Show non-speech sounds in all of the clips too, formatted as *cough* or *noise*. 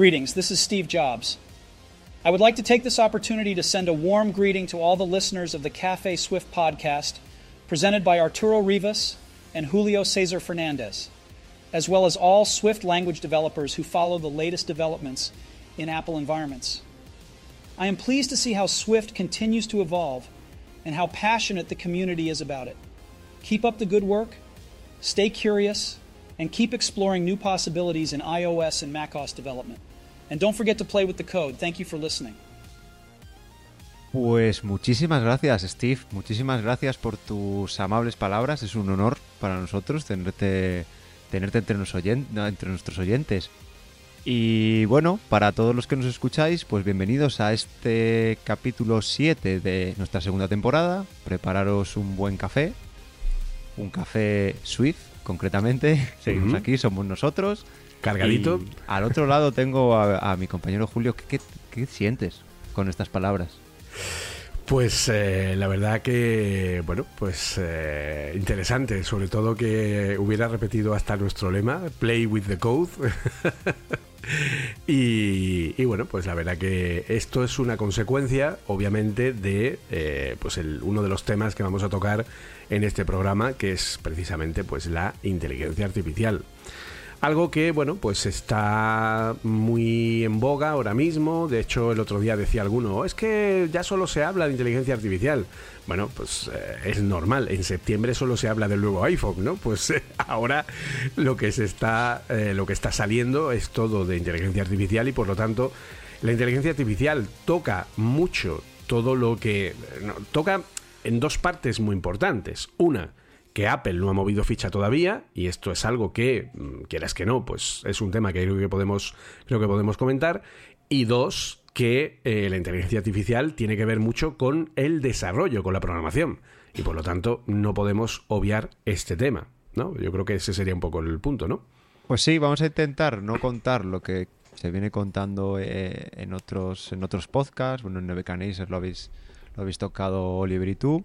Greetings, this is Steve Jobs. I would like to take this opportunity to send a warm greeting to all the listeners of the Cafe Swift podcast, presented by Arturo Rivas and Julio Cesar Fernandez, as well as all Swift language developers who follow the latest developments in Apple environments. I am pleased to see how Swift continues to evolve and how passionate the community is about it. Keep up the good work, stay curious, and keep exploring new possibilities in iOS and macOS development. And don't forget to play with the code. Thank you for listening. Pues muchísimas gracias, Steve. Muchísimas gracias por tus amables palabras. Es un honor para nosotros tenerte, tenerte entre, nos oyen- no, entre nuestros oyentes. Y bueno, para todos los que nos escucháis, pues bienvenidos a este capítulo 7 de nuestra segunda temporada. Prepararos un buen café, un café Swift, concretamente. *laughs* Seguimos aquí, somos nosotros. Cargadito. Y al otro lado tengo a, a mi compañero Julio. ¿Qué, qué, qué sientes con estas palabras? Pues eh, la verdad que, bueno, pues eh, interesante, sobre todo que hubiera repetido hasta nuestro lema, Play with the Code. *laughs* y, y bueno, pues la verdad que esto es una consecuencia, obviamente, de eh, pues el, uno de los temas que vamos a tocar en este programa, que es precisamente pues la inteligencia artificial. Algo que, bueno, pues está muy en boga ahora mismo. De hecho, el otro día decía alguno, "Oh, es que ya solo se habla de inteligencia artificial. Bueno, pues eh, es normal. En septiembre solo se habla del nuevo iPhone, ¿no? Pues eh, ahora lo que se está, eh, lo que está saliendo es todo de inteligencia artificial y por lo tanto la inteligencia artificial toca mucho todo lo que toca en dos partes muy importantes. Una que Apple no ha movido ficha todavía y esto es algo que mm, quieras que no pues es un tema que creo que podemos creo que podemos comentar y dos que eh, la inteligencia artificial tiene que ver mucho con el desarrollo con la programación y por lo tanto no podemos obviar este tema no yo creo que ese sería un poco el punto no Pues sí, vamos a intentar no contar lo que se viene contando eh, en otros en otros podcasts. Bueno, en Nebuchadnezzar lo habéis lo habéis tocado Oliver y tú.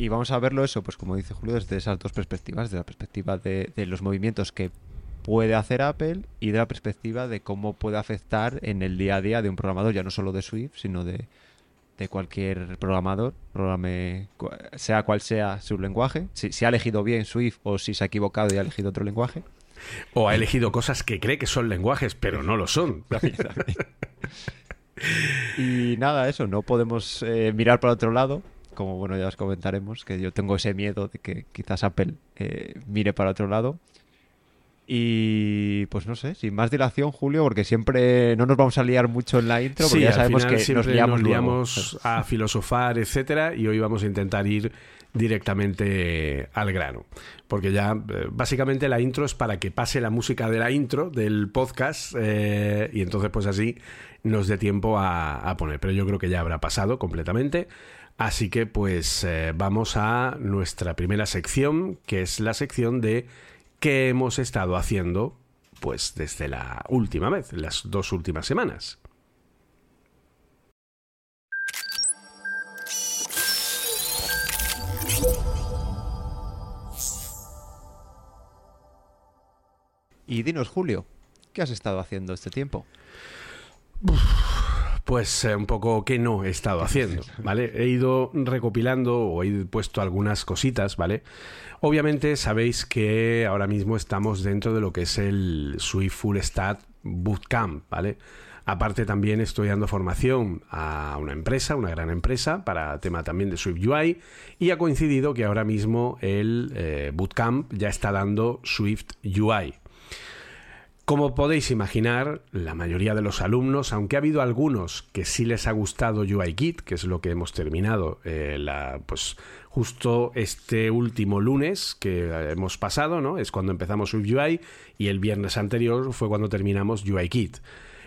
Y vamos a verlo eso, pues como dice Julio, desde esas dos perspectivas, desde la perspectiva de, de los movimientos que puede hacer Apple y de la perspectiva de cómo puede afectar en el día a día de un programador, ya no solo de Swift, sino de, de cualquier programador, programe, sea cual sea su lenguaje, si, si ha elegido bien Swift o si se ha equivocado y ha elegido otro lenguaje. o ha elegido cosas que cree que son lenguajes pero no lo son. *laughs* Y nada, eso, no podemos eh, mirar para otro lado, como bueno, ya os comentaremos, que yo tengo ese miedo de que quizás Apple eh, mire para otro lado. Y pues no sé, sin más dilación, Julio, porque siempre no nos vamos a liar mucho en la intro, porque Sí, ya sabemos que siempre nos liamos, nos luego. liamos a filosofar, etcétera, y hoy vamos a intentar ir directamente al grano. Porque ya, eh, básicamente, la intro es para que pase la música de la intro del podcast, eh, y entonces, pues así nos dé tiempo a, a poner. Pero yo creo que ya habrá pasado completamente. Así que, pues, eh, vamos a nuestra primera sección, que es la sección de qué hemos estado haciendo, pues, desde la última vez, las dos últimas semanas. Y dinos, Julio, ¿qué has estado haciendo este tiempo? Pues eh, un poco qué no he estado haciendo, *laughs* ¿vale? He ido recopilando o he puesto algunas cositas, ¿vale? Obviamente sabéis que ahora mismo estamos dentro de lo que es el Swift Full Stack Bootcamp, ¿vale? Aparte también estoy dando formación a una empresa, una gran empresa, para tema también de Swift UI y ha coincidido que ahora mismo el eh, Bootcamp ya está dando Swift UI. Como podéis imaginar, la mayoría de los alumnos, aunque ha habido algunos que sí les ha gustado UIKit, que es lo que hemos terminado eh, pues, justo este último lunes que hemos pasado, ¿no? Es cuando empezamos UI y el viernes anterior fue cuando terminamos UIKit.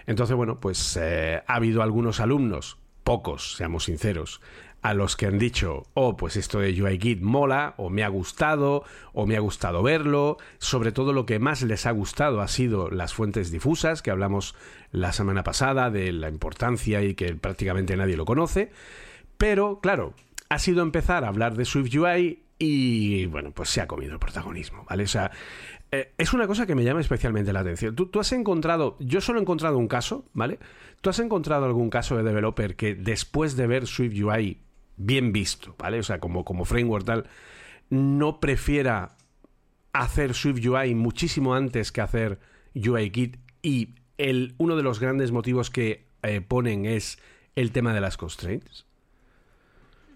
Entonces, bueno, pues eh, ha habido algunos alumnos, pocos, seamos sinceros, a los que han dicho, oh, pues esto de UIKit mola, o me ha gustado, o me ha gustado verlo. Sobre todo lo que más les ha gustado ha sido las fuentes difusas, que hablamos la semana pasada de la importancia y que prácticamente nadie lo conoce. Pero, claro, ha sido empezar a hablar de SwiftUI y, bueno, pues se ha comido el protagonismo, ¿vale? O sea, eh, es una cosa que me llama especialmente la atención. ¿Tú, has encontrado, yo solo he encontrado un caso, ¿vale? ¿Tú has encontrado algún caso de developer que después de ver SwiftUI bien visto, ¿vale? O sea, como, como framework tal, no prefiera hacer SwiftUI muchísimo antes que hacer UIKit y el, uno de los grandes motivos que eh, ponen es el tema de las constraints.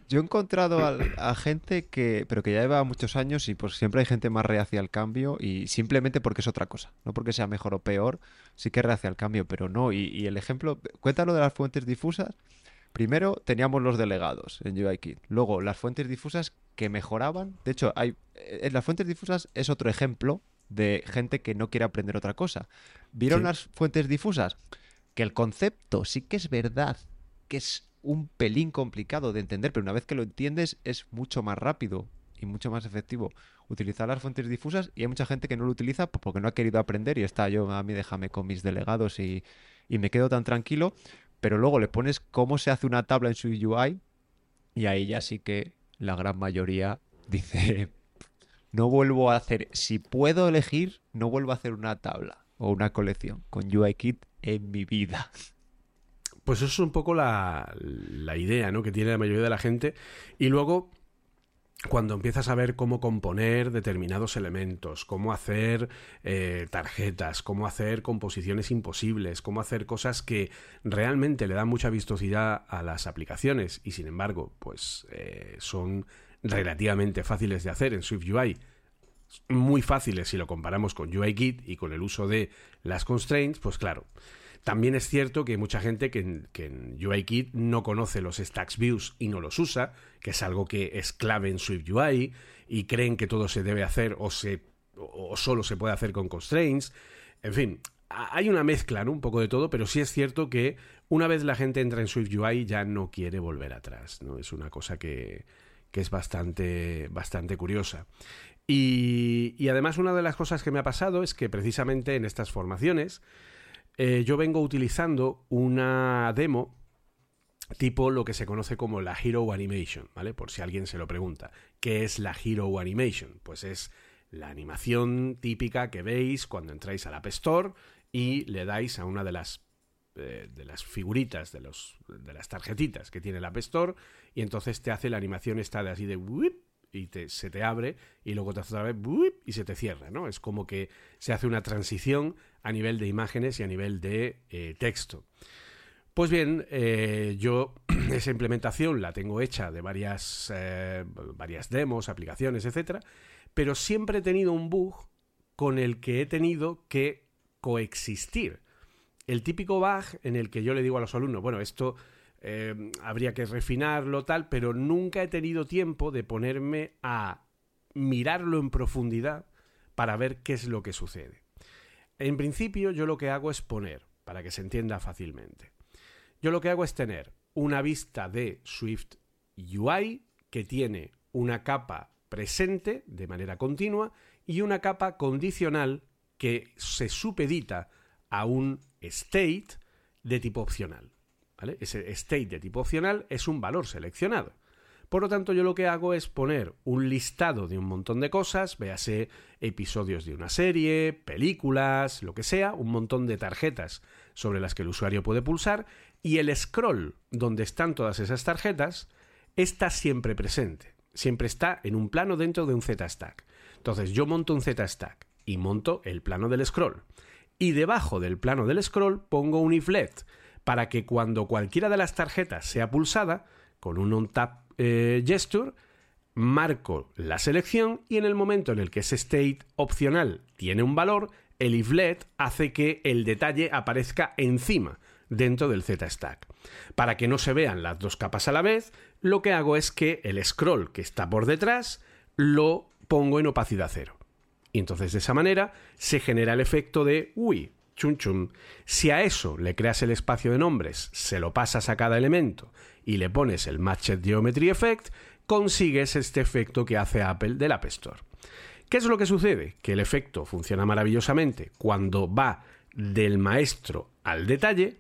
Yo he encontrado a, gente que, pero que ya lleva muchos años y pues siempre hay gente más reacia al cambio y simplemente porque es otra cosa, no porque sea mejor o peor, sí que es reacia al cambio, pero no. Y, el ejemplo, cuéntalo de las fuentes difusas. Primero teníamos los delegados en UIKit, luego las fuentes difusas que mejoraban. De hecho, hay, en eh, las fuentes difusas es otro ejemplo de gente que no quiere aprender otra cosa. ¿Vieron las fuentes difusas? Que el concepto sí que es verdad que es un pelín complicado de entender, pero una vez que lo entiendes es mucho más rápido y mucho más efectivo utilizar las fuentes difusas y hay mucha gente que no lo utiliza porque no ha querido aprender y está yo a mí déjame con mis delegados y, y me quedo tan tranquilo, pero luego le pones cómo se hace una tabla en su UI y ahí ya sí que la gran mayoría *laughs* dice no vuelvo a hacer, si puedo elegir, no vuelvo a hacer una tabla o una colección con UIKit en mi vida. Pues eso es un poco la, idea ¿no? que tiene la mayoría de la gente. Y luego, cuando empiezas a ver cómo componer determinados elementos, cómo hacer eh, tarjetas, cómo hacer composiciones imposibles, cómo hacer cosas que realmente le dan mucha vistosidad a las aplicaciones y sin embargo, pues eh, son relativamente fáciles de hacer en SwiftUI, muy fáciles si lo comparamos con UIKit y con el uso de las constraints, pues claro. También es cierto que hay mucha gente que en, UIKit no conoce los stacks views y no los usa, que es algo que es clave en SwiftUI, y creen que todo se debe hacer o, se, o solo se puede hacer con constraints. En fin, hay una mezcla, ¿no? Un poco de todo, pero sí es cierto que una vez la gente entra en SwiftUI ya no quiere volver atrás, ¿no? Es una cosa que, que es bastante, bastante curiosa. Y, y, además una de las cosas que me ha pasado es que precisamente en estas formaciones eh, yo vengo utilizando una demo tipo lo que se conoce como la Hero Animation, ¿vale? Por si alguien se lo pregunta. ¿Qué es la Hero Animation? Pues es la animación típica que veis cuando entráis al App Store y le dais a una de las eh, de las figuritas, de, los, de las tarjetitas que tiene el App Store y entonces te hace la animación esta de así de y se te abre y luego te hace otra vez y se te cierra, ¿no? Es como que se hace una transición a nivel de imágenes y a nivel de eh, texto. Pues bien, eh, yo *clears throat* esa implementación la tengo hecha de varias, eh, varias demos, aplicaciones, etcétera, pero siempre he tenido un bug con el que he tenido que coexistir. El típico bug en el que yo le digo a los alumnos, bueno, esto eh, habría que refinarlo tal, pero nunca he tenido tiempo de ponerme a mirarlo en profundidad para ver qué es lo que sucede. En principio yo lo que hago es poner, para que se entienda fácilmente. Yo lo que hago es tener una vista de Swift UI que tiene una capa presente de manera continua y una capa condicional que se supedita a un state de tipo opcional. Ese state de tipo opcional es un valor seleccionado. Por lo tanto, yo lo que hago es poner un listado de un montón de cosas, véase episodios de una serie, películas, lo que sea, un montón de tarjetas sobre las que el usuario puede pulsar, Y el scroll donde están todas esas tarjetas está siempre presente. Siempre está en un plano dentro de un Z-stack. Entonces yo monto un Z-stack y monto el plano del scroll. Y debajo del plano del scroll pongo un iflet para que cuando cualquiera de las tarjetas sea pulsada, con un on-tap eh, gesture, marco la selección y en el momento en el que ese state opcional tiene un valor, el iflet hace que el detalle aparezca encima dentro del Z-Stack. Para que no se vean las dos capas a la vez, lo que hago es que el scroll que está por detrás lo pongo en opacidad cero. Y entonces de esa manera se genera el efecto de, uy, chun chun. Si a eso le creas el espacio de nombres, se lo pasas a cada elemento y le pones el Matched Geometry Effect, consigues este efecto que hace Apple del App Store. ¿Qué es lo que sucede? Que el efecto funciona maravillosamente cuando va del maestro al detalle,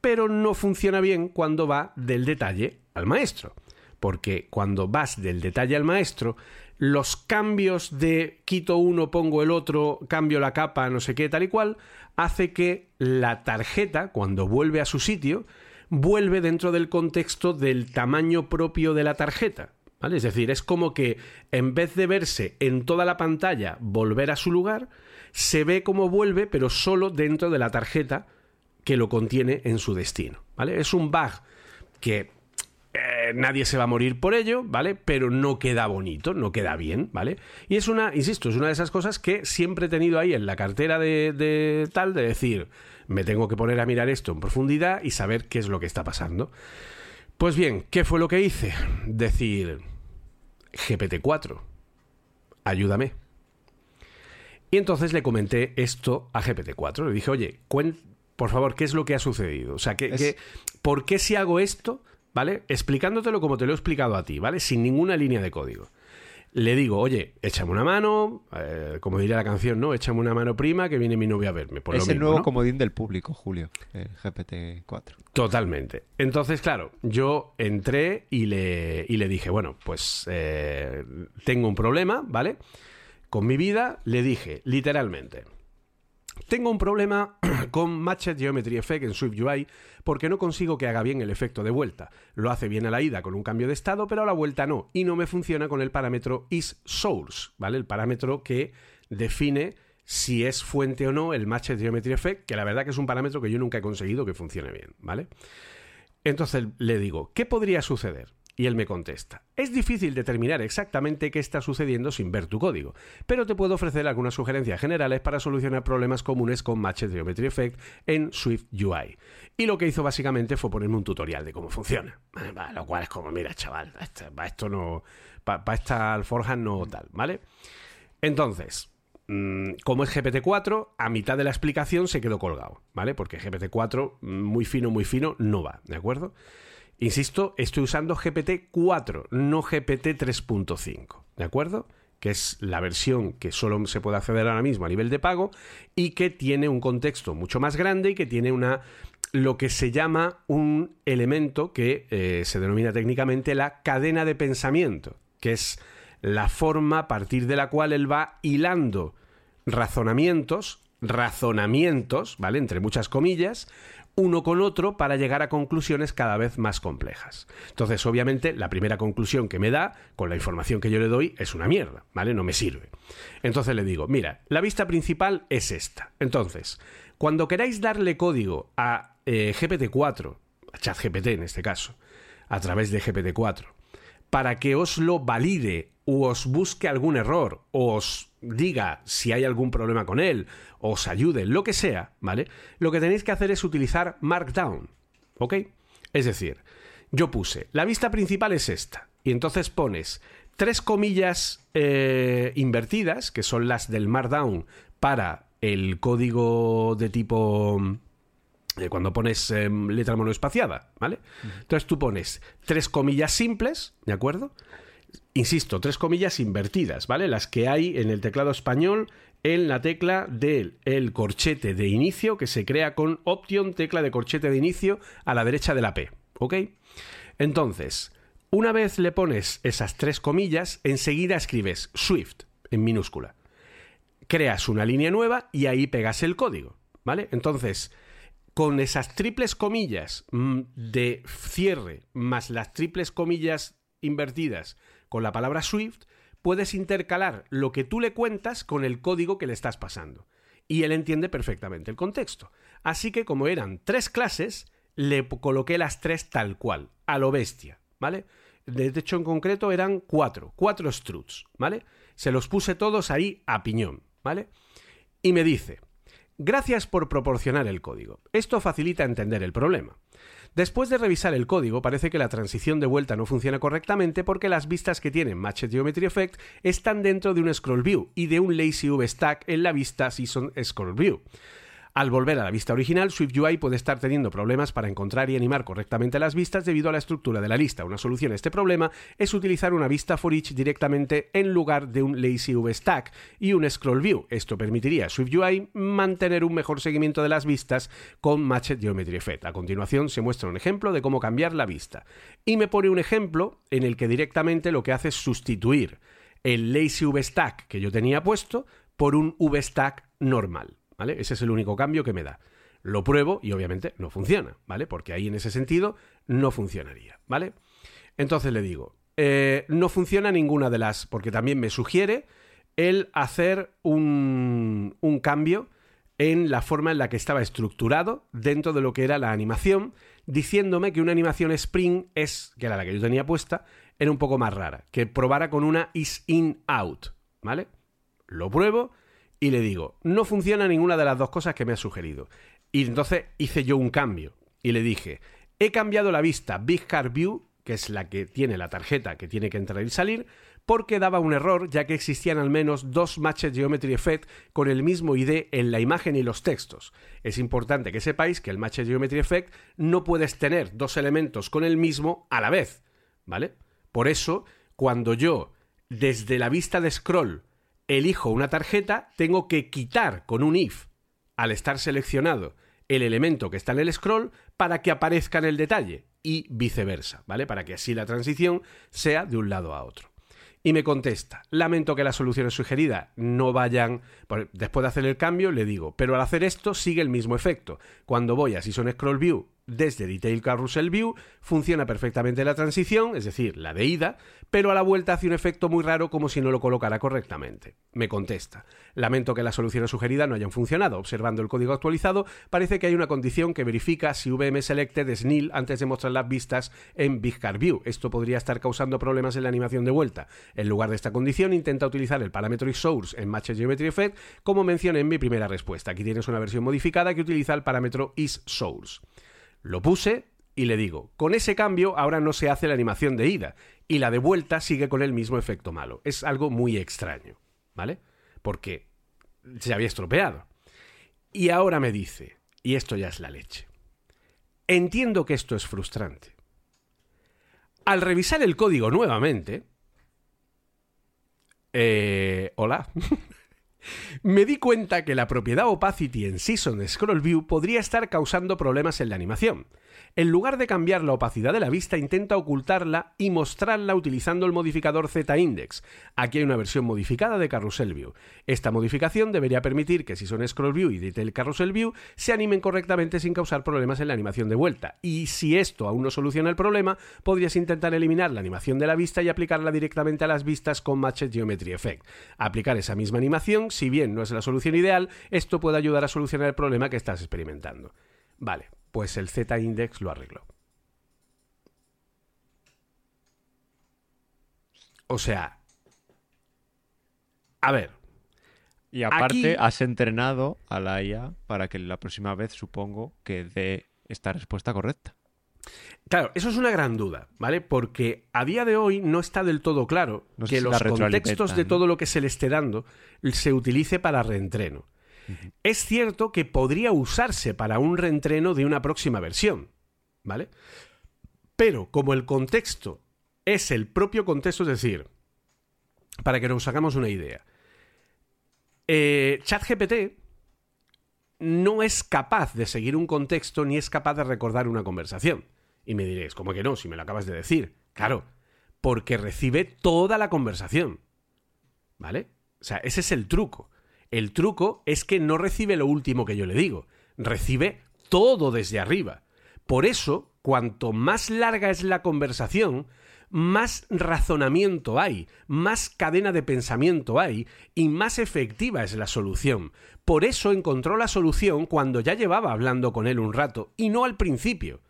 pero no funciona bien cuando va del detalle al maestro. Porque cuando vas del detalle al maestro, los cambios de quito uno, pongo el otro, cambio la capa, no sé qué, tal y cual, hace que la tarjeta, cuando vuelve a su sitio, vuelve dentro del contexto del tamaño propio de la tarjeta. Es decir, es como que en vez de verse en toda la pantalla volver a su lugar, se ve como vuelve, pero solo dentro de la tarjeta que lo contiene en su destino. ¿Vale? Es un bug que eh, nadie se va a morir por ello, ¿vale? Pero no queda bonito, no queda bien, ¿vale? Y es una, insisto, es una de esas cosas que siempre he tenido ahí en la cartera de, de tal, de decir, me tengo que poner a mirar esto en profundidad y saber qué es lo que está pasando. Pues bien, ¿qué fue lo que hice? Decir, GPT-4, ayúdame. Y entonces le comenté esto a GPT-4. Le dije, oye, por favor, ¿qué es lo que ha sucedido? O sea, ¿qué, ¿por qué si hago esto, ¿vale? Explicándotelo como te lo he explicado a ti, ¿vale? Sin ninguna línea de código le digo, oye, échame una mano, eh, como diría la canción, ¿no? Échame una mano prima que viene mi novia a verme. es el nuevo comodín del público, Julio, el GPT-4. Totalmente. Entonces, claro, yo entré y le, y le dije, bueno, pues eh, tengo un problema, ¿vale? Con mi vida le dije, literalmente, tengo un problema *clears throat* con Matched Geometry Effect en SwiftUI porque no consigo que haga bien el efecto de vuelta. Lo hace bien a la ida con un cambio de estado, pero a la vuelta no. Y no me funciona con el parámetro isSource, ¿vale? El parámetro que define si es fuente o no el Matched Geometry Effect, que la verdad que es un parámetro que yo nunca he conseguido que funcione bien, ¿vale? Entonces le digo, ¿qué podría suceder? Y él me contesta, es difícil determinar exactamente qué está sucediendo sin ver tu código, pero te puedo ofrecer algunas sugerencias generales para solucionar problemas comunes con Matched Geometry Effect en Swift UI. Y lo que hizo básicamente fue ponerme un tutorial de cómo funciona. Lo cual es como, mira, chaval, para esto no, para esta alforja no tal, ¿vale? Entonces, mm, como es GPT-4, a mitad de la explicación se quedó colgado, ¿vale? Porque GPT-4, mm, muy fino, muy fino, no va, ¿de acuerdo? Insisto, estoy usando GPT-4, no GPT 3.5, ¿de acuerdo? que es la versión que solo se puede acceder ahora mismo a nivel de pago y que tiene un contexto mucho más grande y que tiene una lo que se llama un elemento que eh, se denomina técnicamente la cadena de pensamiento, que es la forma a partir de la cual él va hilando razonamientos, razonamientos, ¿vale? Entre muchas comillas, uno con otro para llegar a conclusiones cada vez más complejas. Entonces, obviamente, la primera conclusión que me da, con la información que yo le doy, es una mierda, ¿vale? No me sirve. Entonces le digo, mira, la vista principal es esta. Entonces, cuando queráis darle código a eh, GPT-4, a ChatGPT en este caso, a través de GPT-4, para que os lo valide o os busque algún error, o os diga si hay algún problema con él, o os ayude, lo que sea, ¿vale? Lo que tenéis que hacer es utilizar Markdown, ¿ok? Es decir, yo puse, la vista principal es esta, y entonces pones tres comillas eh, invertidas, que son las del Markdown para el código de tipo eh, cuando pones em, letra monoespaciada, ¿vale? Entonces tú pones tres comillas simples, ¿de acuerdo? Insisto, tres comillas invertidas, ¿vale? Las que hay en el teclado español en la tecla del el corchete de inicio que se crea con option tecla de corchete de inicio a la derecha de la P, ¿ok? Entonces, una vez le pones esas tres comillas, enseguida escribes Swift en minúscula. Creas una línea nueva y ahí pegas el código, ¿vale? Entonces, con esas triples comillas mm, de cierre más las triples comillas invertidas con la palabra Swift, puedes intercalar lo que tú le cuentas con el código que le estás pasando. Y él entiende perfectamente el contexto. Así que como eran tres clases, le coloqué las tres tal cual, a lo bestia, ¿vale? De hecho, en concreto eran cuatro, cuatro struts, ¿vale? Se los puse todos ahí a piñón, ¿vale? Y me dice, gracias por proporcionar el código. Esto facilita entender el problema. Después de revisar el código, parece que la transición de vuelta no funciona correctamente porque las vistas que tienen Matched Geometry Effect están dentro de un scroll view y de un lazy V stack en la vista Season Scroll View. Al volver a la vista original, SwiftUI puede estar teniendo problemas para encontrar y animar correctamente las vistas debido a la estructura de la lista. Una solución a este problema es utilizar una vista for each directamente en lugar de un lazy V stack y un scroll view. Esto permitiría a SwiftUI mantener un mejor seguimiento de las vistas con Matched Geometry Effect. A continuación se muestra un ejemplo de cómo cambiar la vista. Y me pone un ejemplo en el que directamente lo que hace es sustituir el lazy V stack que yo tenía puesto por un V stack normal. ¿Vale? Ese es el único cambio que me da. Lo pruebo y obviamente no funciona, ¿vale? Porque ahí en ese sentido no funcionaría, ¿vale? Entonces le digo, eh, no funciona ninguna de las, porque también me sugiere el hacer un, un cambio en la forma en la que estaba estructurado dentro de lo que era la animación, diciéndome que una animación Spring es, que era la que yo tenía puesta, era un poco más rara, que probara con una is in out, ¿vale? Lo pruebo y le digo, no funciona ninguna de las dos cosas que me ha sugerido. Y entonces hice yo un cambio y le dije, he cambiado la vista Big Card View, que es la que tiene la tarjeta que tiene que entrar y salir, porque daba un error ya que existían al menos dos Matched Geometry Effect con el mismo ID en la imagen y los textos. Es importante que sepáis que el Matched Geometry Effect no puedes tener dos elementos con el mismo a la vez, ¿vale? Por eso, cuando yo desde la vista de scroll elijo una tarjeta, tengo que quitar con un if, al estar seleccionado, el elemento que está en el scroll para que aparezca en el detalle y viceversa, ¿vale? Para que así la transición sea de un lado a otro. Y me contesta, lamento que las soluciones sugeridas no vayan... Después de hacer el cambio le digo, pero al hacer esto sigue el mismo efecto. Cuando voy a Season Scroll View desde Detail Carousel View funciona perfectamente la transición, es decir, la de ida, pero a la vuelta hace un efecto muy raro como si no lo colocara correctamente. Me contesta. Lamento que las soluciones sugeridas no hayan funcionado. Observando el código actualizado, parece que hay una condición que verifica si VM Selected es nil antes de mostrar las vistas en Big Car View. Esto podría estar causando problemas en la animación de vuelta. En lugar de esta condición, intenta utilizar el parámetro isSource en Match Geometry Effect, como mencioné en mi primera respuesta. Aquí tienes una versión modificada que utiliza el parámetro isSource. Lo puse y le digo, con ese cambio ahora no se hace la animación de ida y la de vuelta sigue con el mismo efecto malo. Es algo muy extraño, ¿vale? Porque se había estropeado. Y ahora me dice, y esto ya es la leche, entiendo que esto es frustrante. Al revisar el código nuevamente, eh, hola. *laughs* Me di cuenta que la propiedad opacity en Season Scroll View podría estar causando problemas en la animación. En lugar de cambiar la opacidad de la vista, intenta ocultarla y mostrarla utilizando el modificador Z-Index. Aquí hay una versión modificada de Carousel View. Esta modificación debería permitir que Season Scroll View y Detail Carousel View se animen correctamente sin causar problemas en la animación de vuelta. Y si esto aún no soluciona el problema, podrías intentar eliminar la animación de la vista y aplicarla directamente a las vistas con Matched Geometry Effect. Aplicar esa misma animación, si bien no es la solución ideal, esto puede ayudar a solucionar el problema que estás experimentando. Vale, pues el Z-index lo arregló. O sea, a ver. Y aparte has entrenado a la IA para que la próxima vez supongo que dé esta respuesta correcta. Claro, eso es una gran duda, ¿vale? Porque a día de hoy no está del todo claro que los contextos de todo lo que se le esté dando se utilice para reentreno. Es cierto que podría usarse para un reentreno de una próxima versión, ¿vale? Pero como el contexto es el propio contexto, es decir, para que nos hagamos una idea, eh, ChatGPT no es capaz de seguir un contexto ni es capaz de recordar una conversación. Y me diréis, ¿cómo que no? Si me lo acabas de decir. Claro, porque recibe toda la conversación. ¿Vale? O sea, ese es el truco. El truco es que no recibe lo último que yo le digo, recibe todo desde arriba. Por eso, cuanto más larga es la conversación, más razonamiento hay, más cadena de pensamiento hay y más efectiva es la solución. Por eso encontró la solución cuando ya llevaba hablando con él un rato y no al principio.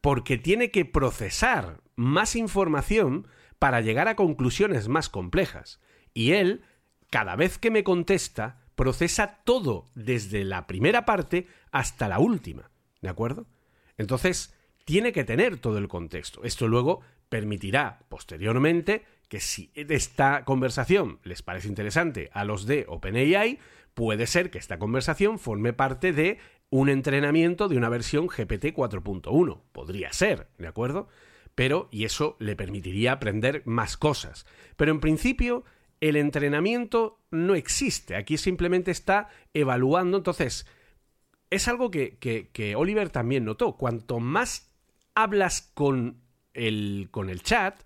Porque tiene que procesar más información para llegar a conclusiones más complejas. Y él, cada vez que me contesta, procesa todo desde la primera parte hasta la última. ¿De acuerdo? Entonces, tiene que tener todo el contexto. Esto luego permitirá posteriormente que si esta conversación les parece interesante a los de OpenAI, puede ser que esta conversación forme parte de un entrenamiento de una versión GPT 4.1. Podría ser, ¿de acuerdo? Pero, y eso le permitiría aprender más cosas. Pero en principio, el entrenamiento no existe. Aquí simplemente está evaluando. Entonces, es algo que, que Oliver también notó. Cuanto más hablas con el, con el chat,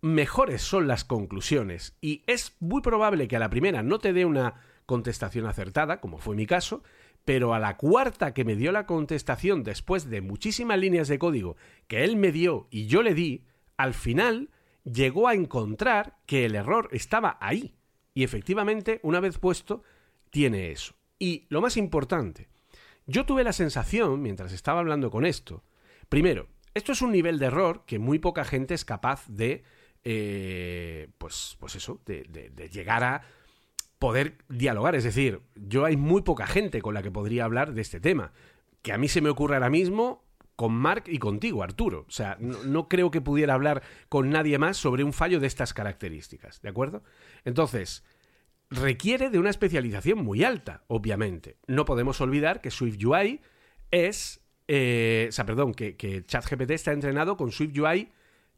mejores son las conclusiones. Y es muy probable que a la primera no te dé una contestación acertada, como fue mi caso, pero a la cuarta que me dio la contestación después de muchísimas líneas de código que él me dio y yo le di, al final llegó a encontrar que el error estaba ahí. Y efectivamente, una vez puesto, tiene eso. Y lo más importante, yo tuve la sensación, mientras estaba hablando con esto, primero, esto es un nivel de error que muy poca gente es capaz de, eh, pues, pues eso, de, de, llegar a poder dialogar. Es decir, yo hay muy poca gente con la que podría hablar de este tema. Que a mí se me ocurre ahora mismo con Mark y contigo, Arturo. O sea, no, no, creo que pudiera hablar con nadie más sobre un fallo de estas características, ¿de acuerdo? Entonces, requiere de una especialización muy alta, obviamente. No podemos olvidar que SwiftUI es eh, o sea, perdón, que, que ChatGPT está entrenado con SwiftUI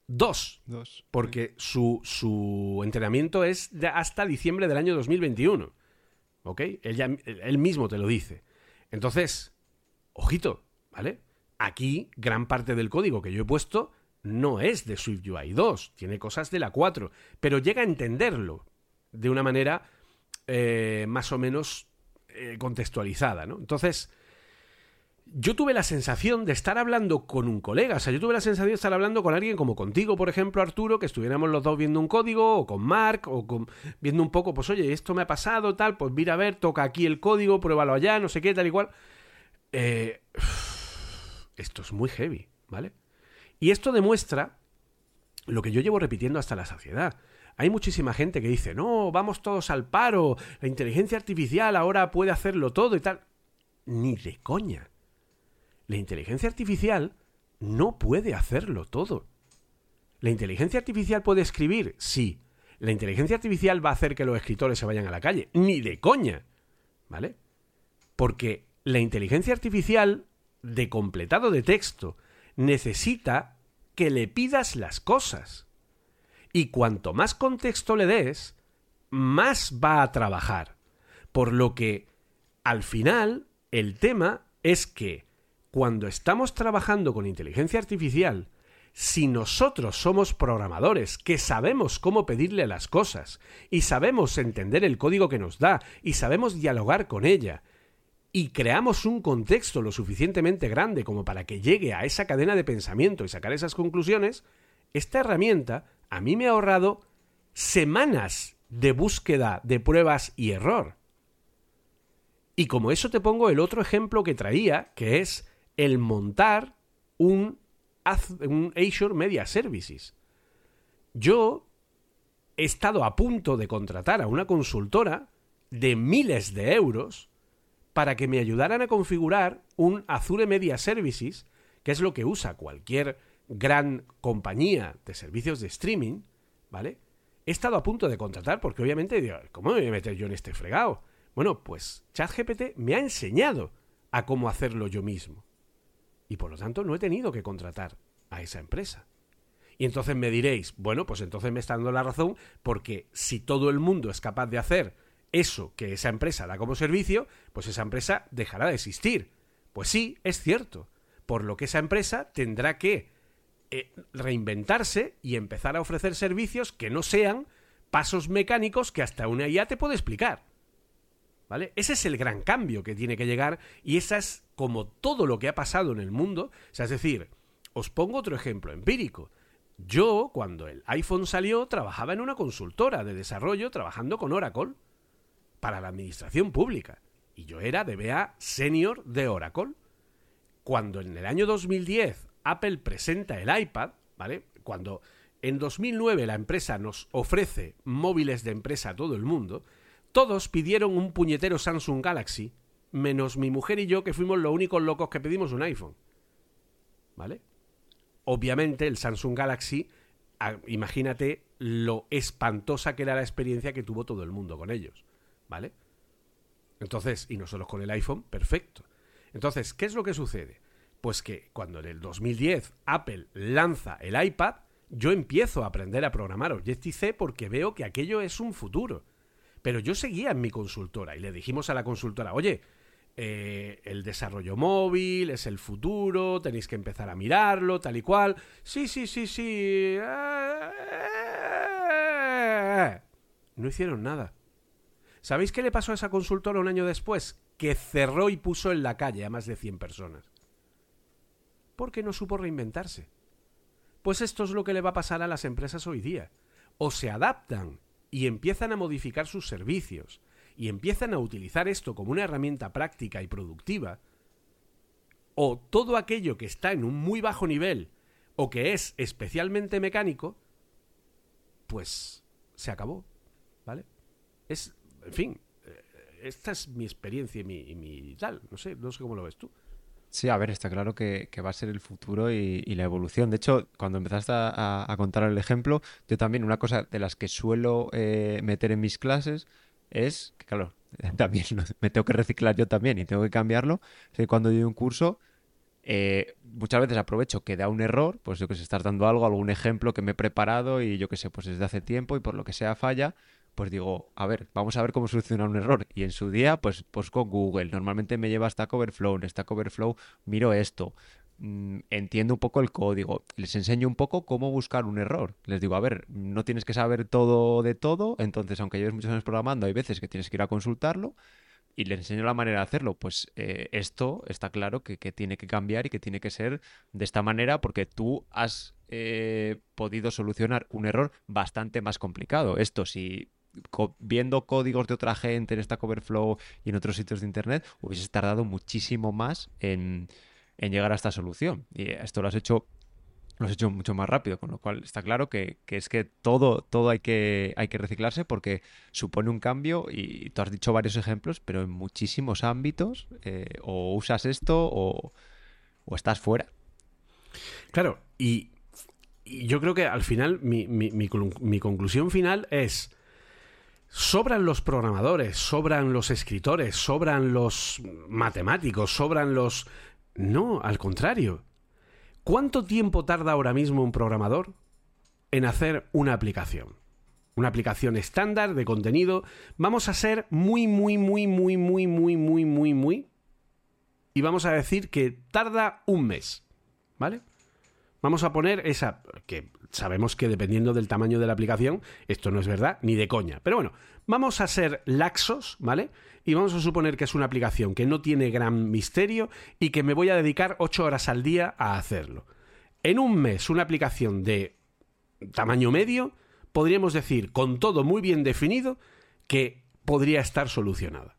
2. 2. Porque su, su, entrenamiento es hasta diciembre del año 2021. ¿Ok? Él, él mismo te lo dice. Entonces, ojito, ¿vale? Aquí gran parte del código que yo he puesto no es de SwiftUI 2, tiene cosas de la 4, pero llega a entenderlo de una manera eh, más o menos eh, contextualizada, ¿no? Entonces, yo tuve la sensación de estar hablando con un colega, o sea, yo tuve la sensación de estar hablando con alguien como contigo, por ejemplo, Arturo, que estuviéramos los dos viendo un código, o con Mark, o con, viendo un poco, pues oye, esto me ha pasado, tal, pues mira a ver, toca aquí el código, pruébalo allá, no sé qué, tal y cual. Eh, esto es muy heavy, ¿vale? Y esto demuestra lo que yo llevo repitiendo hasta la saciedad. Hay muchísima gente que dice, no, vamos todos al paro, la inteligencia artificial ahora puede hacerlo todo y tal. Ni de coña. La inteligencia artificial no puede hacerlo todo. ¿La inteligencia artificial puede escribir? Sí. ¿La inteligencia artificial va a hacer que los escritores se vayan a la calle? Ni de coña. ¿Vale? Porque la inteligencia artificial de completado de texto necesita que le pidas las cosas. Y cuanto más contexto le des, más va a trabajar. Por lo que, al final, el tema es que cuando estamos trabajando con inteligencia artificial, si nosotros somos programadores que sabemos cómo pedirle las cosas y sabemos entender el código que nos da y sabemos dialogar con ella y creamos un contexto lo suficientemente grande como para que llegue a esa cadena de pensamiento y sacar esas conclusiones, esta herramienta a mí me ha ahorrado semanas de búsqueda de pruebas y error. Y como eso te pongo el otro ejemplo que traía, que es el montar un, un Azure Media Services. Yo he estado a punto de contratar a una consultora de miles de euros para que me ayudaran a configurar un Azure Media Services, que es lo que usa cualquier gran compañía de servicios de streaming, ¿vale? He estado a punto de contratar porque obviamente digo, ¿cómo me voy a meter yo en este fregado? Bueno, pues ChatGPT me ha enseñado a cómo hacerlo yo mismo y por lo tanto no he tenido que contratar a esa empresa. Y entonces me diréis, bueno, pues entonces me está dando la razón porque si todo el mundo es capaz de hacer eso que esa empresa da como servicio, pues esa empresa dejará de existir. Pues sí, es cierto. Por lo que esa empresa tendrá que eh, reinventarse y empezar a ofrecer servicios que no sean pasos mecánicos que hasta una IA te puede explicar. ¿Vale? Ese es el gran cambio que tiene que llegar y esa es como todo lo que ha pasado en el mundo. O sea, es decir, os pongo otro ejemplo empírico. Yo, cuando el iPhone salió, trabajaba en una consultora de desarrollo trabajando con Oracle para la administración pública. Y yo era DBA senior de Oracle. Cuando en el año 2010 Apple presenta el iPad, ¿vale? Cuando en 2009 la empresa nos ofrece móviles de empresa a todo el mundo, todos pidieron un puñetero Samsung Galaxy, menos mi mujer y yo que fuimos los únicos locos que pedimos un iPhone. ¿Vale? Obviamente el Samsung Galaxy, imagínate lo espantosa que era la experiencia que tuvo todo el mundo con ellos. ¿Vale? Entonces, y nosotros con el iPhone, perfecto. Entonces, ¿qué es lo que sucede? Pues que cuando en el 2010 Apple lanza el iPad, yo empiezo a aprender a programar Objective-C porque veo que aquello es un futuro. Pero yo seguía en mi consultora y le dijimos a la consultora, oye, eh, el desarrollo móvil es el futuro, tenéis que empezar a mirarlo, tal y cual. Sí, sí, sí, sí. No hicieron nada. ¿Sabéis qué le pasó a esa consultora un año después? Que cerró y puso en la calle a más de 100 personas. Porque no supo reinventarse. Pues esto es lo que le va a pasar a las empresas hoy día. O se adaptan y empiezan a modificar sus servicios y empiezan a utilizar esto como una herramienta práctica y productiva, o todo aquello que está en un muy bajo nivel o que es especialmente mecánico, pues se acabó, ¿vale? Es, en fin, eh, esta es mi experiencia y mi, tal, no sé, no sé cómo lo ves tú. Sí, a ver, está claro que, va a ser el futuro y, la evolución. De hecho, cuando empezaste a, contar el ejemplo, yo también una cosa de las que suelo eh, meter en mis clases es que, claro, *laughs* también me tengo que reciclar yo también y tengo que cambiarlo. Es que cuando doy un curso, eh, muchas veces aprovecho que da un error, pues yo que sé, estás dando algo, algún ejemplo que me he preparado y yo que sé, pues desde hace tiempo y por lo que sea falla, pues digo, a ver, vamos a ver cómo solucionar un error. Y en su día, pues, pues con Google. Normalmente me lleva Stack Overflow. En Stack Overflow miro esto. Mm, entiendo un poco el código. Les enseño un poco cómo buscar un error. Les digo, a ver, no tienes que saber todo de todo. Entonces, aunque lleves muchos años programando, hay veces que tienes que ir a consultarlo. Y les enseño la manera de hacerlo. Pues eh, esto está claro que, tiene que cambiar y que tiene que ser de esta manera porque tú has eh, podido solucionar un error bastante más complicado. Esto si viendo códigos de otra gente en Stack Overflow y en otros sitios de internet, hubieses tardado muchísimo más en, llegar a esta solución. Y esto lo has hecho lo has hecho mucho más rápido, con lo cual está claro que, es que todo, todo hay que, hay que reciclarse porque supone un cambio y tú has dicho varios ejemplos, pero en muchísimos ámbitos eh, o usas esto o, estás fuera. Claro, y, yo creo que al final mi, mi conclusión final es Sobran los programadores, sobran los escritores, sobran los matemáticos, sobran los... No, al contrario. ¿Cuánto tiempo tarda ahora mismo un programador en hacer una aplicación? Una aplicación estándar de contenido. Vamos a ser muy, muy, muy, muy, muy, muy, muy, muy, muy. Y vamos a decir que tarda un mes. ¿Vale? Vamos a poner esa, que sabemos que dependiendo del tamaño de la aplicación, esto no es verdad ni de coña. Pero bueno, vamos a ser laxos, ¿vale? Y vamos a suponer que es una aplicación que no tiene gran misterio y que me voy a dedicar 8 horas al día a hacerlo. En un mes, una aplicación de tamaño medio, podríamos decir, con todo muy bien definido, que podría estar solucionada.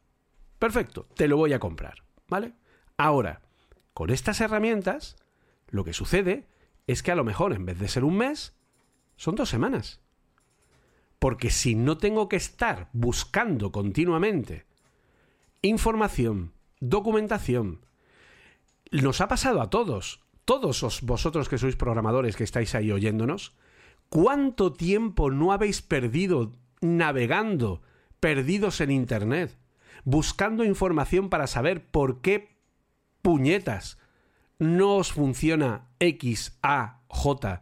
Perfecto, te lo voy a comprar, ¿vale? Ahora, con estas herramientas, lo que sucede es que a lo mejor en vez de ser un mes, son dos semanas. Porque si no tengo que estar buscando continuamente información, documentación, nos ha pasado a todos, todos vosotros que sois programadores que estáis ahí oyéndonos, ¿cuánto tiempo no habéis perdido navegando, perdidos en Internet, buscando información para saber por qué puñetas no os funciona X, A, J,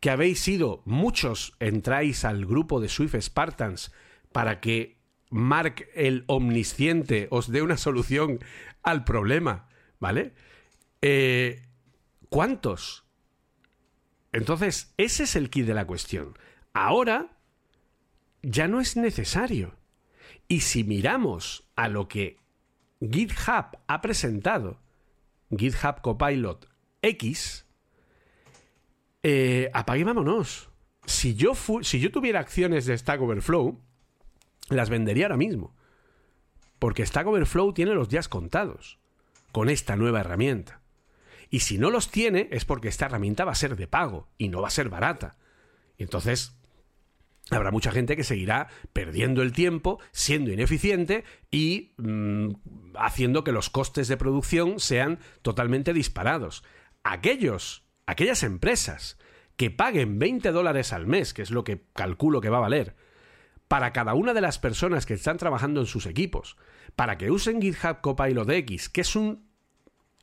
que habéis sido, muchos entráis al grupo de Swift Spartans para que Mark el omnisciente os dé una solución al problema, ¿vale? Eh, ¿Cuántos? Entonces, ese es el kit de la cuestión. Ahora ya no es necesario. Y si miramos a lo que GitHub ha presentado, GitHub Copilot X, eh, apague y vámonos. Si yo, si yo tuviera acciones de Stack Overflow, las vendería ahora mismo. Porque Stack Overflow tiene los días contados con esta nueva herramienta. Y si no los tiene es porque esta herramienta va a ser de pago y no va a ser barata. Y entonces habrá mucha gente que seguirá perdiendo el tiempo, siendo ineficiente y mm, haciendo que los costes de producción sean totalmente disparados. Aquellos, aquellas empresas que paguen 20 dólares al mes, que es lo que calculo que va a valer, para cada una de las personas que están trabajando en sus equipos, para que usen GitHub Copilot X, que es un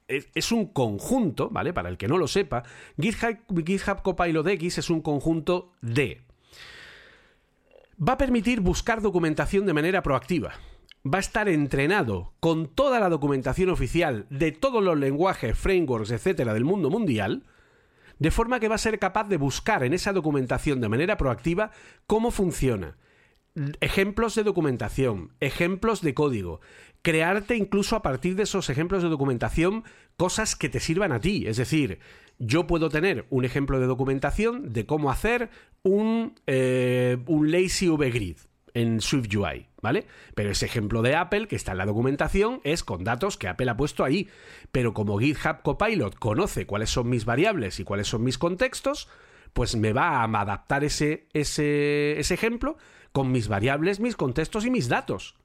es, un conjunto, ¿vale? Para el que no lo sepa, GitHub, GitHub Copilot X es un conjunto de... Va a permitir buscar documentación de manera proactiva. Va a estar entrenado con toda la documentación oficial de todos los lenguajes, frameworks, etcétera, del mundo mundial, de forma que va a ser capaz de buscar en esa documentación de manera proactiva cómo funciona, ejemplos de documentación, ejemplos de código, crearte incluso a partir de esos ejemplos de documentación cosas que te sirvan a ti. Es decir, yo puedo tener un ejemplo de documentación de cómo hacer un, eh, un lazy VGrid en SwiftUI, ¿vale? Pero ese ejemplo de Apple que está en la documentación es con datos que Apple ha puesto ahí. Pero como GitHub Copilot conoce cuáles son mis variables y cuáles son mis contextos, pues me va a adaptar ese, ese, ese ejemplo con mis variables, mis contextos y mis datos.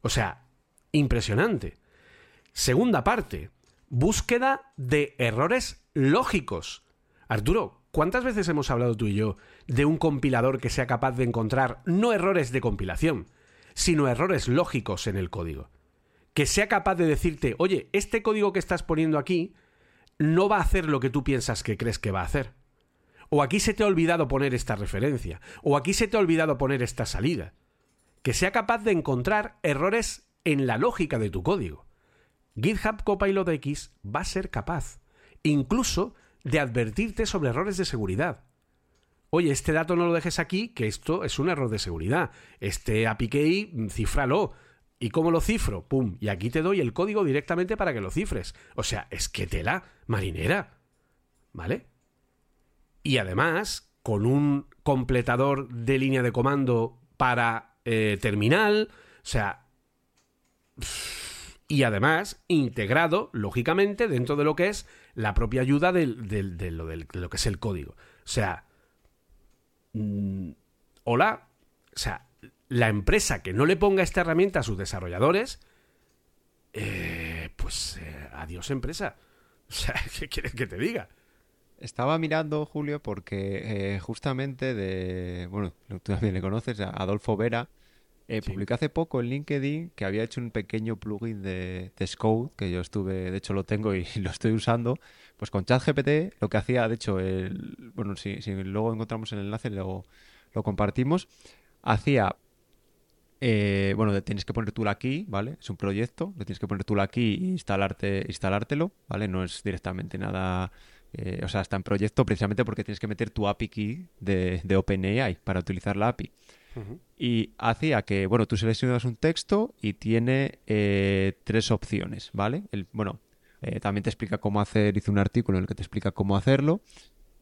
O sea, impresionante. Segunda parte, búsqueda de errores lógicos. Arturo, ¿cuántas veces hemos hablado tú y yo de un compilador que sea capaz de encontrar no errores de compilación, sino errores lógicos en el código? Que sea capaz de decirte, oye, este código que estás poniendo aquí no va a hacer lo que tú piensas que crees que va a hacer. O aquí se te ha olvidado poner esta referencia. O aquí se te ha olvidado poner esta salida. Que sea capaz de encontrar errores en la lógica de tu código. GitHub Copilot X va a ser capaz, incluso, de advertirte sobre errores de seguridad. Oye, este dato no lo dejes aquí, que esto es un error de seguridad. Este API key, mm, cifralo. ¿Y cómo lo cifro? ¡Pum! Y aquí te doy el código directamente para que lo cifres. O sea, es que tela, marinera. ¿Vale? y además con un completador de línea de comando para eh, terminal, o sea, y además integrado, lógicamente, dentro de lo que es la propia ayuda de, lo, que es el código. O sea, mm, hola, o sea, la empresa que no le ponga esta herramienta a sus desarrolladores, eh, pues eh, adiós empresa. *laughs* O sea, ¿qué quieres que te diga? Estaba mirando, Julio, porque eh, justamente de. Bueno, tú también le conoces, Adolfo Vera. Eh, publicó hace poco en LinkedIn que había hecho un pequeño plugin de, de que yo estuve, de hecho lo tengo y *laughs* lo estoy usando. Pues con ChatGPT, lo que hacía, de hecho, el, bueno, si, si luego encontramos el enlace, lo, lo compartimos. Hacía eh, bueno, tienes que poner tú la key, ¿vale? Es un proyecto, le tienes que poner tú la key e instalarte, instalártelo, ¿vale? No es directamente nada eh, o sea, está en proyecto precisamente porque tienes que meter tu API key de, de OpenAI para utilizar la API. Y hacía que, bueno, tú seleccionas un texto y tiene eh, tres opciones, ¿vale? El, bueno, eh, también te explica cómo hacer, hice un artículo en el que te explica cómo hacerlo.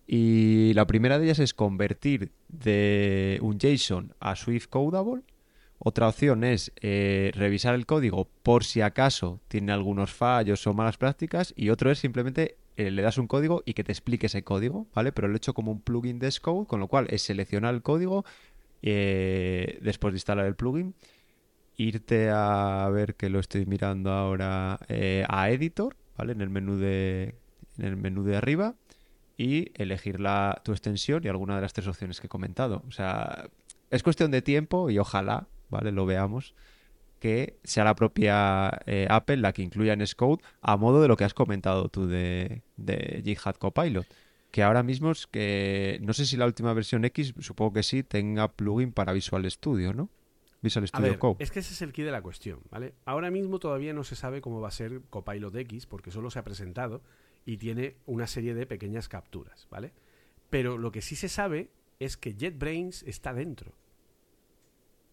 Y la primera de ellas es convertir de un JSON a Swift Codable. Otra opción es revisar el código por si acaso tiene algunos fallos o malas prácticas. Y otro es simplemente eh, le das un código y que te explique ese código, ¿vale? Pero lo he hecho como un plugin de Xcode, con lo cual es seleccionar el código eh, después de instalar el plugin, irte a ver que lo estoy mirando ahora eh, a Editor, ¿vale? En el menú de en el menú de arriba y elegir la, tu extensión y alguna de las tres opciones que he comentado. O sea, es cuestión de tiempo y ojalá, ¿vale? Lo veamos que sea la propia eh, Apple la que incluya en Xcode a modo de lo que has comentado tú de, de GitHub Copilot. Que ahora mismo es que no sé si la última versión X, supongo que sí, tenga plugin para Visual Studio, ¿no? Visual Studio Code. Es que ese es el key de la cuestión, ¿vale? Ahora mismo todavía no se sabe cómo va a ser Copilot X porque solo se ha presentado y tiene una serie de pequeñas capturas, ¿vale? Pero lo que sí se sabe es que JetBrains está dentro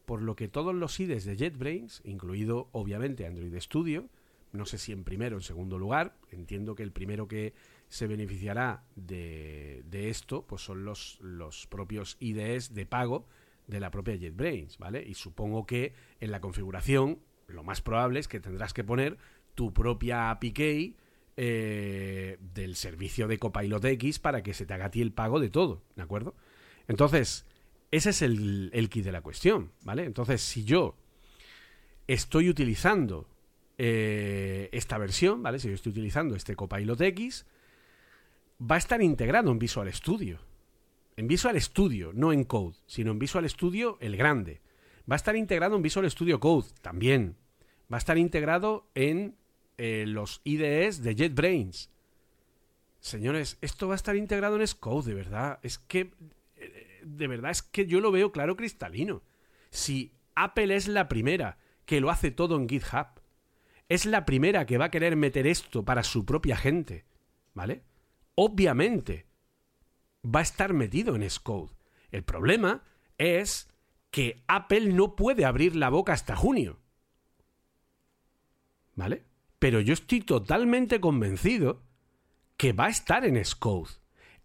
por lo que todos los IDEs de JetBrains, incluido obviamente Android Studio, no sé si en primero o en segundo lugar, entiendo que el primero que se beneficiará de, esto pues son los, los propios IDEs de pago de la propia JetBrains, ¿vale? Y supongo que en la configuración lo más probable es que tendrás que poner tu propia API eh, del servicio de Copilot X para que se te haga a ti el pago de todo, ¿de acuerdo? Entonces, ese es el, el kit de la cuestión, ¿vale? Entonces, si yo estoy utilizando eh, esta versión, ¿vale? Si yo estoy utilizando este Copilot X, va a estar integrado en Visual Studio. En Visual Studio, no en Code, sino en Visual Studio el grande. Va a estar integrado en Visual Studio Code también. Va a estar integrado en eh, los IDEs de JetBrains. Señores, esto va a estar integrado en Xcode, de verdad. Es que. eh, De verdad, es que yo lo veo claro cristalino. Si Apple es la primera que lo hace todo en GitHub, es la primera que va a querer meter esto para su propia gente, ¿vale? Obviamente va a estar metido en Xcode. El problema es que Apple no puede abrir la boca hasta junio. ¿Vale? Pero yo estoy totalmente convencido que va a estar en Xcode.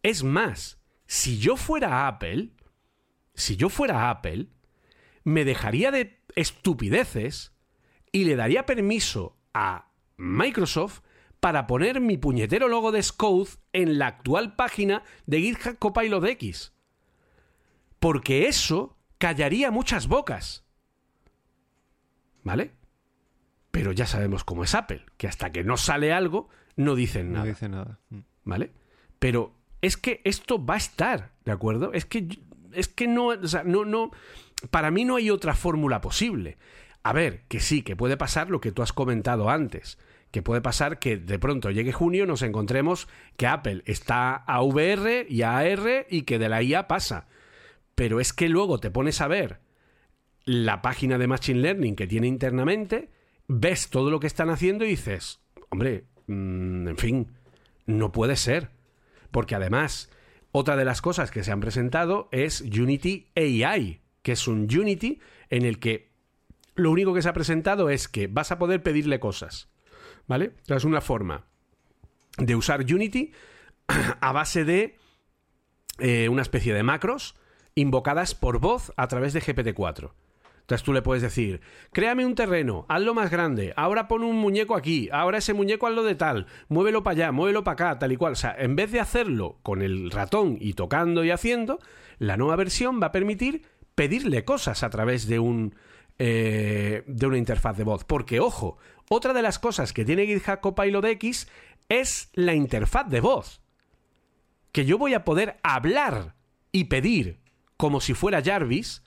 Es más, si yo fuera Apple, si yo fuera Apple, me dejaría de estupideces y le daría permiso a Microsoft para poner mi puñetero logo de Xcode en la actual página de GitHub Copilot X. Porque eso callaría muchas bocas. ¿Vale? Pero ya sabemos cómo es Apple, que hasta que no sale algo, no dicen No nada. dice nada. Mm. ¿Vale? Pero es que esto va a estar, ¿de acuerdo? Es que, es que no, o sea, no, no, para mí no hay otra fórmula posible. A ver, que sí, que puede pasar lo que tú has comentado antes, que puede pasar que de pronto llegue junio nos encontremos que Apple está a VR y a AR y que de la IA pasa. Pero es que luego te pones a ver la página de Machine Learning que tiene internamente, ves todo lo que están haciendo y dices, hombre, mm, en fin, no puede ser. Porque además, otra de las cosas que se han presentado es Unity AI, que es un Unity en el que lo único que se ha presentado es que vas a poder pedirle cosas. ¿Vale? Es una forma de usar Unity *clears throat* a base de eh, una especie de macros invocadas por voz a través de GPT-4. Entonces tú le puedes decir, créame un terreno, hazlo más grande, ahora pon un muñeco aquí, ahora ese muñeco hazlo de tal, muévelo para allá, muévelo para acá, tal y cual. O sea, en vez de hacerlo con el ratón y tocando y haciendo, la nueva versión va a permitir pedirle cosas a través de un eh, de una interfaz de voz. Porque, ojo, otra de las cosas que tiene GitHub Copilot X es la interfaz de voz. Que yo voy a poder hablar y pedir como si fuera Jarvis.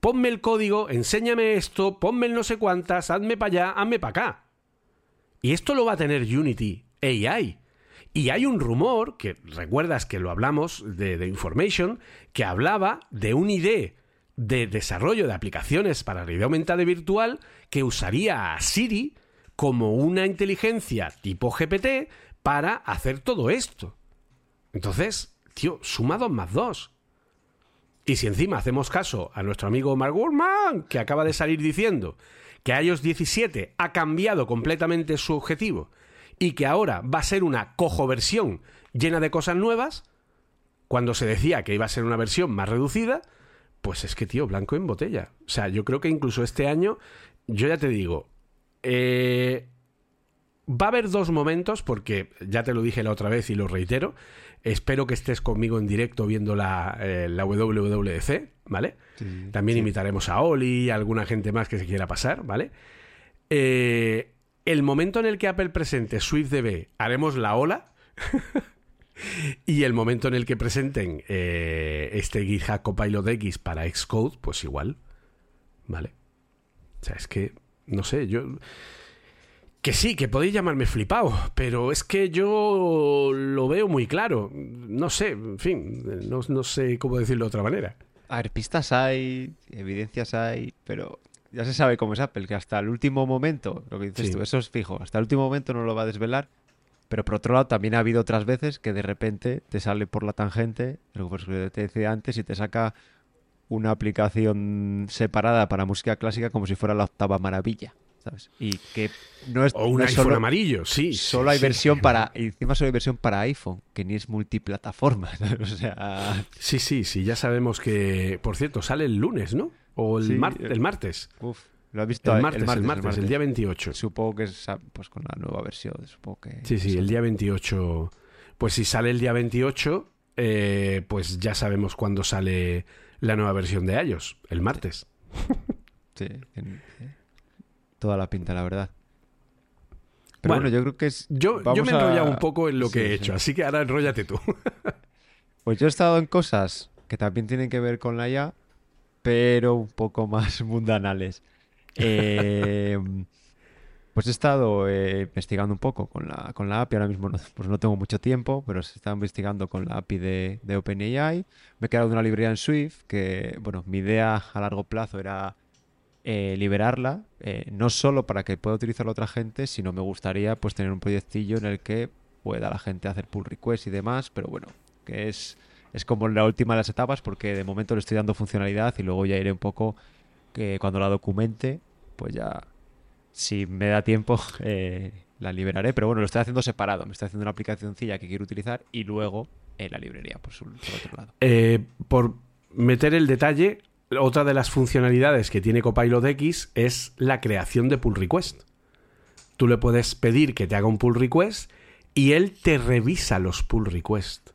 Ponme el código, enséñame esto, ponme el no sé cuántas, hazme para allá, hazme para acá. Y esto lo va a tener Unity AI. Y hay un rumor, que recuerdas que lo hablamos de, de Information, que hablaba de un ID de desarrollo de aplicaciones para realidad aumentada virtual que usaría a Siri como una inteligencia tipo GPT para hacer todo esto. Entonces, tío, suma dos más dos. Y si encima hacemos caso a nuestro amigo Mark Gurman, que acaba de salir diciendo que iOS 17 ha cambiado completamente su objetivo y que ahora va a ser una cojo versión llena de cosas nuevas, cuando se decía que iba a ser una versión más reducida, pues es que, tío, blanco en botella. O sea, yo creo que incluso este año, yo ya te digo, eh, va a haber dos momentos, porque ya te lo dije la otra vez y lo reitero. Espero que estés conmigo en directo viendo la, eh, la WWDC, ¿vale? Sí, También sí. invitaremos a Oli y a alguna gente más que se quiera pasar, ¿vale? Eh, el momento en el que Apple presente SwiftDB, haremos la ola. *laughs* y el momento en el que presenten eh, este GitHub Copilot X para Xcode, pues igual. ¿Vale? O sea, es que, no sé, yo... Que sí, que podéis llamarme flipado, pero es que yo lo veo muy claro. No sé, en fin, no, no sé cómo decirlo de otra manera. A ver, pistas hay, evidencias hay, pero ya se sabe cómo es Apple, que hasta el último momento, lo que dices Sí. tú, eso es fijo, hasta el último momento no lo va a desvelar. Pero por otro lado, también ha habido otras veces que de repente te sale por la tangente, lo que te decía antes, y te saca una aplicación separada para música clásica como si fuera la octava maravilla. ¿sabes? Y que no es. O un no iPhone solo, amarillo, sí. Solo sí, hay sí. versión *laughs* para. Encima solo hay versión para iPhone, que ni es multiplataforma. *laughs* O sea. Sí, sí, sí, ya sabemos que. Por cierto, sale el lunes, ¿no? O el, Sí, mar- eh, el martes. Uf, lo has visto El martes, el martes, el, día 28. Supongo que es ah, pues con la nueva versión. Supongo que. Sí, sí, el día 28. Pues si sale el día 28, eh, pues ya sabemos cuándo sale la nueva versión de iOS, el martes. *laughs* Sí, tiene toda la pinta, la verdad. Pero Bueno, bueno, yo creo que es. Yo, me he enrollado a- un poco en lo que he sí. hecho, así que ahora enróllate tú. *laughs* Pues yo he estado en cosas que también tienen que ver con la IA, pero un poco más *laughs* mundanales. Eh, pues he estado eh, investigando un poco con la, con la API. Ahora mismo no, pues no tengo mucho tiempo, pero se está investigando con la API de, OpenAI. Me he quedado de una librería en Swift que, bueno, mi idea a largo plazo era eh, liberarla, eh, no solo para que pueda utilizarla otra gente, sino me gustaría pues tener un proyectillo en el que pueda la gente hacer pull requests y demás, pero bueno, que es, es como la última de las etapas porque de momento le estoy dando funcionalidad y luego ya iré un poco que cuando la documente, pues ya si me da tiempo *laughs* eh, la liberaré, pero bueno, lo estoy haciendo separado, me estoy haciendo una aplicacióncilla que quiero utilizar y luego en la librería por, su- por otro lado. Eh, por meter el detalle, otra de las funcionalidades que tiene Copilot X es la creación de pull request. Tú le puedes pedir que te haga un pull request y él te revisa los pull request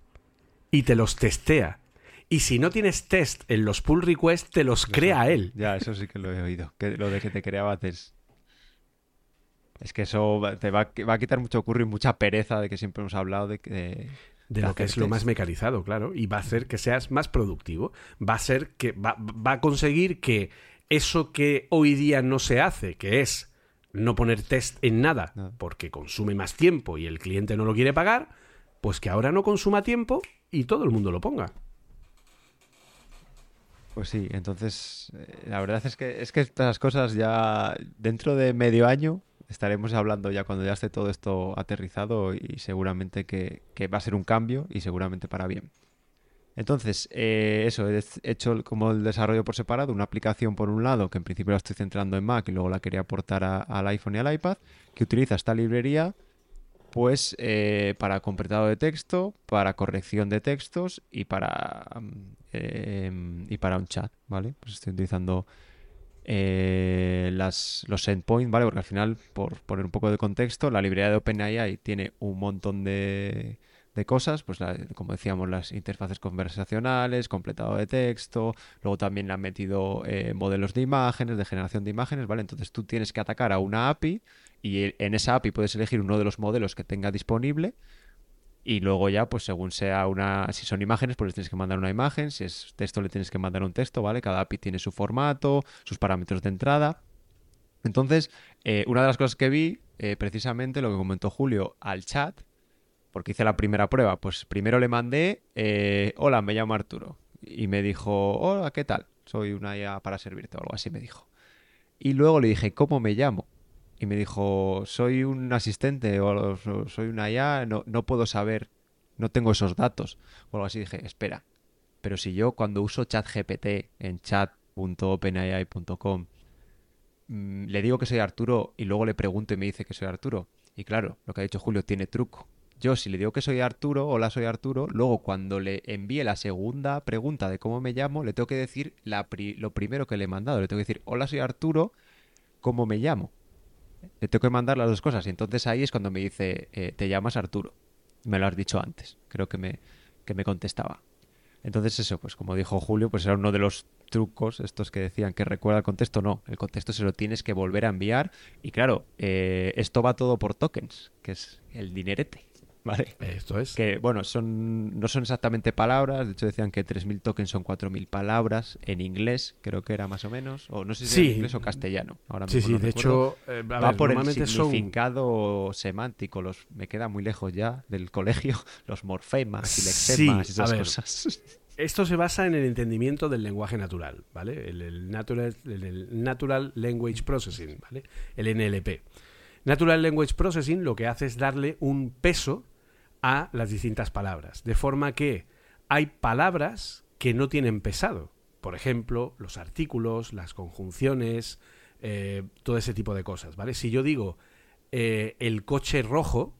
y te los testea. Y si no tienes test en los pull request, te los crea él. Ya, eso sí que lo he oído. Que lo de que te creaba test. Es que eso va- te va, a- va a quitar mucho curro y mucha pereza de que siempre hemos hablado de que. de- lo que es lo más mecanizado, claro. Y va a hacer que seas más productivo. Va a ser que va, va a conseguir que eso que hoy día no se hace, que es no poner test en nada, No. porque consume más tiempo y el cliente no lo quiere pagar, pues que ahora no consuma tiempo y todo el mundo lo ponga. Pues sí, entonces. eh, la verdad es que es que estas cosas ya. Dentro de medio año estaremos hablando ya cuando ya esté todo esto aterrizado y seguramente que, que va a ser un cambio y seguramente para bien. Entonces, eh, eso, he hecho como el desarrollo por separado, una aplicación por un lado, que en principio la estoy centrando en Mac y luego la quería aportar al iPhone y al iPad, que utiliza esta librería pues eh, para completado de texto, para corrección de textos y para mm, em, y para un chat, ¿vale? Pues estoy utilizando eh, las, los endpoints, ¿vale? Porque al final, por poner un poco de contexto, la librería de OpenAI tiene un montón de, de cosas, pues la- como decíamos, las interfaces conversacionales, completado de texto, luego también le han metido eh, modelos de imágenes, de generación de imágenes, ¿vale? Entonces tú tienes que atacar a una API y en esa API puedes elegir uno de los modelos que tenga disponible y luego ya, pues según sea una, si son imágenes, pues les tienes que mandar una imagen, si es texto le tienes que mandar un texto, ¿vale? Cada API tiene su formato, sus parámetros de entrada. Entonces, eh, una de las cosas que vi, eh, precisamente lo que comentó Julio al chat, porque hice la primera prueba, pues primero le mandé, eh, hola, me llamo Arturo. Y me dijo, hola, ¿qué tal? Soy una IA para servirte o algo así me dijo. Y luego le dije, ¿cómo me llamo? Y me dijo, soy un asistente o, soy una IA, no, no puedo saber, no tengo esos datos. O algo así dije, espera, pero si yo cuando uso ChatGPT en chat.openai.com mm, le digo que soy Arturo y luego le pregunto y me dice que soy Arturo. Y claro, lo que ha dicho Julio tiene truco. Yo si le digo que soy Arturo, hola soy Arturo, luego cuando le envíe la segunda pregunta de cómo me llamo, le tengo que decir la pri- lo primero que le he mandado. Le tengo que decir, hola soy Arturo, ¿cómo me llamo? Le tengo que mandar las dos cosas. Y entonces ahí es cuando me dice, eh, te llamas Arturo. Me lo has dicho antes. Creo que me, que me contestaba. Entonces eso, pues como dijo Julio, pues era uno de los trucos estos que decían que recuerda el contexto. No, el contexto se lo tienes que volver a enviar. Y claro, eh, esto va todo por tokens, que es el dinerete. ¿Vale? Esto es. Que, bueno, son, no son exactamente palabras. De hecho, decían que 3.000 tokens son 4.000 palabras en inglés, creo que era más o menos. O no sé si Sí. en inglés o castellano. Ahora Sí, mismo sí, no de hecho, eh, a Va ver, por el son significado semántico. Los, me queda muy lejos ya del colegio. *laughs* Los morfemas y Sí, lexemas y esas a ver. cosas. *laughs* Esto se basa en el entendimiento del lenguaje natural, ¿vale? El, el natural, el- el Natural Language Processing, ¿vale? El NLP. Natural Language Processing lo que hace es darle un peso a las distintas palabras, de forma que hay palabras que no tienen pesado por ejemplo, los artículos, las conjunciones, eh, todo ese tipo de cosas, ¿vale? Si yo digo eh, el coche rojo,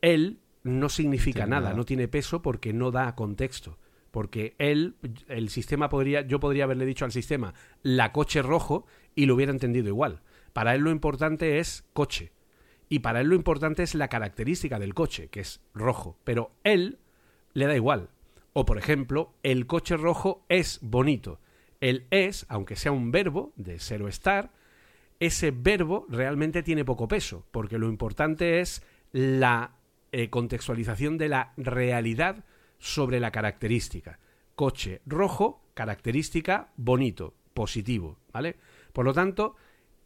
él no significa nada, no tiene peso porque no da contexto. Porque él, el sistema podría, yo podría haberle dicho al sistema la coche rojo y lo hubiera entendido igual. Para él lo importante es coche. Y para él lo importante es la característica del coche, que es rojo. Pero él le da igual. O por ejemplo, el coche rojo es bonito. El es, aunque sea un verbo de ser o estar, ese verbo realmente tiene poco peso, porque lo importante es la eh, contextualización de la realidad sobre la característica. Coche rojo, característica bonito, positivo, ¿vale? Por lo tanto,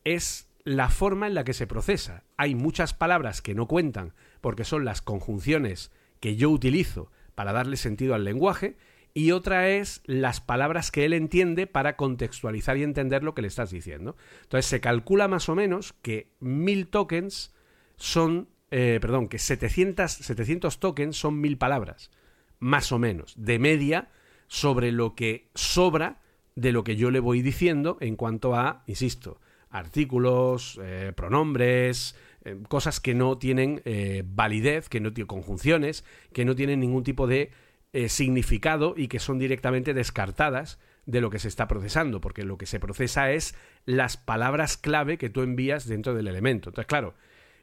es la forma en la que se procesa. Hay muchas palabras que no cuentan porque son las conjunciones que yo utilizo para darle sentido al lenguaje y otra es las palabras que él entiende para contextualizar y entender lo que le estás diciendo. Entonces se calcula más o menos que mil tokens son, eh, perdón, que 700, 700 tokens son mil palabras, más o menos, de media sobre lo que sobra de lo que yo le voy diciendo en cuanto a, insisto, artículos, eh, pronombres, eh, cosas que no tienen validez, que no tienen conjunciones, que no tienen ningún tipo de eh, significado y que son directamente descartadas de lo que se está procesando, porque lo que se procesa es las palabras clave que tú envías dentro del elemento. Entonces, claro,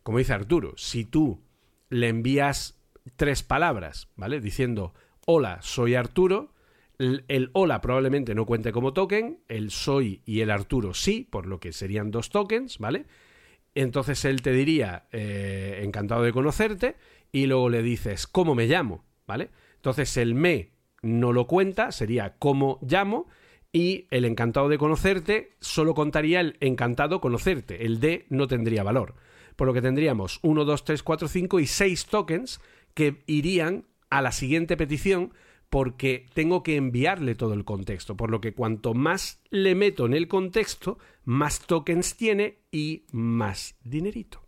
como dice Arturo, si tú le envías tres palabras, ¿vale? Diciendo, hola, soy Arturo, el, hola probablemente no cuente como token, el soy y el Arturo sí, por lo que serían dos tokens, ¿vale? Entonces él te diría, eh, encantado de conocerte, y luego le dices, ¿cómo me llamo? ¿Vale? Entonces el me no lo cuenta, sería cómo llamo, y el encantado de conocerte solo contaría el encantado conocerte, el de no tendría valor. Por lo que tendríamos 1, 2, 3, 4, 5 y 6 tokens que irían a la siguiente petición porque tengo que enviarle todo el contexto, por lo que cuanto más le meto en el contexto, más tokens tiene y más dinerito.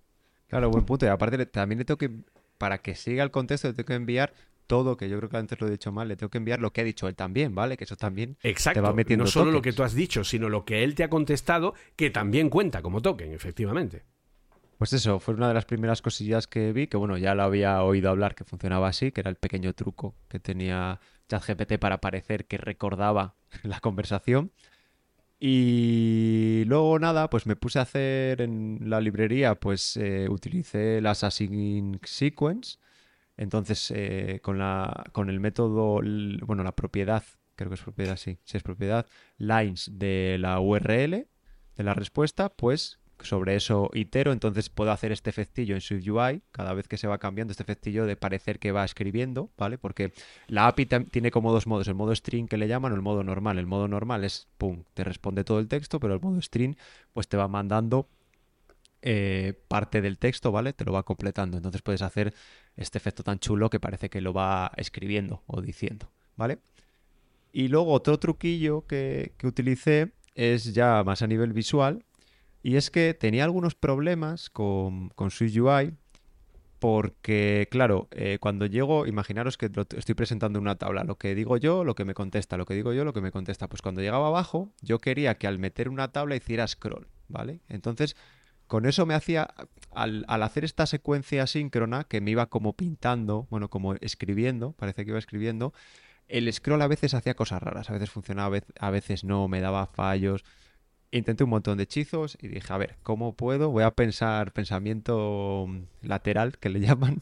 Claro, buen punto. Y aparte también le tengo que, para que siga el contexto, le tengo que enviar todo, que yo creo que antes lo he dicho mal, le tengo que enviar lo que ha dicho él también, ¿vale? Que eso también Exacto. te va metiendo No solo lo que tú has dicho, sino lo que él te ha contestado, que también cuenta como token, efectivamente. Pues eso, fue una de las primeras cosillas que vi, que bueno, ya lo había oído hablar que funcionaba así, que era el pequeño truco que tenía ChatGPT para parecer que recordaba *laughs* la conversación. Y luego nada, pues me puse a hacer en la librería, pues eh, utilicé las async sequence, entonces, eh, con, la, con el método, bueno, la propiedad, creo que es propiedad, sí, si es propiedad, lines de la URL, de la respuesta, pues sobre eso itero, entonces puedo hacer este efectillo en SwiftUI, cada vez que se va cambiando este efectillo de parecer que va escribiendo, ¿vale? Porque la API tiene como dos modos, el modo string que le llaman o el modo normal. El modo normal es, pum, te responde todo el texto, pero el modo string pues te va mandando eh, parte del texto, ¿vale? Te lo va completando. Entonces puedes hacer este efecto tan chulo que parece que lo va escribiendo o diciendo, ¿vale? Y luego otro truquillo que, utilicé es ya más a nivel visual y es que tenía algunos problemas con, con UI porque, claro, eh, cuando llego, imaginaros que estoy presentando una tabla, lo que digo yo, lo que me contesta, lo que digo yo, lo que me contesta. Pues cuando llegaba abajo, yo quería que al meter una tabla hiciera scroll, ¿vale? Entonces, con eso me hacía, al, hacer esta secuencia síncrona, que me iba como pintando, bueno, como escribiendo, parece que iba escribiendo, el scroll a veces hacía cosas raras, a veces funcionaba, a veces no, me daba fallos. Intenté un montón de hechizos y dije, a ver, ¿cómo puedo? Voy a pensar pensamiento lateral, que le *laughs* llaman.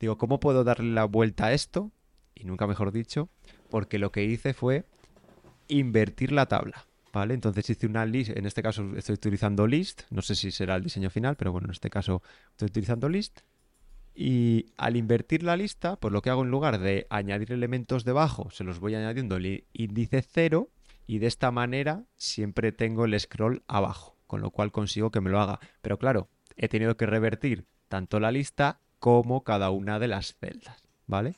Digo, ¿cómo puedo darle la vuelta a esto? Y nunca mejor dicho, porque lo que hice fue invertir la tabla. ¿vale? Entonces hice una list, en este caso estoy utilizando list, no sé si será el diseño final, pero bueno, en este caso estoy utilizando list. Y al invertir la lista, pues lo que hago en lugar de añadir elementos debajo, se los voy añadiendo el índice 0 y de esta manera siempre tengo el scroll abajo, con lo cual consigo que me lo haga. Pero claro, he tenido que revertir tanto la lista como cada una de las celdas, ¿vale?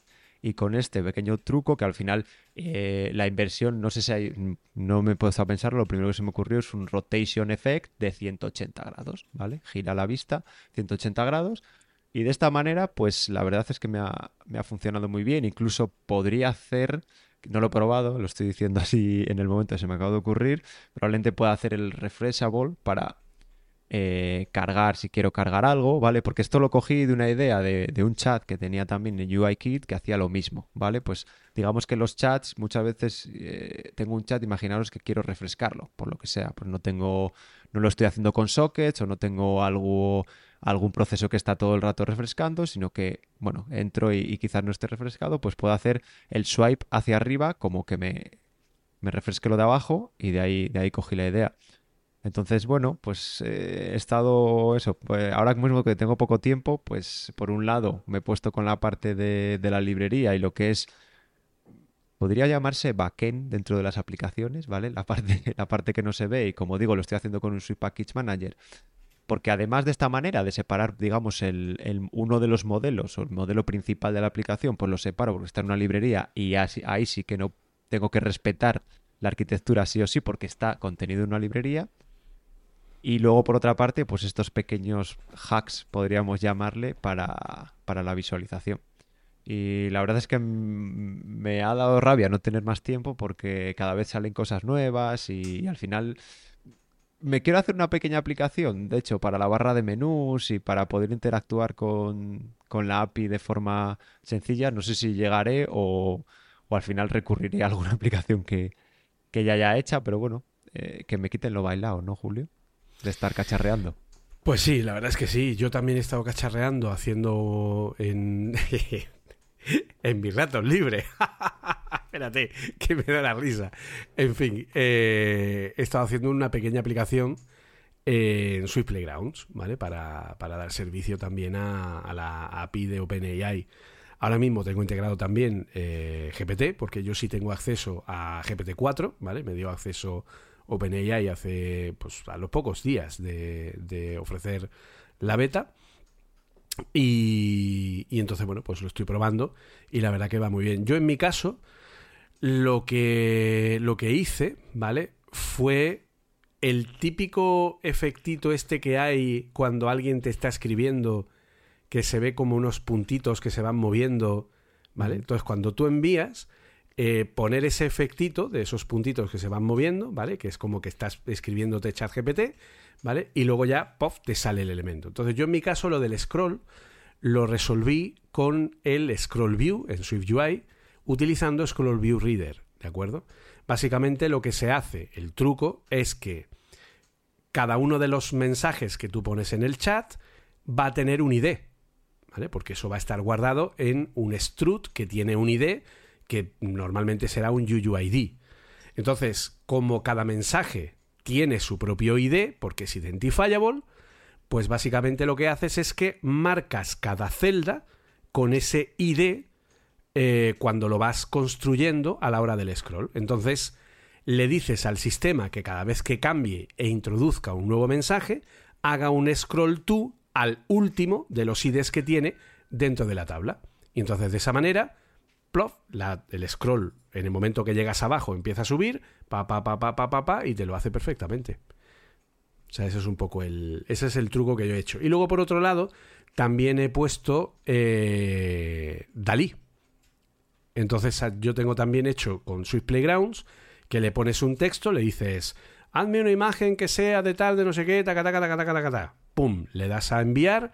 y con este pequeño truco que al final eh, la inversión, no sé si hay, no me he puesto a pensarlo, lo primero que se me ocurrió es un rotation effect de 180 grados, ¿vale? Gira la vista 180 grados y de esta manera, pues la verdad es que me ha, me ha funcionado muy bien, incluso podría hacer no lo he probado, lo estoy diciendo *laughs* así en el momento se me acaba de ocurrir, probablemente pueda hacer el refreshable para eh, cargar si quiero cargar algo, ¿vale? Porque esto lo cogí de una idea de, un chat que tenía también en UIKit que hacía lo mismo, ¿vale? Pues digamos que los chats, muchas veces eh, tengo un chat, imaginaros que quiero refrescarlo, por lo que sea, pues no tengo, no lo estoy haciendo con sockets o no tengo algo, algún proceso que está todo el rato refrescando, sino que, bueno, entro y, quizás no esté refrescado, pues puedo hacer el swipe hacia arriba como que me, me refresque lo de abajo y de ahí, de ahí cogí la idea. Entonces, bueno, pues eh, he estado eso. Pues ahora mismo que tengo poco tiempo, pues por un lado me he puesto con la parte de, la librería y lo que es podría llamarse backend dentro de las aplicaciones, ¿vale? La parte, *laughs* la parte que no se ve y como digo, lo estoy haciendo con un Swift Package Manager. Porque además de esta manera de separar, digamos, el, uno de los modelos o el modelo principal de la aplicación, pues lo separo porque está en una librería y ahí sí que no tengo que respetar la arquitectura sí o sí porque está contenido en una librería. Y luego, por otra parte, pues estos pequeños hacks, podríamos llamarle, para, la visualización. Y la verdad es que me ha dado rabia no tener más tiempo porque cada vez salen cosas nuevas y al final me quiero hacer una pequeña aplicación, de hecho, para la barra de menús y para poder interactuar con, la API de forma sencilla. No sé si llegaré o, al final recurriré a alguna *laughs* aplicación que, ya haya hecha, pero bueno, eh, que me quiten lo bailado, ¿no, Julio? de estar cacharreando. Pues sí, la verdad es que sí. Yo también he estado cacharreando haciendo en, *laughs* en mis ratos libres. *laughs* Espérate, *laughs* que me da la risa. En fin, eh, he estado haciendo una pequeña aplicación en Swift Playgrounds, ¿vale? Para, dar servicio también a, la API de OpenAI. Ahora mismo tengo integrado también eh, GPT, porque yo sí tengo acceso a GPT-4, ¿vale? Me dio acceso OpenAI hace pues, a los pocos días de, ofrecer la beta. Y, entonces, bueno, pues lo estoy probando y la verdad que va muy bien. Yo en mi caso, lo que, lo que hice, ¿vale? Fue el típico efectito este que hay cuando alguien te está escribiendo, que se ve como unos puntitos que se van moviendo, ¿vale? Entonces, cuando tú envías, eh, poner ese efectito de esos puntitos que se van moviendo, ¿vale? Que es como que estás escribiéndote chat GPT, ¿vale? Y luego ya, ¡pof!, te sale el elemento. Entonces yo en mi caso lo del scroll lo resolví con el scroll view en SwiftUI utilizando scroll view reader, ¿de acuerdo? Básicamente lo que se hace, el truco, es que cada uno de los mensajes que tú pones en el chat va a tener un ID, ¿vale? Porque eso va a estar guardado en un strut que tiene un ID que normalmente será un UUID. Entonces, como cada mensaje tiene su propio ID, porque es identifiable, pues básicamente lo que haces es que marcas cada celda con ese ID eh, cuando lo vas construyendo a la hora del scroll. Entonces, le dices al sistema que cada vez que cambie e introduzca un nuevo mensaje, haga un scroll to al último de los IDs que tiene dentro de la tabla. Y entonces, de esa manera, el scroll en el momento que llegas abajo empieza a subir, pa, pa, pa, pa, pa, pa, pa, y te lo hace perfectamente. O sea, ese es un poco el. Ese es el truco que yo he hecho. Y luego, por otro lado, también he puesto eh, Dalí. Entonces, yo tengo también hecho con Swift Playgrounds que le pones un texto, le dices, hazme una imagen que sea de tal, de no sé qué, taca, taca, taca, taca, taca, taca. Pum, le das a enviar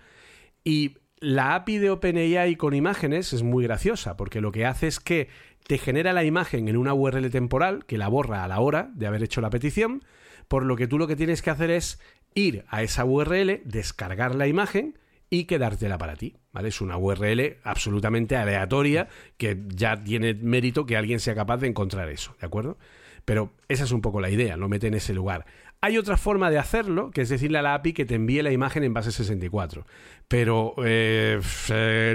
y la API de OpenAI con imágenes es muy graciosa, porque lo que hace es que te genera la imagen en una URL temporal, que la borra a la hora de haber hecho la petición, por lo que tú lo que tienes que hacer es ir a esa URL, descargar la imagen y quedártela para ti. ¿vale? Es una URL absolutamente aleatoria que ya tiene mérito que alguien sea capaz de encontrar eso, ¿de acuerdo? Pero esa es un poco la idea, lo mete en ese lugar. Hay otra forma de hacerlo, que es decirle a la API que te envíe la imagen en base 64. Pero eh,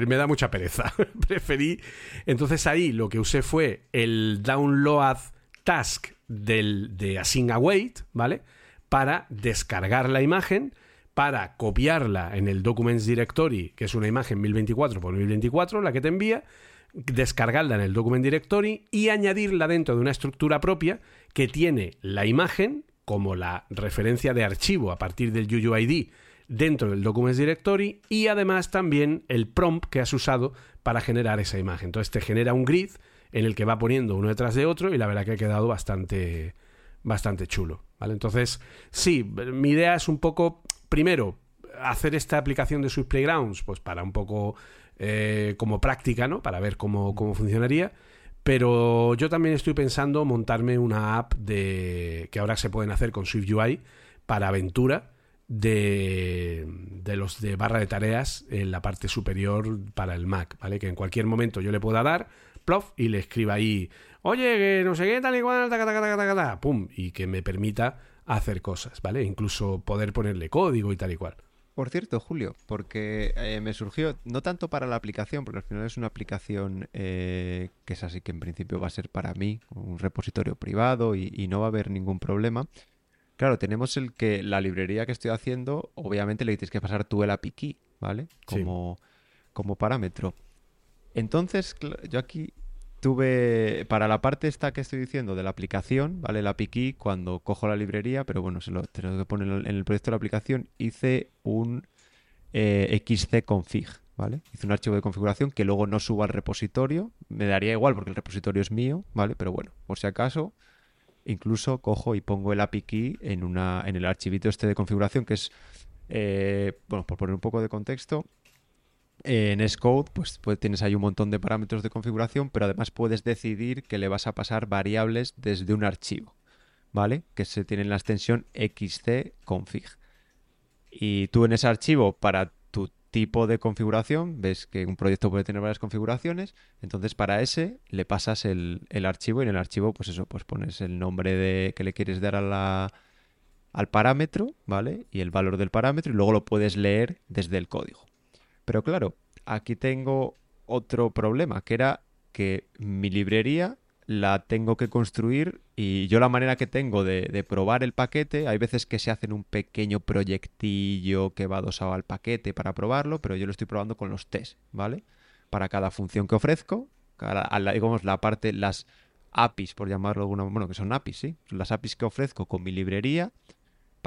me da mucha pereza. *laughs* Preferí. Entonces ahí lo que usé fue el download task del, de async await, ¿vale? Para descargar la imagen, para copiarla en el Documents Directory, que es una imagen 1024 por 1024, la que te envía, descargarla en el Document Directory y añadirla dentro de una estructura propia que tiene la imagen como la referencia de archivo a partir del UUID dentro del Documents Directory y además también el prompt que has usado para generar esa imagen. Entonces te genera un grid en el que va poniendo uno detrás de otro y la verdad que ha quedado bastante, bastante chulo. ¿vale? Entonces, sí, mi idea es un poco, primero, hacer esta aplicación de Swift Playgrounds, pues para un poco eh, como práctica, ¿no? Para ver cómo, cómo funcionaría. Pero yo también estoy pensando montarme una app de que ahora se pueden hacer con Swift UI para aventura de, de, los de barra de tareas en la parte superior para el Mac, ¿vale? Que en cualquier momento yo le pueda dar, plof, y le escriba ahí, oye, que no sé qué, tal y cual, taca, taca, taca, pum, y que me permita hacer cosas, ¿vale? Incluso poder ponerle código y tal y cual. Por cierto, Julio, porque eh, me surgió, no tanto para la aplicación, porque al final es una aplicación eh, que es así que en principio va a ser para mí, un repositorio privado y, y no va a haber ningún problema. Claro, tenemos el que la librería que estoy haciendo, obviamente le tienes que pasar tú el API key, ¿vale? Como, como parámetro. Entonces, yo aquí tuve, para la parte esta que estoy diciendo de la aplicación, ¿vale? El API key, cuando cojo la librería, pero bueno, se lo tengo que poner en el proyecto de la aplicación, hice un eh, xcconfig, ¿vale? Hice un archivo de configuración que luego no subo al repositorio, me daría igual porque el repositorio es mío, ¿vale? Pero bueno, por si acaso incluso cojo y pongo el API key en, una, en el archivito este de configuración que es, eh, bueno, por poner un poco de contexto, en Xcode pues, pues, tienes ahí un montón de parámetros de configuración, pero además puedes decidir que le vas a pasar variables desde un archivo, ¿vale? Que se tiene en la extensión xcconfig. Y tú en ese archivo, para tipo de configuración, ves que un proyecto puede tener varias configuraciones, entonces para ese le pasas el, archivo y en el archivo pues eso, pues pones el nombre de que le quieres dar al parámetro, ¿vale? Y el valor del parámetro y luego lo puedes leer desde el código. Pero claro, aquí tengo otro problema, que era que mi librería la tengo que construir y yo la manera que tengo de, probar el paquete, hay veces que se hacen un pequeño proyectillo que va adosado al paquete para probarlo, pero yo lo estoy probando con los tests, ¿vale? Para cada función que ofrezco, digamos la parte, las APIs, por llamarlo de alguna bueno, que son APIs, ¿sí? Las APIs que ofrezco con mi librería,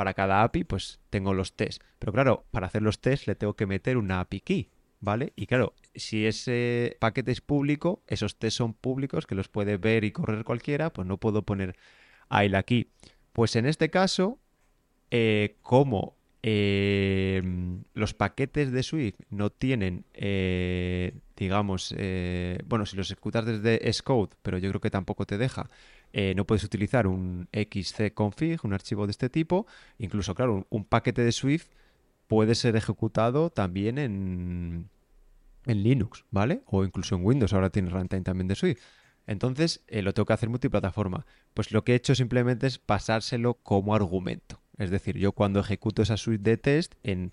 para cada API, pues tengo los tests. Pero claro, para hacer los tests le tengo que meter una API key, ¿vale? Y claro, si ese paquete es público, esos test son públicos, que los puede ver y correr cualquiera, pues no puedo poner ahí aquí. Pues en este caso, eh, como eh, los paquetes de Swift no tienen, eh, digamos, bueno, si los ejecutas desde Xcode, pero yo creo que tampoco te deja, no puedes utilizar un xcconfig, un archivo de este tipo. Incluso, claro, un paquete de Swift puede ser ejecutado también en, en Linux, ¿vale? O incluso en Windows, ahora tiene runtime también de Swift. Entonces, eh, lo tengo que hacer multiplataforma. Pues lo que he hecho simplemente es pasárselo como argumento. Es decir, yo cuando ejecuto esa suite de test, en,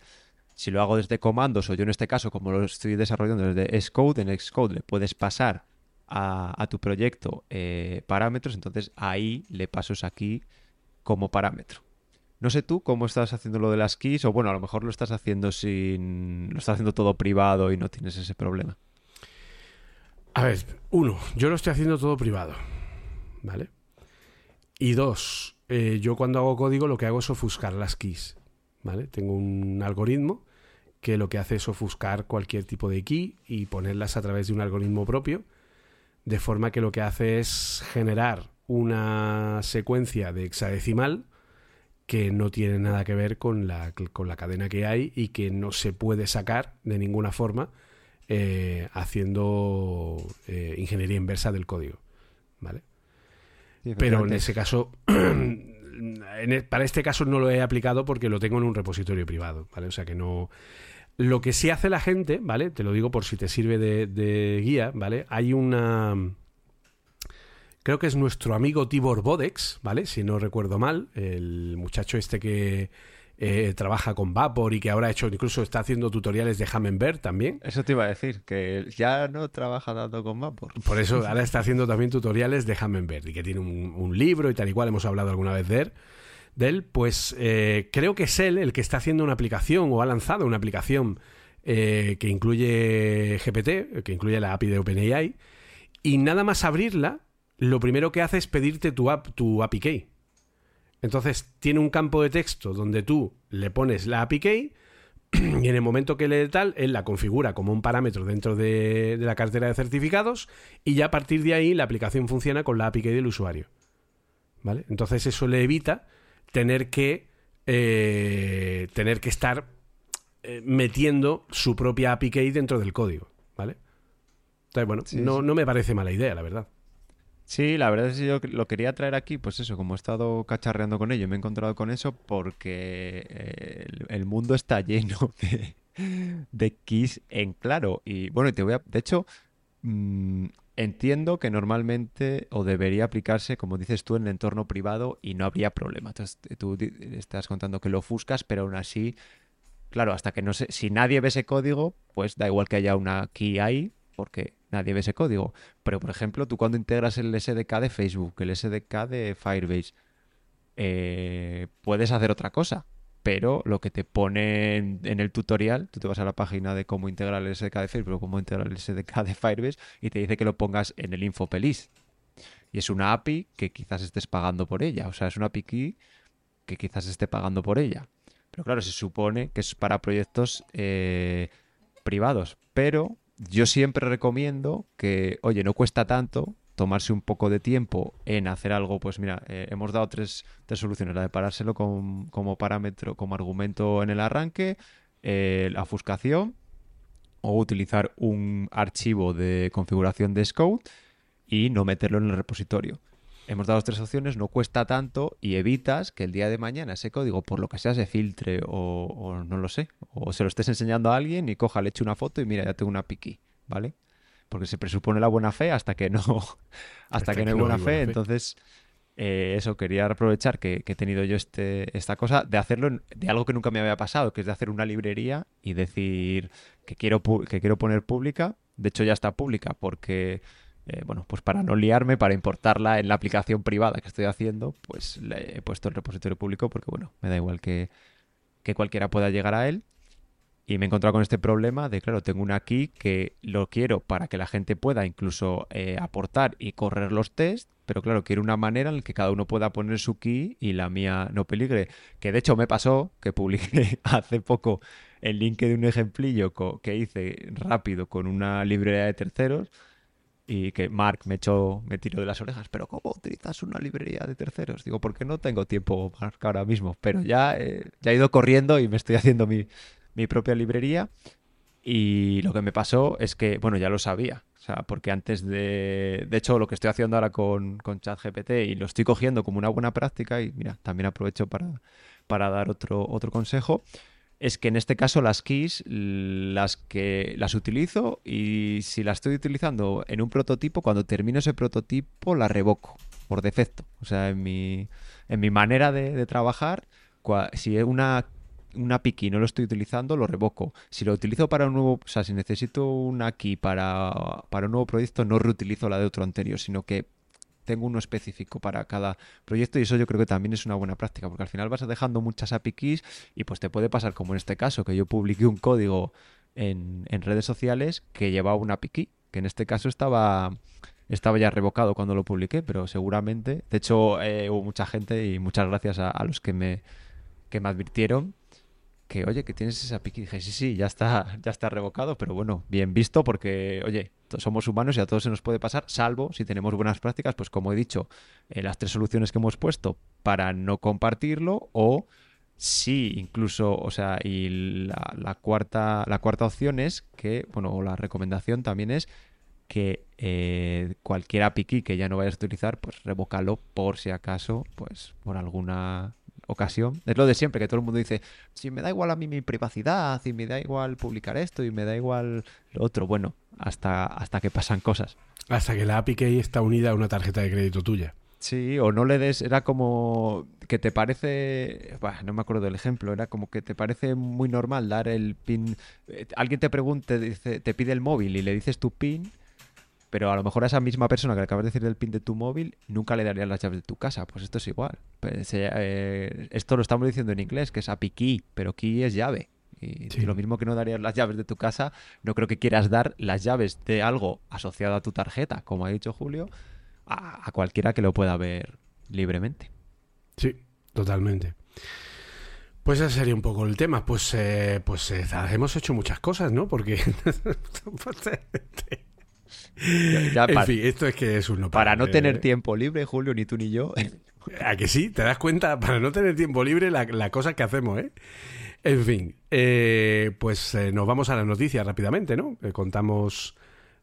si lo hago desde comandos o yo en este caso, como lo estoy desarrollando desde Xcode, en Xcode le puedes pasar a, tu proyecto eh, parámetros, entonces ahí le paso aquí como parámetro. No sé tú cómo estás haciendo lo de las keys, o bueno, a lo mejor lo estás haciendo sin. lo estás haciendo todo privado y no tienes ese problema. A ver, uno, yo lo estoy haciendo todo privado. ¿Vale? Y dos, eh, yo cuando hago código lo que hago es ofuscar las keys. ¿Vale? Tengo un algoritmo que lo que hace es ofuscar cualquier tipo de key y ponerlas a través de un algoritmo propio, de forma que lo que hace es generar una secuencia de hexadecimal que no tiene nada que ver con la, con la cadena que hay y que no se puede sacar de ninguna forma eh, haciendo eh, ingeniería inversa del código. ¿Vale? Pero en ese caso, *clears throat* e, para este caso no lo he aplicado porque lo tengo en un repositorio privado, ¿vale? O sea que no... Lo que sí hace la gente, ¿vale? Te lo digo por si te sirve de guía, ¿vale? Hay una creo que es nuestro amigo Tibor Bodex, ¿vale? Si no recuerdo mal, el muchacho este que eh, trabaja con Vapor y que ahora ha hecho, incluso está haciendo tutoriales de Hammenberg también. Eso te iba a decir, que ya no trabaja tanto con Vapor. Por eso *laughs* ahora está haciendo también tutoriales de Hammenberg y que tiene un, libro y tal y cual, hemos hablado alguna vez de él. De él pues eh, creo que es él el que está haciendo una aplicación o ha lanzado una aplicación eh, que incluye GPT, que incluye la API de OpenAI, y nada más abrirla, lo primero que hace es pedirte tu, app, tu API Entonces tiene un campo de texto donde tú le pones la API *clears throat* y en el momento que lee tal, él la configura como un parámetro dentro de, la cartera de certificados y ya a partir de ahí la aplicación funciona con la API key del usuario. ¿Vale? Entonces eso le evita tener que eh, tener que estar eh, metiendo su propia API key dentro del código. ¿Vale? Entonces, bueno, no, no me parece mala idea, la verdad. Sí, la verdad es que yo lo quería traer aquí, pues eso, como he estado cacharreando con ello, me he encontrado con eso porque eh, el, mundo está *laughs* lleno de, de, keys en claro. Y bueno, te voy a. De hecho, mm, entiendo que normalmente o debería aplicarse, como dices tú, en el entorno privado y no habría problema. Entonces, tú estás contando que lo ofuscas, pero aún así, claro, hasta que no sé. Si nadie ve ese código, pues da igual que haya una key ahí, porque nadie ve ese código. Pero, por ejemplo, tú cuando integras el SDK de Facebook, el SDK de Firebase, eh, puedes hacer otra cosa. Pero lo que te pone en, el tutorial, tú te vas a la página de cómo integrar el SDK de integrar el SDK de Firebase y te dice que lo pongas en el InfoPelis. Y es una API que quizás estés pagando por ella. O sea, es una API que quizás esté pagando por ella. Pero claro, se supone que es para proyectos eh, privados. Pero yo siempre recomiendo que, oye, no cuesta tanto tomarse un poco de tiempo en hacer algo, pues mira, eh, hemos dado tres, soluciones, la de parárselo como parámetro, como argumento en el arranque, eh, la ofuscación o utilizar un archivo de configuración de Scout y no meterlo en el repositorio hemos dado tres opciones, no cuesta tanto y evitas que el día de mañana ese código, por lo que sea, se filtre o, no lo sé, o se lo estés enseñando a alguien y coja, le eche una foto y mira, ya tengo una piqui, ¿vale? Porque se presupone la buena fe hasta que no, *laughs* hasta que no hay buena, fe, entonces... Eh, eso, quería aprovechar que, he tenido yo este, esta cosa de hacerlo de algo que nunca me había pasado, que es de hacer una librería y decir que quiero, que quiero poner pública. De hecho, ya está pública porque eh, bueno, pues para no liarme, para importarla en la aplicación privada que estoy haciendo, pues le he puesto el repositorio público porque, bueno, me da igual que, cualquiera pueda llegar a él. Y me he encontrado con este problema de, claro, tengo una key que lo quiero para que la gente pueda incluso eh, aportar y correr los tests, pero claro, quiero una manera en la que cada uno pueda poner su key y la mía no peligre. Que de hecho me pasó que publiqué *laughs* hace poco el link de un ejemplillo que hice rápido con una librería de terceros y que Mark me echó, me tiró de las orejas, pero ¿cómo utilizas una librería de terceros? Digo, porque no tengo tiempo, Mark, ahora mismo, pero ya, eh, ya he ido corriendo y me estoy haciendo mi, mi, propia librería y lo que me pasó es que, bueno, ya lo sabía, o sea, porque antes de, de hecho, lo que estoy haciendo ahora con, con ChatGPT y lo estoy cogiendo como una buena práctica y mira, también aprovecho para, para dar otro, otro consejo es que en este caso las keys las que las utilizo y si las estoy utilizando en un prototipo, cuando termino ese prototipo la revoco por defecto. O sea, en mi, en mi manera de, trabajar, si es una una key no lo estoy utilizando, lo revoco. Si lo utilizo para un nuevo, o sea, si necesito una key para, para un nuevo proyecto, no reutilizo la de otro anterior, sino que tengo uno específico para cada proyecto y eso yo creo que también es una buena práctica porque al final vas dejando muchas API keys y pues te puede pasar como en este caso que yo publiqué un código en, redes sociales que llevaba una API que en este caso estaba estaba ya revocado cuando lo publiqué pero seguramente de hecho eh, hubo mucha gente y muchas gracias a, a los que me que me advirtieron que, oye, que tienes esa piqui. dije, sí, sí, ya está, *laughs* ya está revocado, pero bueno, bien visto porque, oye, somos humanos y a todos se nos puede pasar, salvo si tenemos buenas prácticas, pues como he dicho, eh, las tres soluciones que hemos puesto para no compartirlo o sí, incluso, o sea, y la, cuarta, la cuarta opción es que, bueno, la recomendación también es que eh, cualquier API que ya no vayas a utilizar, pues revócalo por si acaso, pues por alguna ocasión. Es lo de siempre, que todo el mundo dice, si me da igual a mí mi privacidad, y me da igual publicar esto, y me da igual lo otro. Bueno, hasta, hasta que pasan cosas. Hasta que la API key está unida a una tarjeta de crédito tuya. Sí, o no le des, era como que te parece, no me acuerdo del ejemplo, era como que te parece muy normal dar el pin, eh, alguien te pregunte, dice, te pide el móvil y le dices tu pin pero a lo mejor a esa misma persona que le acabas de decir el pin de tu móvil, nunca le darías las llaves de tu casa. Pues esto es igual. Pues, eh, eh, esto lo estamos diciendo en inglés, que es API key, pero key es llave. Y lo mismo que no darías las llaves de tu casa, no creo que quieras dar las llaves de algo asociado a tu tarjeta, como ha dicho Julio, a, a cualquiera que lo pueda ver libremente. Sí, totalmente. Pues ese sería un poco el tema. Pues, eh, pues eh, hemos hecho muchas cosas, ¿no? Porque. *laughs* Ya en para- fin, esto es que es un no Para no parar, tener eh. tiempo libre, Julio, ni tú ni yo. ¿A que sí? ¿Te das cuenta? Para no tener tiempo libre, la, la cosa que hacemos, ¿eh? En fin, eh, pues eh, nos vamos a las noticias rápidamente, ¿no? Eh, contamos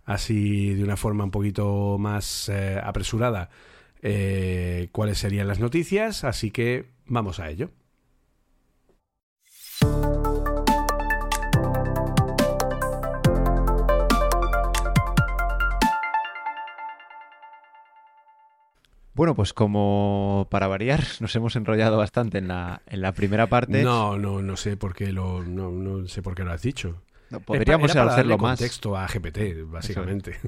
así de una forma un poquito más eh, apresurada eh, cuáles serían las noticias, así que vamos a ello. Bueno, pues como para variar, *laughs* nos hemos enrollado bastante en la, en la primera parte. No, no, no sé por qué lo, no, no sé por qué lo has dicho. No, podríamos para hacerlo más. contexto a GPT, básicamente.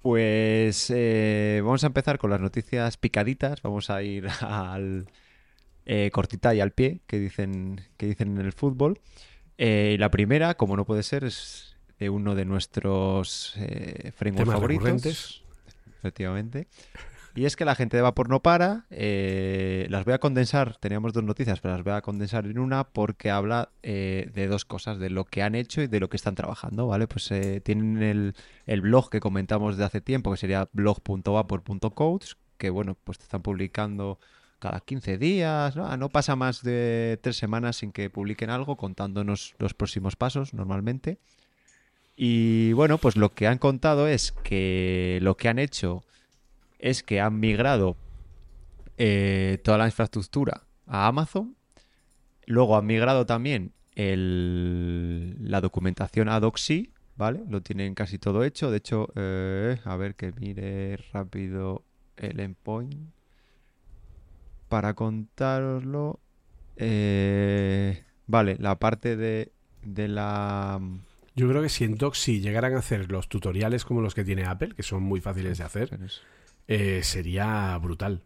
Pues eh, vamos a empezar con las noticias picaditas. Vamos a ir *laughs* al eh, cortita y al pie que dicen, que dicen en el fútbol. Eh, y la primera, como no puede ser, es de uno de nuestros frameworks favoritos. recurrentes. Efectivamente. Y es que la gente de Vapor no para. eh, las voy a condensar. Teníamos dos noticias, pero las voy a condensar en una porque habla eh, de dos cosas: de lo que han hecho y de lo que están trabajando, ¿vale? Pues eh, tienen el, el blog que comentamos de hace tiempo, que sería blog.vapor.codes, que bueno, pues te están publicando cada 15 días, ¿no? Ah, No pasa más de tres semanas sin que publiquen algo contándonos los próximos pasos normalmente. Y bueno, pues lo que han contado es que lo que han hecho es que han migrado eh, toda la infraestructura a Amazon. Luego han migrado también el- la documentación a Doxy, ¿vale? Lo tienen casi todo hecho. De hecho, eh, a ver que mire rápido el endpoint para contároslo. Eh, vale, la parte de, de la... Yo creo que si en Doxy llegaran a hacer los tutoriales como los que tiene Apple, que son muy fáciles de hacer, eh, sería brutal.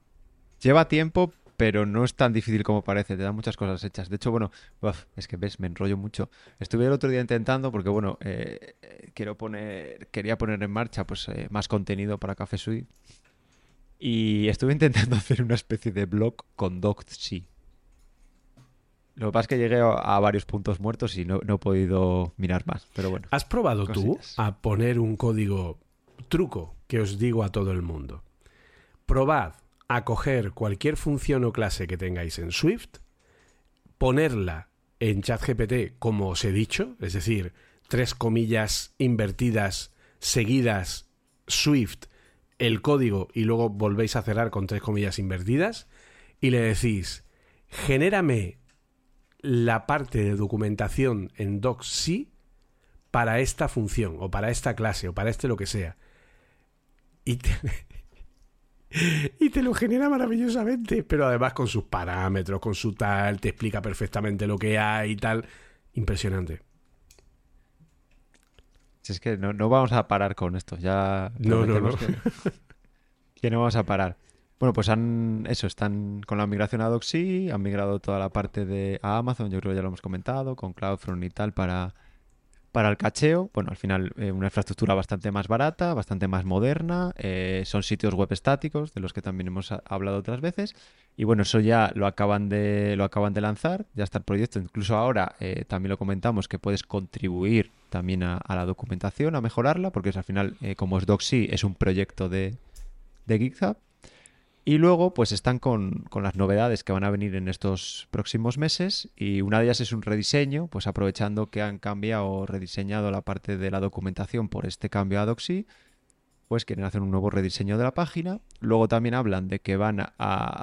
Lleva tiempo, pero no es tan difícil como parece. Te dan muchas cosas hechas. De hecho, bueno, uf, es que ves, me enrollo mucho. Estuve el otro día intentando, porque bueno, eh, quiero poner, quería poner en marcha pues eh, más contenido para Café Suite. Y estuve intentando *laughs* hacer una especie de blog con Doxy. Lo que pasa es que llegué a, varios puntos muertos y no, no he podido mirar más. Pero bueno. ¿Has probado tú a poner un código truco que os digo a todo el mundo? Probad a coger cualquier función o clase que tengáis en Swift, ponerla en ChatGPT como os he dicho, es decir, tres comillas invertidas seguidas Swift el código y luego volvéis a cerrar con tres comillas invertidas y le decís, genérame la parte de documentación en Docsy para esta función o para esta clase o para este lo que sea. Y *laughs* y te lo genera maravillosamente, pero además con sus parámetros, con su tal, te explica perfectamente lo que hay y tal. Impresionante. Si es que no, no vamos a parar con esto, ya No, no, no. Que, que no vamos a parar. Bueno, pues han, eso, están con la migración a Doxy, han migrado toda la parte de a Amazon, yo creo que ya lo hemos comentado, con CloudFront y tal para, para el cacheo. Bueno, al final eh, una infraestructura bastante más barata, bastante más moderna, eh, son sitios web estáticos, de los que también hemos hablado otras veces. Y bueno, eso ya lo acaban de, lo acaban de lanzar, ya está el proyecto. Incluso ahora eh, también lo comentamos que puedes contribuir también a, a la documentación, a mejorarla, porque es, al final, como es Doxy, es un proyecto de, de GitHub. Y luego, pues están con, con las novedades que van a venir en estos próximos meses. Y una de ellas es un rediseño, pues aprovechando que han cambiado o rediseñado la parte de la documentación por este cambio a Doxy, pues quieren hacer un nuevo rediseño de la página. Luego también hablan de que van a,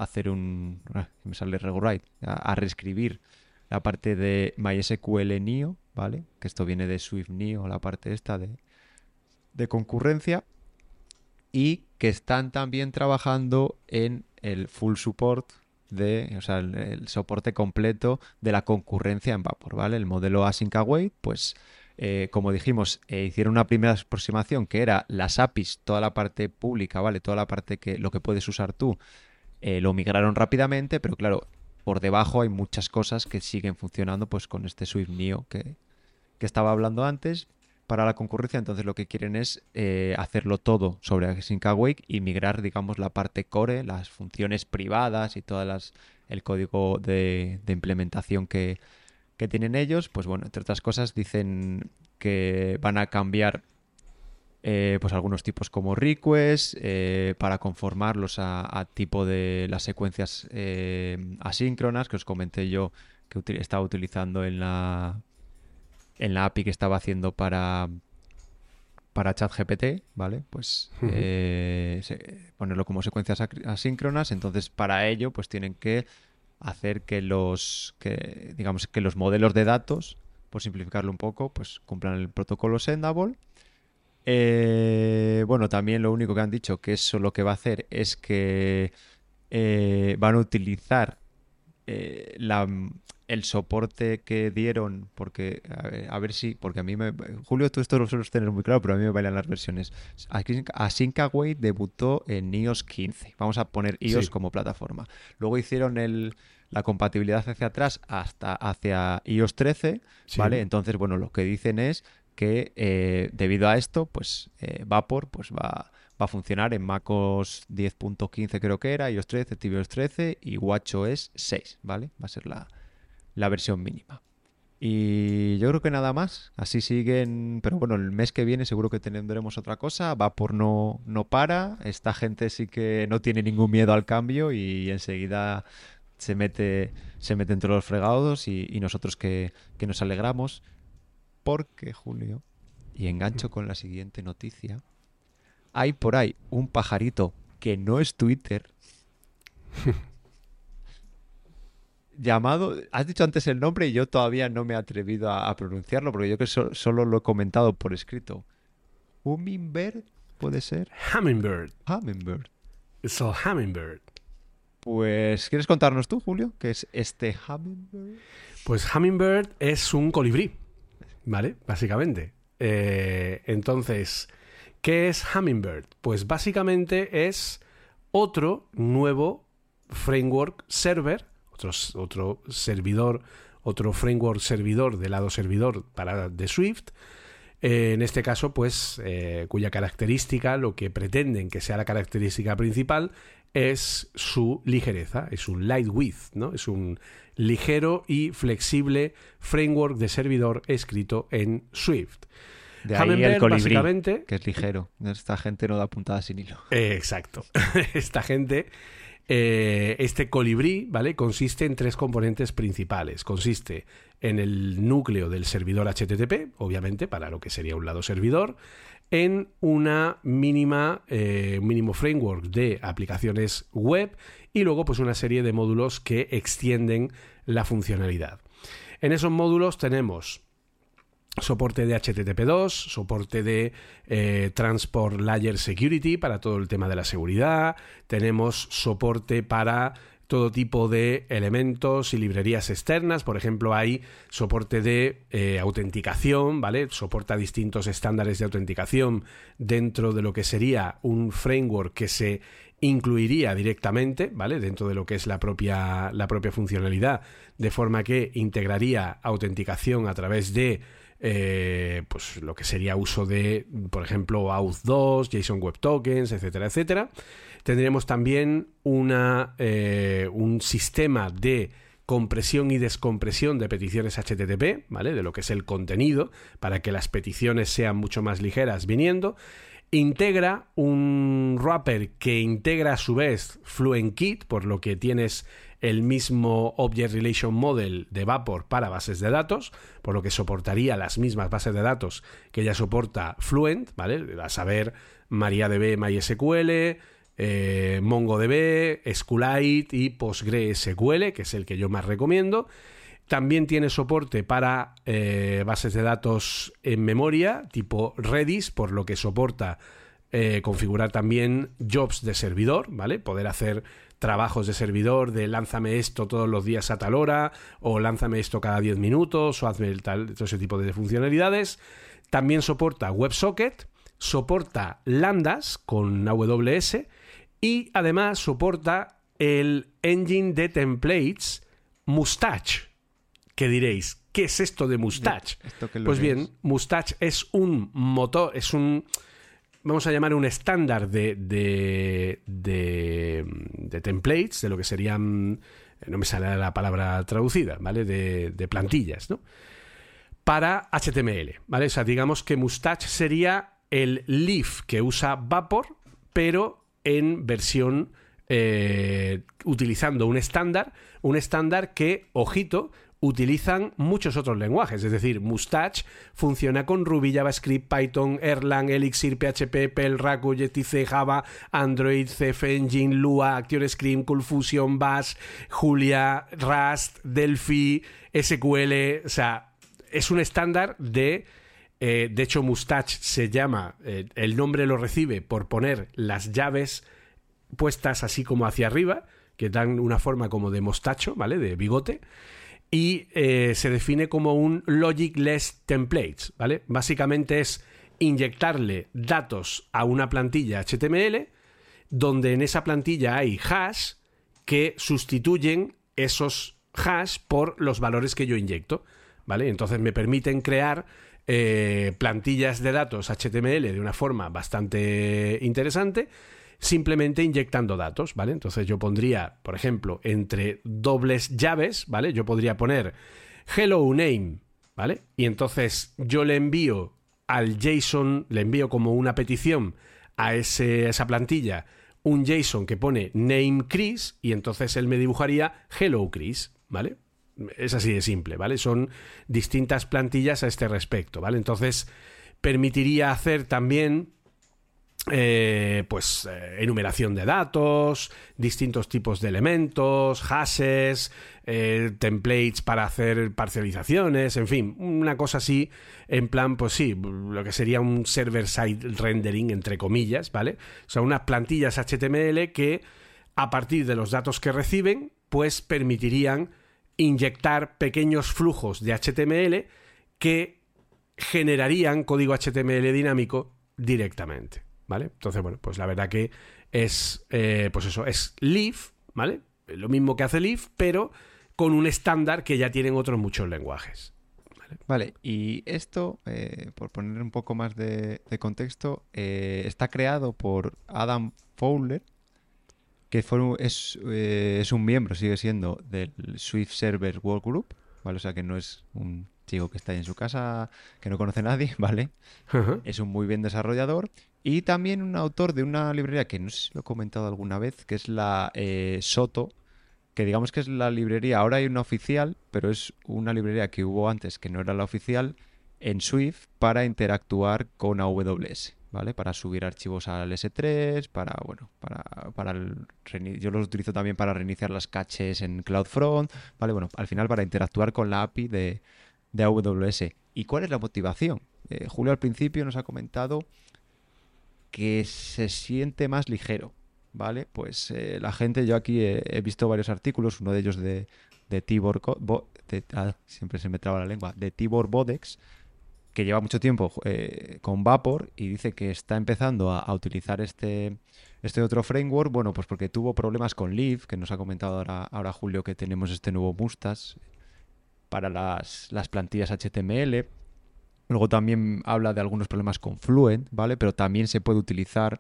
hacer un. ah, me sale rewrite, a, reescribir la parte de MySQL Neo, ¿vale? Que esto viene de Swift Neo, la parte esta de, de concurrencia. Y que están también trabajando en el full support de, o sea, el, soporte completo de la concurrencia en Vapor, ¿vale? El modelo Async Await, pues eh, como dijimos, eh, hicieron una primera aproximación que era las APIs, toda la parte pública, ¿vale? Toda la parte que lo que puedes usar tú, eh, lo migraron rápidamente, pero claro, por debajo hay muchas cosas que siguen funcionando pues con este Swift Neo que, que estaba hablando antes para la concurrencia, entonces lo que quieren es eh, hacerlo todo sobre Async Awake y migrar, digamos, la parte core, las funciones privadas y todas las el código de, implementación que, que tienen ellos, pues bueno, entre otras cosas dicen que van a cambiar eh, pues algunos tipos como request eh, para conformarlos a, tipo de las secuencias eh, asíncronas que os comenté yo que estaba utilizando en la en la API que estaba haciendo para para ChatGPT, ¿vale? Pues ponerlo como secuencias asíncronas. Entonces, para ello, pues tienen que hacer que los que digamos que los modelos de datos, por simplificarlo un poco, pues cumplan el protocolo Sendable eh, bueno, también lo único que han dicho que eso lo que va a hacer es que eh, van a utilizar eh, el soporte que dieron, porque a ver, si, porque a mí me... Julio, tú esto lo sueles tener muy claro, pero a mí me bailan las versiones. Asyncaway debutó en iOS 15. Vamos a poner iOS como plataforma. Luego hicieron el, la compatibilidad hacia atrás hasta hacia iOS 13, ¿vale? Entonces, bueno, lo que dicen es que eh, debido a esto, pues eh, Vapor pues va, va, a funcionar en MacOS 10.15 creo que era, iOS 13, tvOS 13 y WatchOS 6, ¿vale? Va a ser la, versión mínima. Y yo creo que nada más. Así siguen. Pero bueno, el mes que viene seguro que tendremos otra cosa. Vapor no, no para. Esta gente sí que no tiene ningún miedo al cambio y enseguida se mete, se mete entre los fregados y, nosotros que, que, nos alegramos porque, Julio, y engancho con la siguiente noticia, hay por ahí un pajarito que no es Twitter. *laughs* llamado, has dicho antes el nombre y yo todavía no me he atrevido a, pronunciarlo porque yo que solo lo he comentado por escrito. Hummingbird, puede ser. Hummingbird. Hummingbird. Es el Hummingbird. Pues, ¿quieres contarnos tú, Julio, qué es este Hummingbird? Pues Hummingbird es un colibrí. ¿vale? Básicamente. Eh, entonces, ¿qué es Hummingbird? Pues básicamente es otro nuevo framework server, otro, otro servidor, otro framework servidor de lado servidor para de Swift. Eh, en este caso, pues, eh, cuya característica, lo que pretenden que sea la característica principal, es su ligereza, es un light width, ¿no? Es un ligero y flexible framework de servidor escrito en Swift. De ahí el colibrí, básicamente, que es ligero. Esta gente no da puntada sin hilo. exacto. *laughs* Esta gente, eh, este colibrí, ¿vale? Consiste en tres componentes principales. Consiste en el núcleo del servidor HTTP, obviamente, para lo que sería un lado servidor, en una mínima, eh, mínimo framework de aplicaciones web y luego pues una serie de módulos que extienden la funcionalidad. En esos módulos tenemos soporte de HTTP2, soporte de eh, Transport Layer Security para todo el tema de la seguridad, tenemos soporte para todo tipo de elementos y librerías externas. Por ejemplo, hay soporte de eh, autenticación, ¿vale? Soporta distintos estándares de autenticación dentro de lo que sería un framework que se incluiría directamente, ¿vale? Dentro de lo que es la propia, la propia funcionalidad, de forma que integraría autenticación a través de eh, pues lo que sería uso de, por ejemplo, Auth2, JSON Web Tokens, etcétera, etcétera. Tendríamos también una, eh, un sistema de compresión y descompresión de peticiones HTTP, ¿vale? De lo que es el contenido, para que las peticiones sean mucho más ligeras viniendo. Integra un wrapper que integra a su vez FluentKit, por lo que tienes el mismo Object Relation Model de Vapor para bases de datos, por lo que soportaría las mismas bases de datos que ya soporta Fluent, ¿vale? A saber, MariaDB, MySQL, eh, MongoDB, SQLite y PostgreSQL, que es el que yo más recomiendo. También tiene soporte para eh, bases de datos en memoria, tipo Redis, por lo que soporta eh, configurar también jobs de servidor, ¿vale? Poder hacer trabajos de servidor de lánzame esto todos los días a tal hora, o lánzame esto cada 10 minutos, o hazme tal, todo ese tipo de funcionalidades. También soporta WebSocket, soporta lambdas con AWS y además soporta el engine de templates Mustache. ¿Qué diréis? ¿Qué es esto de Mustache? pues bien, Mustache es un motor, es un vamos a llamar un estándar de, de, de, templates, de lo que serían no me sale la palabra traducida, ¿vale? De, de plantillas, ¿no? Para HTML, ¿vale? O sea, digamos que Mustache sería el Leaf que usa Vapor, pero en versión eh, utilizando un estándar, un estándar que, ojito, utilizan muchos otros lenguajes. Es decir, Mustache funciona con Ruby, JavaScript, Python, Erlang, Elixir, PHP, Perl, Raku, JTC, Java, Android, CF Engine, Lua, ActionScript, CoolFusion, Bash, Julia, Rust, Delphi, SQL. O sea, es un estándar de. Eh, de hecho, Mustache se llama, eh, el nombre lo recibe por poner las llaves puestas así como hacia arriba, que dan una forma como de mostacho, ¿vale? De bigote y eh, se define como un logicless templates, ¿vale? Básicamente es inyectarle datos a una plantilla HTML donde en esa plantilla hay hash que sustituyen esos hash por los valores que yo inyecto, ¿vale? Entonces me permiten crear eh, plantillas de datos HTML de una forma bastante interesante simplemente inyectando datos, ¿vale? Entonces yo pondría, por ejemplo, entre dobles llaves, ¿vale? Yo podría poner hello name, ¿vale? Y entonces yo le envío al JSON, le envío como una petición a ese, esa plantilla un JSON que pone name Chris y entonces él me dibujaría hello Chris, ¿vale? Es así de simple, ¿vale? Son distintas plantillas a este respecto, ¿vale? Entonces permitiría hacer también eh, pues eh, enumeración de datos, distintos tipos de elementos, hashes, eh, templates para hacer parcializaciones, en fin, una cosa así, en plan, pues sí, lo que sería un server-side rendering, entre comillas, ¿vale? O sea, unas plantillas HTML que a partir de los datos que reciben, pues permitirían inyectar pequeños flujos de HTML que generarían código HTML dinámico directamente. ¿Vale? Entonces, bueno, pues la verdad que es, eh, pues eso, es Leaf, ¿vale? Lo mismo que hace Leaf, pero con un estándar que ya tienen otros muchos lenguajes. Vale, y esto, eh, por poner un poco más de, contexto, eh, está creado por Adam Fowler, que fue, es, es, un miembro, sigue siendo, del Swift Server Workgroup, ¿vale? O sea que no es un chico que está en su casa, que no conoce a nadie, *laughs* ¿vale? Es un muy bien desarrollador y también un autor de una librería que no sé si lo he comentado alguna vez, que es la eh, Soto, que digamos que es la librería, ahora hay una oficial, pero es una librería que hubo antes que no era la oficial en Swift para interactuar con AWS, ¿vale? Para subir archivos al S3, para, bueno, para, para el, yo los utilizo también para reiniciar las caches en CloudFront, ¿vale? Bueno, al final para interactuar con la API de, de AWS. ¿Y cuál es la motivación? Eh, Julio al principio nos ha comentado que se siente más ligero, ¿vale? Pues eh, la gente, yo aquí he, visto varios artículos, uno de ellos de, Tibor, ah, siempre se me traba la lengua, de Tibor Bodex, que lleva mucho tiempo eh, con Vapor y dice que está empezando a, utilizar este, este otro framework, bueno, pues porque tuvo problemas con Leaf, que nos ha comentado ahora, ahora Julio que tenemos este nuevo Mustas para las, las plantillas HTML, Luego también habla de algunos problemas con Fluent, ¿vale? Pero también se puede utilizar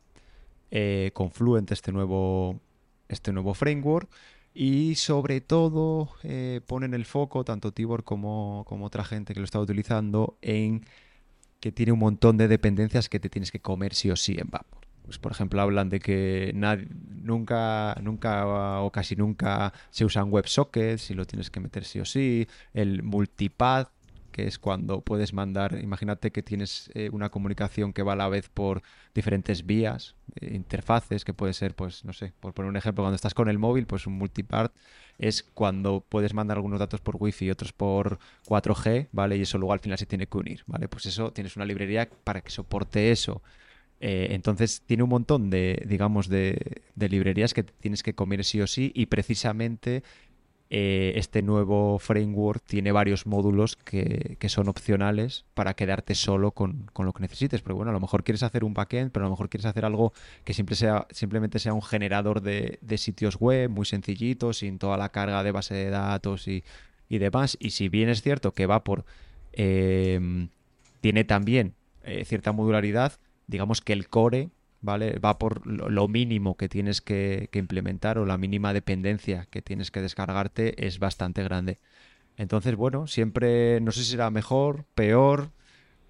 eh, con Fluent este nuevo, este nuevo framework. Y sobre todo eh, ponen el foco, tanto Tibor como, como otra gente que lo está utilizando, en que tiene un montón de dependencias que te tienes que comer sí o sí en Vapor. Pues por ejemplo hablan de que nunca, nunca o casi nunca se usan WebSockets y lo tienes que meter sí o sí. El multipath que es cuando puedes mandar, imagínate que tienes eh, una comunicación que va a la vez por diferentes vías, eh, interfaces, que puede ser, pues, no sé, por poner un ejemplo, cuando estás con el móvil, pues un multipart es cuando puedes mandar algunos datos por wifi y otros por 4G, ¿vale? Y eso luego al final se tiene que unir, ¿vale? Pues eso, tienes una librería para que soporte eso. Eh, entonces tiene un montón de, digamos, de, de librerías que tienes que comer sí o sí y precisamente eh, este nuevo framework tiene varios módulos que, son opcionales para quedarte solo con, lo que necesites. Pero bueno, a lo mejor quieres hacer un backend, pero a lo mejor quieres hacer algo que sea, simplemente sea un generador de, sitios web muy sencillito, sin toda la carga de base de datos y, demás. Y si bien es cierto que va por... Em, tiene también eh, cierta modularidad, digamos que el core ¿vale? Va por lo mínimo que tienes que, implementar o la mínima dependencia que tienes que descargarte es bastante grande. Entonces, bueno, siempre, no sé si será mejor, peor,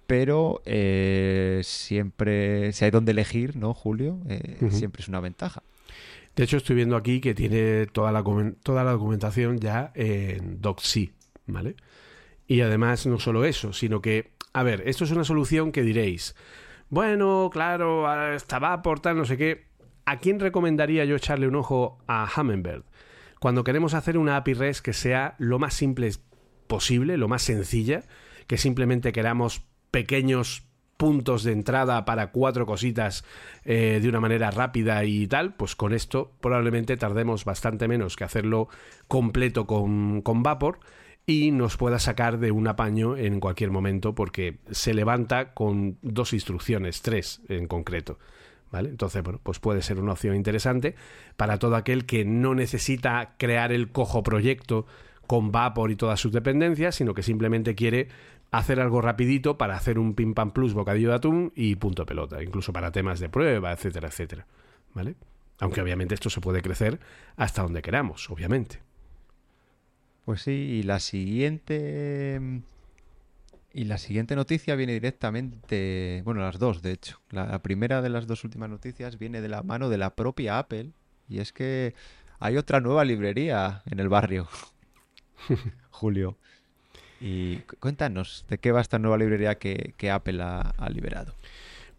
pero eh, siempre, si hay donde elegir, ¿no, Julio? Eh, siempre es una ventaja. De hecho, estoy viendo aquí que tiene toda la, toda la documentación ya en DocC, ¿vale? Y además, no solo eso, sino que, a ver, esto es una solución que diréis, bueno, claro, estaba aportando no sé qué. ¿A quién recomendaría yo echarle un ojo a Hummingbird? Cuando queremos hacer una API REST que sea lo más simple posible, lo más sencilla, que simplemente queramos pequeños puntos de entrada para cuatro cositas eh, de una manera rápida y tal, pues con esto probablemente tardemos bastante menos que hacerlo completo con, con Vapor y nos pueda sacar de un apaño en cualquier momento porque se levanta con dos instrucciones, tres en concreto. ¿Vale? Entonces, bueno, pues puede ser una opción interesante para todo aquel que no necesita crear el cojo proyecto con Vapor y todas sus dependencias, sino que simplemente quiere hacer algo rapidito para hacer un pim pam plus bocadillo de atún y punto pelota, incluso para temas de prueba, etcétera, etcétera. ¿Vale? Aunque obviamente esto se puede crecer hasta donde queramos, obviamente. Pues sí, y la siguiente. Y la siguiente noticia viene directamente. Bueno, las dos, de hecho. La, primera de las dos últimas noticias viene de la mano de la propia Apple. Y es que hay otra nueva librería en el barrio. *laughs* Julio. Y cuéntanos, ¿de qué va esta nueva librería que, Apple ha, liberado?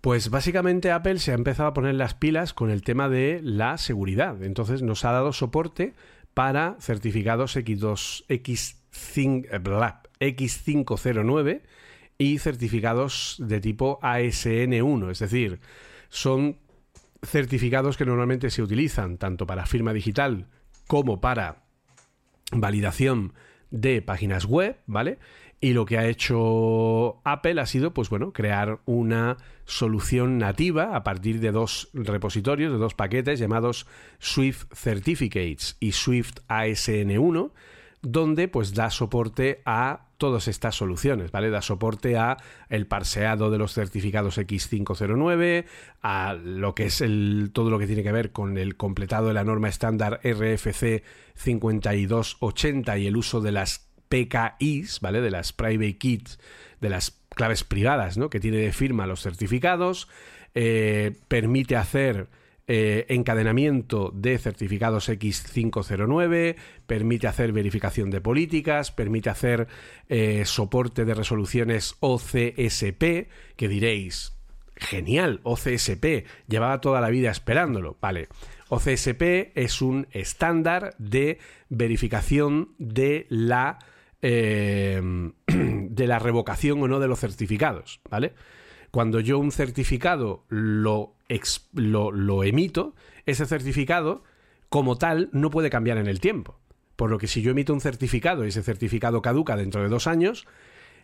Pues básicamente Apple se ha empezado a poner las pilas con el tema de la seguridad. Entonces nos ha dado soporte para certificados X2, X5, X509 y certificados de tipo ASN1, es decir, son certificados que normalmente se utilizan tanto para firma digital como para validación de páginas web, ¿vale? Y lo que ha hecho Apple ha sido, pues bueno, crear una solución nativa a partir de dos repositorios, de dos paquetes llamados Swift Certificates y Swift ASN1, donde pues da soporte a todas estas soluciones, ¿vale? Da soporte a el parseado de los certificados X509, a lo que es el, todo lo que tiene que ver con el completado de la norma estándar RFC 5280 y el uso de las PKIs, ¿vale? De las private keys, de las claves privadas, ¿no? Que tiene de firma los certificados, eh, permite hacer eh, encadenamiento de certificados X509, permite hacer verificación de políticas, permite hacer eh, soporte de resoluciones OCSP, que diréis, genial, OCSP, llevaba toda la vida esperándolo, vale. OCSP es un estándar de verificación de la Em, *clears throat* de la revocación o no de los certificados, ¿vale? Cuando yo un certificado lo, lo, emito, ese certificado, como tal, no puede cambiar en el tiempo. Por lo que si yo emito un certificado y ese certificado caduca dentro de dos años,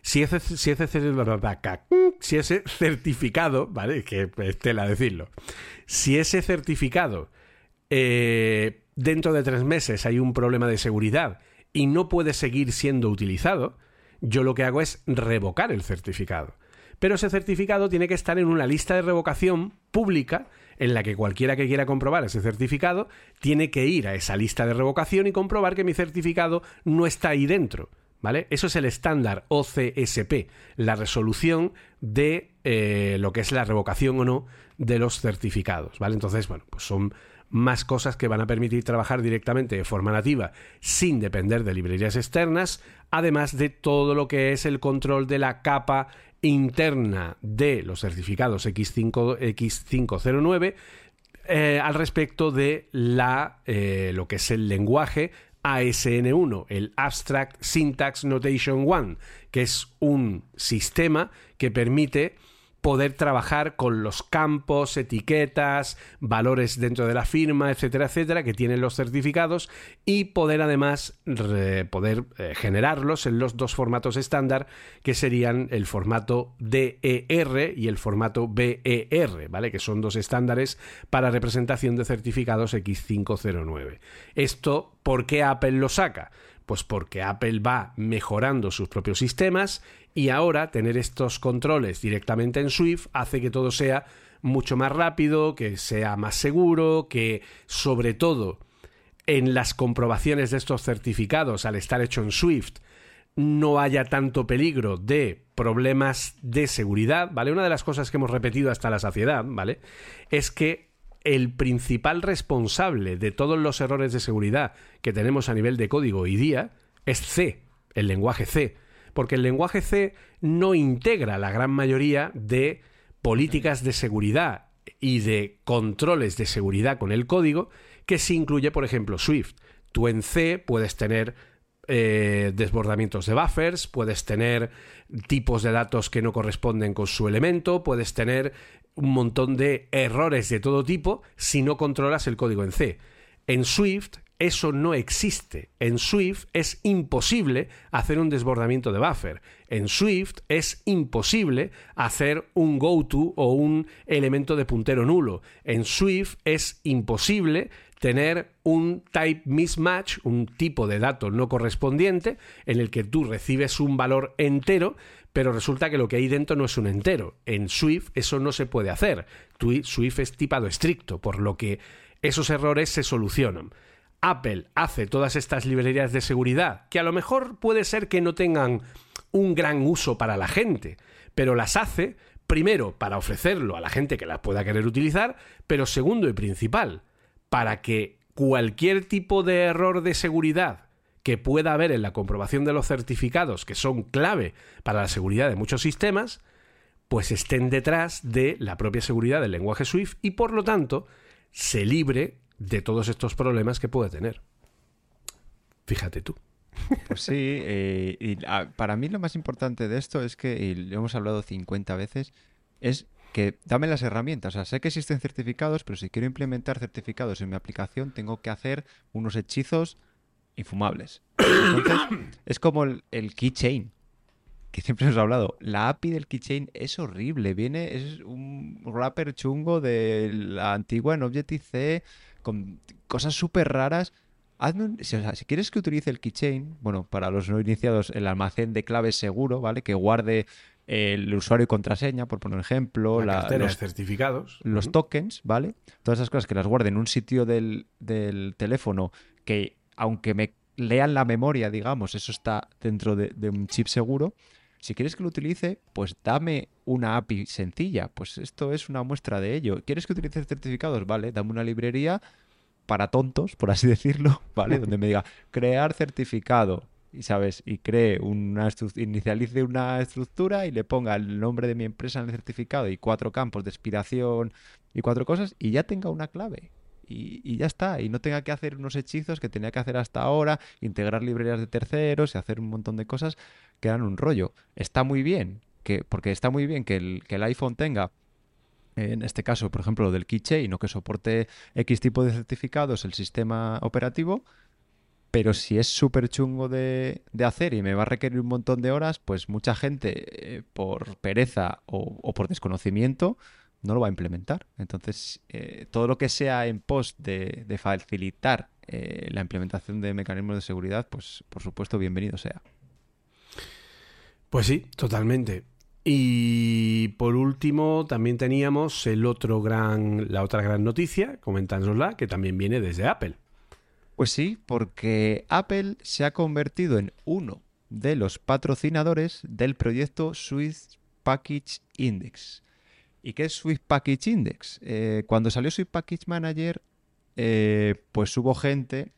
si ese, si ese, *laughs* si ese certificado, ¿vale? Que es tela decirlo. Si ese certificado eh, dentro de tres meses hay un problema de seguridad y no puede seguir siendo utilizado, yo lo que hago es revocar el certificado. Pero ese certificado tiene que estar en una lista de revocación pública en la que cualquiera que quiera comprobar ese certificado tiene que ir a esa lista de revocación y comprobar que mi certificado no está ahí dentro. ¿Vale? Eso es el estándar OCSP, la resolución de eh, lo que es la revocación o no de los certificados. ¿Vale? Entonces, bueno, pues son más cosas que van a permitir trabajar directamente de forma nativa sin depender de librerías externas, además de todo lo que es el control de la capa interna de los certificados X5, X509 eh, al respecto de la, eh, lo que es el lenguaje ASN1, el Abstract Syntax Notation 1, que es un sistema que permite poder trabajar con los campos, etiquetas, valores dentro de la firma, etcétera, etcétera, que tienen los certificados y poder además poder eh, generarlos en los dos formatos estándar que serían el formato DER y el formato BER, ¿vale? Que son dos estándares para representación de certificados X509. Esto, ¿por qué Apple lo saca? Pues porque Apple va mejorando sus propios sistemas y ahora tener estos controles directamente en Swift hace que todo sea mucho más rápido, que sea más seguro, que sobre todo en las comprobaciones de estos certificados, al estar hecho en Swift, no haya tanto peligro de problemas de seguridad, ¿vale? Una de las cosas que hemos repetido hasta la saciedad, ¿vale? Es que el principal responsable de todos los errores de seguridad que tenemos a nivel de código hoy día es C, el lenguaje C, porque el lenguaje C no integra la gran mayoría de políticas de seguridad y de controles de seguridad con el código que sí incluye, por ejemplo, Swift. Tú en C puedes tener eh, desbordamientos de buffers, puedes tener tipos de datos que no corresponden con su elemento, puedes tener un montón de errores de todo tipo si no controlas el código en C. En Swift eso no existe. En Swift es imposible hacer un desbordamiento de buffer. En Swift es imposible hacer un goto o un elemento de puntero nulo. En Swift es imposible tener un type mismatch, un tipo de dato no correspondiente, en el que tú recibes un valor entero, pero resulta que lo que hay dentro no es un entero. En Swift eso no se puede hacer. Swift es tipado estricto, por lo que esos errores se solucionan. Apple hace todas estas librerías de seguridad, que a lo mejor puede ser que no tengan un gran uso para la gente, pero las hace primero para ofrecerlo a la gente que las pueda querer utilizar, pero segundo y principal, para que cualquier tipo de error de seguridad que pueda haber en la comprobación de los certificados, que son clave para la seguridad de muchos sistemas, pues estén detrás de la propia seguridad del lenguaje Swift y por lo tanto se libre de todos estos problemas que puede tener. Fíjate tú. Pues sí, eh, y para mí lo más importante de esto es que, y lo hemos hablado 50 veces, es que dame las herramientas. O sea, sé que existen certificados, pero si quiero implementar certificados en mi aplicación, tengo que hacer unos hechizos infumables. Entonces, es como el, el keychain que siempre os he hablado, la API del keychain es horrible. Viene, es un wrapper chungo de la antigua en Objective-C con cosas súper raras. Hazme si, quieres que utilice el keychain, bueno, para los no iniciados, el almacén de claves seguro, ¿vale? Que guarde el usuario y contraseña, por poner ejemplo, la, los certificados, los tokens, ¿vale? Todas esas cosas que las guarde en un sitio del, del teléfono que, aunque me lean la memoria, digamos, eso está dentro de, de un chip seguro. Si quieres que lo utilice, pues dame una API sencilla. Pues esto es una muestra de ello. ¿Quieres que utilice certificados? Vale, dame una librería para tontos, por así *laughs* decirlo, ¿vale? Donde me diga crear certificado y sabes, y cree una inicialice una estructura y le ponga el nombre de mi empresa en el certificado y cuatro campos de expiración y cuatro cosas y ya tenga una clave. Y, y, ya está, y no tenga que hacer unos hechizos que tenía que hacer hasta ahora, integrar librerías de terceros y hacer un montón de cosas que eran un rollo. Está muy bien, que, porque está muy bien que el, que el iPhone tenga en este caso, por ejemplo, lo del keychain o que soporte X tipo de certificados el sistema operativo, pero si es súper chungo de, de, hacer y me va a requerir un montón de horas, pues mucha gente, eh, por pereza o, por desconocimiento, no lo va a implementar. Entonces, eh, todo lo que sea en pos de, de facilitar eh, la implementación de mecanismos de seguridad, pues por supuesto, bienvenido sea. Pues sí, totalmente. Y por último, también teníamos el otro gran, la otra gran noticia, comentándosla, que también viene desde Apple. Pues sí, porque Apple se ha convertido en uno de los patrocinadores del proyecto Swift Package Index. ¿Y qué es Swift Package Index? Eh, cuando salió Swift Package Manager, eh, pues hubo gente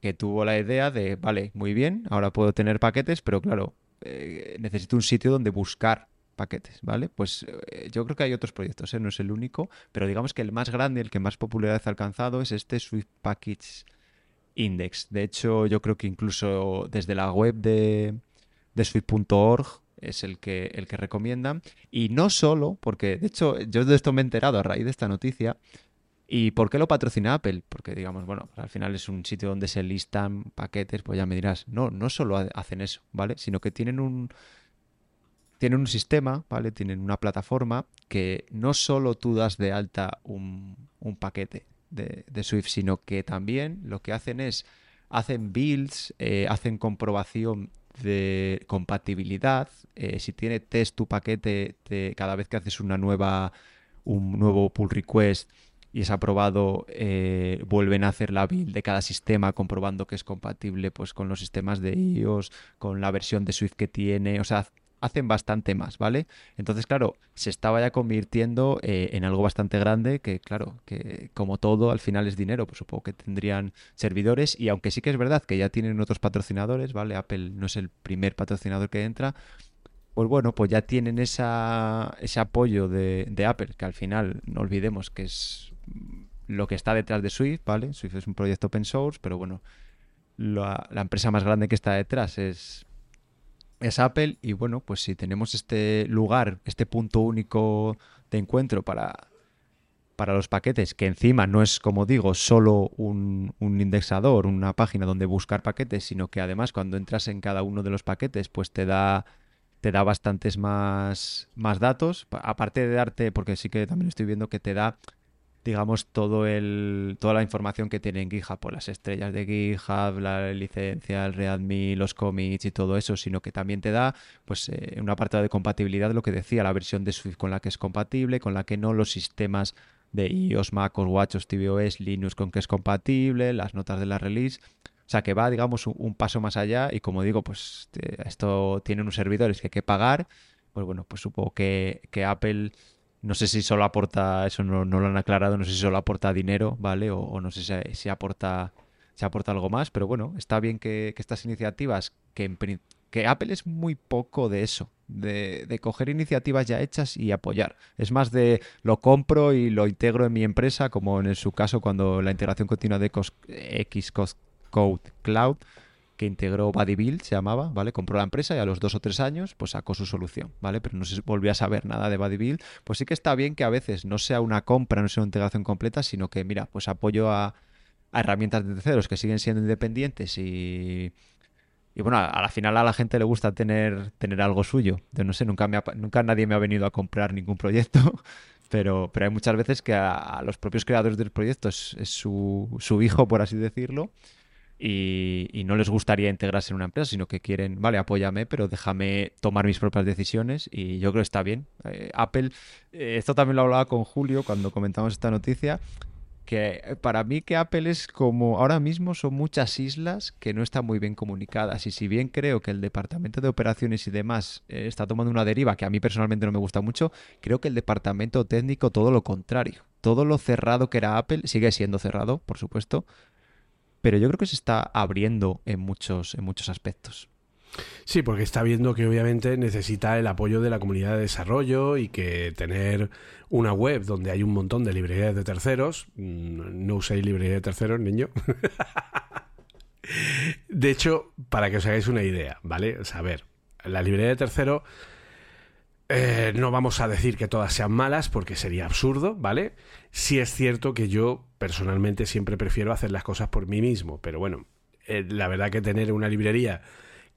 que tuvo la idea de, vale, muy bien, ahora puedo tener paquetes, pero claro, eh, necesito un sitio donde buscar paquetes, ¿vale? Pues yo creo que hay otros proyectos, no es el único, pero digamos que el más grande, el que más popularidad ha alcanzado es este Swift Package Index. De hecho, yo creo que incluso desde la web de Swift.org es el que, el que recomiendan. Y no solo, porque de hecho yo de esto me he enterado a raíz de esta noticia, ¿Y por qué lo patrocina Apple? Porque digamos, bueno, al final es un sitio donde se listan paquetes, pues ya me dirás, no, no solo hacen eso, ¿vale? Sino que tienen un tienen un sistema, ¿vale? Tienen una plataforma que no solo tú das de alta un, paquete de, Swift, sino que también lo que hacen es hacen builds, eh, hacen comprobación de compatibilidad. Eh, si tiene test tu paquete, cada vez que haces una nueva un nuevo pull request y es aprobado, eh, vuelven a hacer la build de cada sistema comprobando que es compatible pues, con los sistemas de iOS, con la versión de Swift que tiene, o sea, hacen bastante más, ¿vale? Entonces, claro, se estaba ya convirtiendo eh, en algo bastante grande que, claro, que como todo al final es dinero, pues supongo que tendrían servidores y aunque sí que es verdad que ya tienen otros patrocinadores, ¿vale? Apple no es el primer patrocinador que entra, pues bueno, pues ya tienen ese apoyo de Apple, que al final no olvidemos que es lo que está detrás de Swift, ¿vale? Swift es un proyecto open source, pero bueno, la, empresa más grande que está detrás es, es Apple y bueno, pues si tenemos este lugar, este punto único de encuentro para, para los paquetes, que encima no es, como digo, solo un, un, indexador, una página donde buscar paquetes, sino que además cuando entras en cada uno de los paquetes, pues te da te da bastantes más, más datos, aparte de darte, porque sí que también estoy viendo que te da digamos, todo el, toda la información que tiene en GitHub, por las estrellas de GitHub, la licencia, el README, los commits y todo eso, sino que también te da, pues, eh, una parte de compatibilidad, lo que decía, la versión de Swift con la que es compatible, con la que no, los sistemas de iOS, MacOS, WatchOS, tvOS, Linux con que es compatible, las notas de la release. O sea, que va, digamos, un, paso más allá y como digo, pues esto tiene unos servidores que hay que pagar. Pues bueno, pues supongo que, que Apple no sé si solo aporta, eso no, lo han aclarado, no sé si solo aporta dinero, ¿vale? O, no sé si, aporta, si aporta algo más, pero bueno, está bien que, estas iniciativas, que, que Apple es muy poco de eso, de, de, coger iniciativas ya hechas y apoyar. Es más de lo compro y lo integro en mi empresa, como en su caso cuando la integración continua de Xcode Cloud que integró Build, se llamaba, ¿vale? Compró la empresa y a los dos o tres años, pues sacó su solución, ¿vale? Pero no se volvió a saber nada de Build. Pues sí que está bien que a veces no sea una compra, no sea una integración completa, sino que, mira, pues apoyo a, herramientas de terceros que siguen siendo independientes y... Y bueno, a la final a la gente le gusta tener, tener algo suyo. Yo no sé, nunca, me nunca nadie me ha venido a comprar ningún proyecto, *laughs* pero, pero hay muchas veces que a, los propios creadores del proyecto es, su, su, hijo, por así decirlo, y, no les gustaría integrarse en una empresa, sino que quieren, vale, apóyame, pero déjame tomar mis propias decisiones y yo creo que está bien. Eh, Apple, eh, esto también lo hablaba con Julio cuando comentamos esta noticia, que para mí que Apple es como ahora mismo son muchas islas que no están muy bien comunicadas y si bien creo que el departamento de operaciones y demás eh, está tomando una deriva que a mí personalmente no me gusta mucho, creo que el departamento técnico todo lo contrario. Todo lo cerrado que era Apple sigue siendo cerrado, por supuesto, pero yo creo que se está abriendo en muchos, en muchos aspectos. Sí, porque está viendo que obviamente necesita el apoyo de la comunidad de desarrollo y que tener una web donde hay un montón de librerías de terceros, mm, no uséis librería de terceros, niño. *laughs* de hecho, para que os hagáis una idea, ¿vale? a ver, la librería de terceros eh, no vamos a decir que todas sean malas porque sería absurdo, ¿vale? Sí es cierto que yo personalmente siempre prefiero hacer las cosas por mí mismo, pero bueno, eh, la verdad que tener una librería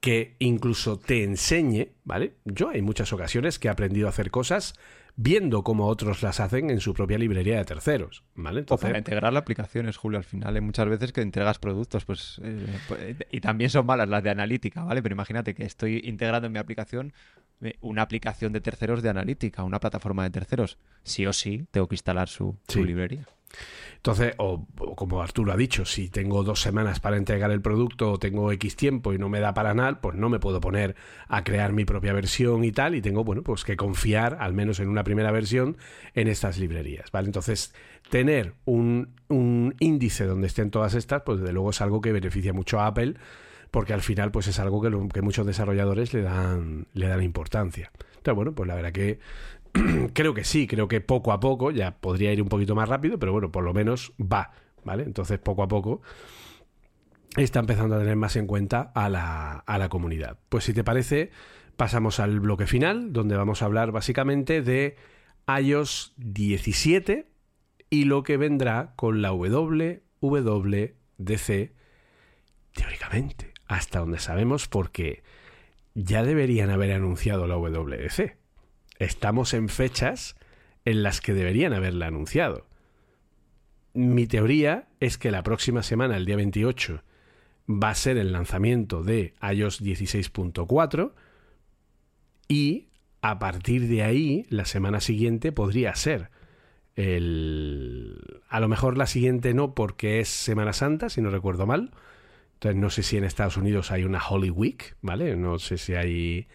que incluso te enseñe, ¿vale? Yo hay muchas ocasiones que he aprendido a hacer cosas viendo cómo otros las hacen en su propia librería de terceros, ¿vale? Entonces... O para integrar aplicaciones, Julio, al final hay muchas veces que entregas productos, pues, eh, pues, y también son malas las de analítica, ¿vale? Pero imagínate que estoy integrando en mi aplicación una aplicación de terceros de analítica, una plataforma de terceros. Sí o sí, tengo que instalar su, librería. Entonces, o, como Arturo ha dicho, si tengo dos semanas para entregar el producto o tengo X tiempo y no me da para nada, pues no me puedo poner a crear mi propia versión y tal, y tengo, bueno, pues que confiar, al menos en una primera versión, en estas librerías, ¿vale? Entonces, tener un, un índice donde estén todas estas, pues desde luego es algo que beneficia mucho a Apple, porque al final pues es algo que, muchos desarrolladores le dan, le dan importancia. Entonces, bueno, pues la verdad que *clears throat* creo que sí, creo que poco a poco, ya podría ir un poquito más rápido, pero bueno, por lo menos va, ¿vale? Entonces, poco a poco está empezando a tener más en cuenta a la, a la comunidad. Pues si te parece, pasamos al bloque final, donde vamos a hablar básicamente de iOS 17 y lo que vendrá con la WWDC teóricamente hasta donde sabemos, porque ya deberían haber anunciado la WDC. Estamos en fechas en las que deberían haberla anunciado. Mi teoría es que la próxima semana, el día 28, va a ser el lanzamiento de iOS 16.4 y a partir de ahí, la semana siguiente podría ser El, a lo mejor la siguiente no, porque es Semana Santa, si no recuerdo mal. Entonces no sé si en Estados Unidos hay una Holy Week, ¿vale? No sé si hay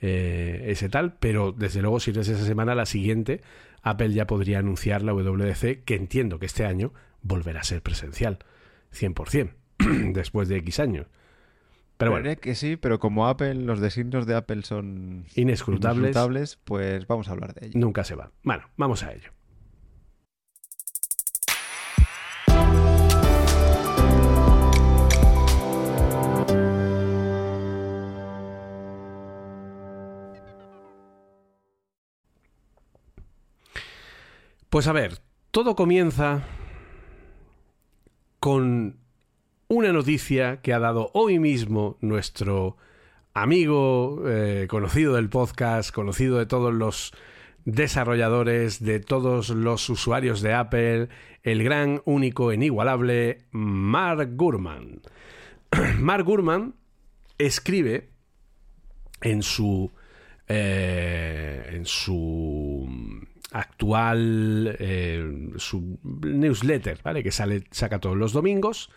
eh, ese tal, pero desde luego si no es esa semana, la siguiente, Apple ya podría anunciar la WDC, que entiendo que este año volverá a ser presencial, 100%, *clears throat* después de X años. Pero bueno. que sí, pero como Apple, los designios de Apple son inescrutables, pues vamos a hablar de ello. Nunca se va. Bueno, vamos a ello. Pues a ver, todo comienza con una noticia que ha dado hoy mismo nuestro amigo, eh, conocido del podcast, conocido de todos los desarrolladores, de todos los usuarios de Apple, el gran, único, inigualable Mark Gurman. *clears throat* Mark Gurman escribe en su eh, en su actual eh, su newsletter, ¿vale? Que sale, saca todos los domingos.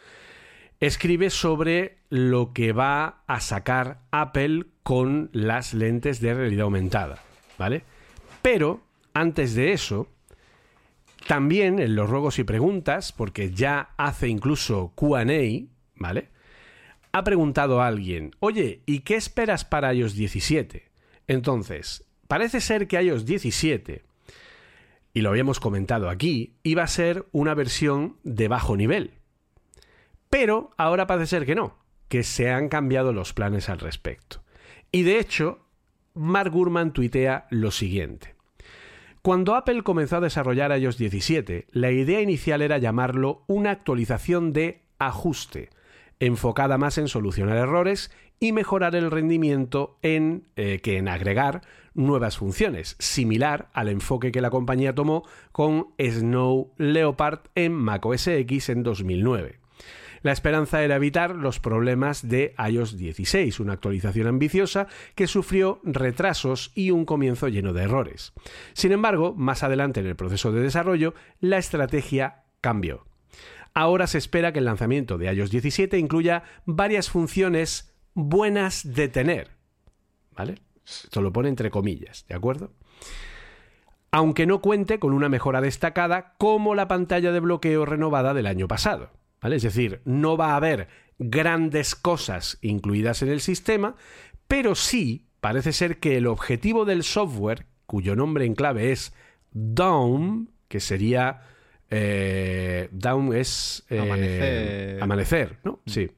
Escribe sobre lo que va a sacar Apple con las lentes de realidad aumentada, ¿vale? Pero antes de eso, también en los ruegos y preguntas, porque ya hace incluso QA, ¿vale? Ha preguntado a alguien, oye, ¿y qué esperas para iOS 17? Entonces, parece ser que iOS 17 y lo habíamos comentado aquí, iba a ser una versión de bajo nivel. Pero ahora parece ser que no, que se han cambiado los planes al respecto. Y de hecho, Mark Gurman tuitea lo siguiente. Cuando Apple comenzó a desarrollar iOS 17, la idea inicial era llamarlo una actualización de ajuste, enfocada más en solucionar errores y mejorar el rendimiento en, eh, que en agregar nuevas funciones, similar al enfoque que la compañía tomó con Snow Leopard en macOS X en 2009. La esperanza era evitar los problemas de iOS 16, una actualización ambiciosa que sufrió retrasos y un comienzo lleno de errores. Sin embargo, más adelante en el proceso de desarrollo, la estrategia cambió. Ahora se espera que el lanzamiento de iOS 17 incluya varias funciones buenas de tener. ¿Vale? Esto lo pone entre comillas, ¿de acuerdo? Aunque no cuente con una mejora destacada como la pantalla de bloqueo renovada del año pasado. ¿vale? Es decir, no va a haber grandes cosas incluidas en el sistema, pero sí parece ser que el objetivo del software, cuyo nombre en clave es Dawn, que sería... Eh, Dawn es... Eh, amanecer. Amanecer, ¿no? Sí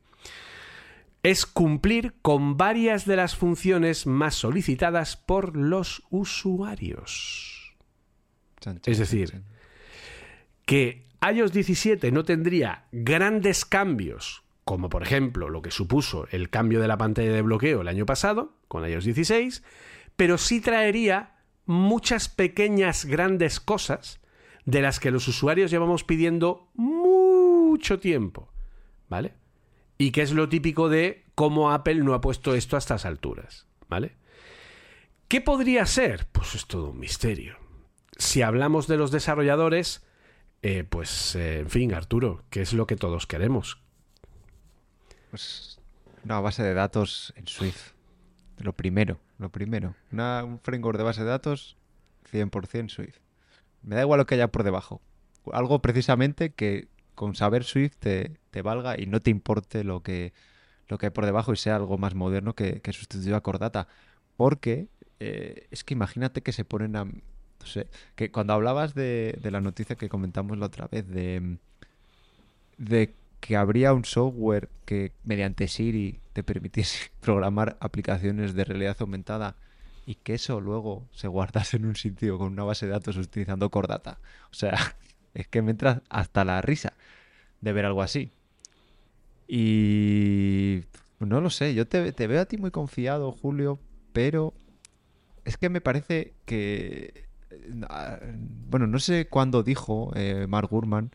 es cumplir con varias de las funciones más solicitadas por los usuarios. es decir, que iOS 17 no tendría grandes cambios, como por ejemplo lo que supuso el cambio de la pantalla de bloqueo el año pasado, con iOS 16, pero sí traería muchas pequeñas grandes cosas de las que los usuarios llevamos pidiendo mucho tiempo. ¿Vale? y que es lo típico de cómo Apple no ha puesto esto a estas alturas, ¿vale? ¿Qué podría ser? Pues es todo un misterio. Si hablamos de los desarrolladores, eh, pues, eh, en fin, Arturo, ¿qué es lo que todos queremos? Pues una base de datos en Swift. Lo primero, lo primero. un framework de base de datos 100% Swift. Me da igual lo que haya por debajo. Algo precisamente que con saber Swift te, valga y no te importe lo que, lo que hay por debajo y sea algo más moderno que, que sustituya Cordata. Porque eh, es que imagínate que se ponen a... Que cuando hablabas de, la noticia que comentamos la otra vez, de, de que habría un software que mediante Siri te permitiese *laughs* programar aplicaciones de realidad aumentada y que eso luego se guardase en un sitio con una base de datos utilizando Cordata. O sea, *laughs* es que me entra hasta la risa de ver algo así. Y no lo sé, yo te, veo a ti muy confiado, Julio, pero es que me parece que... Bueno, no sé cuándo dijo eh, Mark Gurman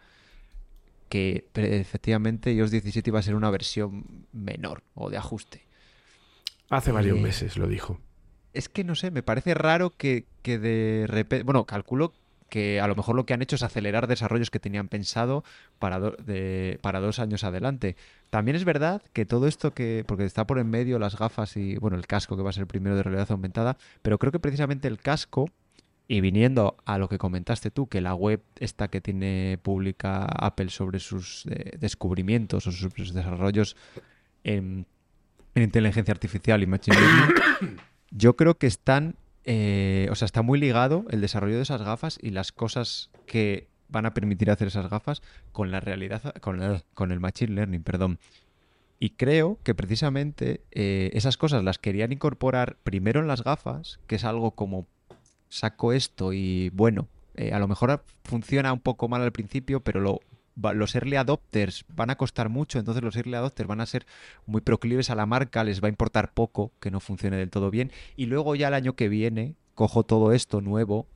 que efectivamente iOS 17 iba a ser una versión menor o de ajuste. Hace varios eh, meses lo dijo. Es que no sé, me parece raro que, que de repente... Bueno, calculo que a lo mejor lo que han hecho es acelerar desarrollos que tenían pensado para, dos años adelante. También es verdad que todo esto que, porque está por en medio las gafas y, bueno, el casco que va a ser primero de realidad aumentada, pero creo que precisamente el casco, y viniendo a lo que comentaste tú, que la web esta que tiene pública Apple sobre sus eh, descubrimientos o sus desarrollos en, en inteligencia artificial y machine learning, *coughs* yo creo que están eh, o sea, está muy ligado el desarrollo de esas gafas y las cosas que van a permitir hacer esas gafas con la realidad, con el, con el machine learning, perdón. Y creo que precisamente eh, esas cosas las querían incorporar primero en las gafas, que es algo como saco esto y bueno, eh, a lo mejor funciona un poco mal al principio, pero lo los early adopters van a costar mucho, entonces los early adopters van a ser muy proclives a la marca, les va a importar poco que no funcione del todo bien, y luego ya el año que viene cojo todo esto nuevo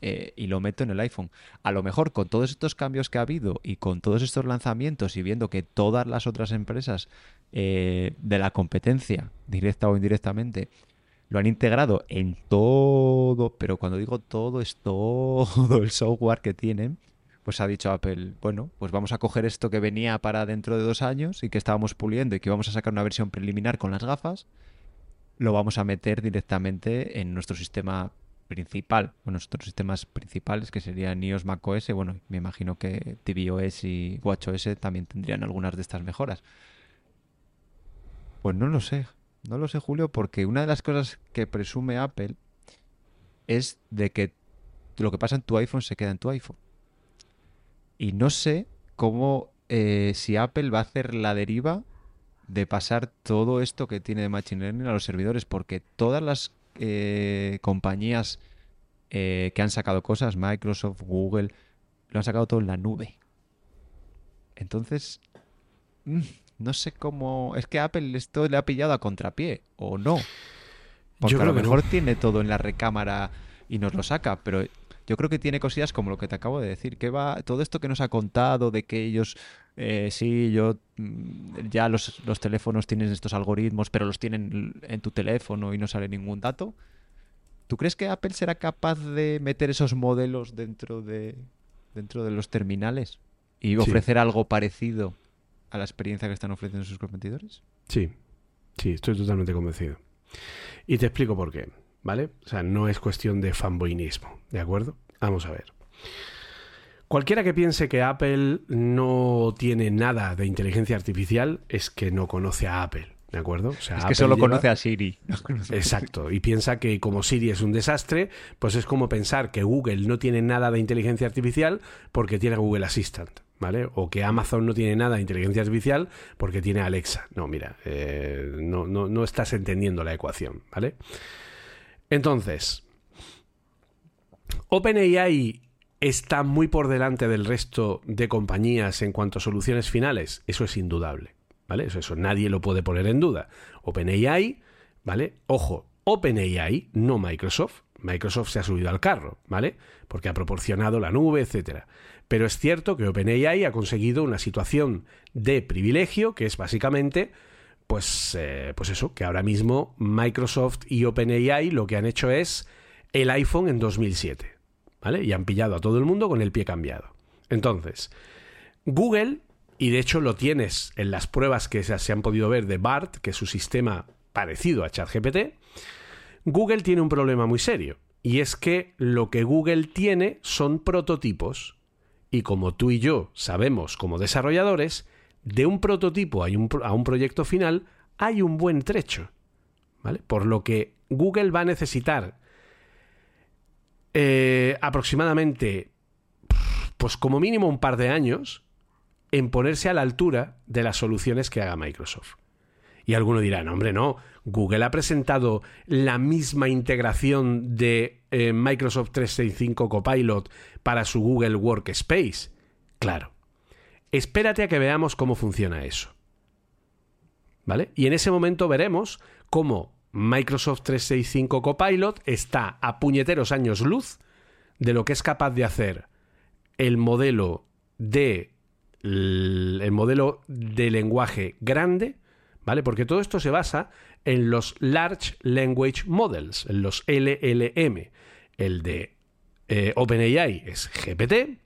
eh, y lo meto en el iPhone. A lo mejor con todos estos cambios que ha habido y con todos estos lanzamientos y viendo que todas las otras empresas eh, de la competencia, directa o indirectamente, lo han integrado en todo, pero cuando digo todo es todo *laughs* el software que tienen, pues ha dicho Apple, bueno, pues vamos a coger esto que venía para dentro de dos años y que estábamos puliendo y que vamos a sacar una versión preliminar con las gafas, lo vamos a meter directamente en nuestro sistema principal, bueno, nuestros sistemas principales que serían iOS, macOS, bueno, me imagino que tvOS y watchOS también tendrían algunas de estas mejoras. Pues no lo sé, no lo sé Julio, porque una de las cosas que presume Apple es de que lo que pasa en tu iPhone se queda en tu iPhone. Y no sé cómo, eh, si Apple va a hacer la deriva de pasar todo esto que tiene de Machine Learning a los servidores, porque todas las eh, compañías eh, que han sacado cosas, Microsoft, Google, lo han sacado todo en la nube. Entonces, mm, no sé cómo... Es que Apple esto le ha pillado a contrapié, o no. Porque a lo mejor tiene todo en la recámara y nos lo saca, pero yo creo que tiene cosillas como lo que te acabo de decir, que va todo esto que nos ha contado de que ellos, eh, sí, yo, mm, ya los, teléfonos tienen estos algoritmos, pero los tienen en tu teléfono y no sale ningún dato. ¿Tú crees que Apple será capaz de meter esos modelos dentro de, dentro de los terminales y ofrecer algo parecido a la experiencia que están ofreciendo sus competidores? Sí, sí, estoy totalmente convencido. Y te explico por qué. ¿Vale? O sea, no es cuestión de fanboynismo, ¿de acuerdo? Vamos a ver. Cualquiera que piense que Apple no tiene nada de inteligencia artificial es que no conoce a Apple. ¿De acuerdo? O sea, es que solo conoce a Siri. *laughs* Exacto. Y piensa que como Siri es un desastre, pues es como pensar que Google no tiene nada de inteligencia artificial porque tiene Google Assistant. ¿Vale? O que Amazon no tiene nada de inteligencia artificial porque tiene Alexa. No, mira, eh, no, no, no estás entendiendo la ecuación, ¿vale? Entonces, OpenAI está muy por delante del resto de compañías en cuanto a soluciones finales. Eso es indudable, ¿vale? Eso, nadie lo puede poner en duda. OpenAI, ¿vale? Ojo, OpenAI, no Microsoft. Microsoft se ha subido al carro, ¿vale? Porque ha proporcionado la nube, etcétera. Pero es cierto que OpenAI ha conseguido una situación de privilegio que es básicamente pues, eh, pues eso, que ahora mismo Microsoft y OpenAI lo que han hecho es el iPhone en 2007, ¿vale? Y han pillado a todo el mundo con el pie cambiado. Entonces, Google, y de hecho lo tienes en las pruebas que se han podido ver de BART, que es su sistema parecido a ChatGPT, Google tiene un problema muy serio, y es que lo que Google tiene son prototipos, y como tú y yo sabemos como desarrolladores, de un prototipo a un, proyecto final hay un buen trecho. ¿vale? Por lo que Google va a necesitar eh, aproximadamente, pues como mínimo un par de años, en ponerse a la altura de las soluciones que haga Microsoft. Y alguno dirá, no, hombre, no, Google ha presentado la misma integración de eh, Microsoft 365 Copilot para su Google Workspace. Claro, Espérate a que veamos cómo funciona eso. ¿Vale? Y en ese momento veremos cómo Microsoft 365 Copilot está a puñeteros años luz de lo que es capaz de hacer el modelo de el modelo de lenguaje grande, ¿vale? Porque todo esto se basa en los Large Language Models, en los LLM, el de eh, OpenAI es GPT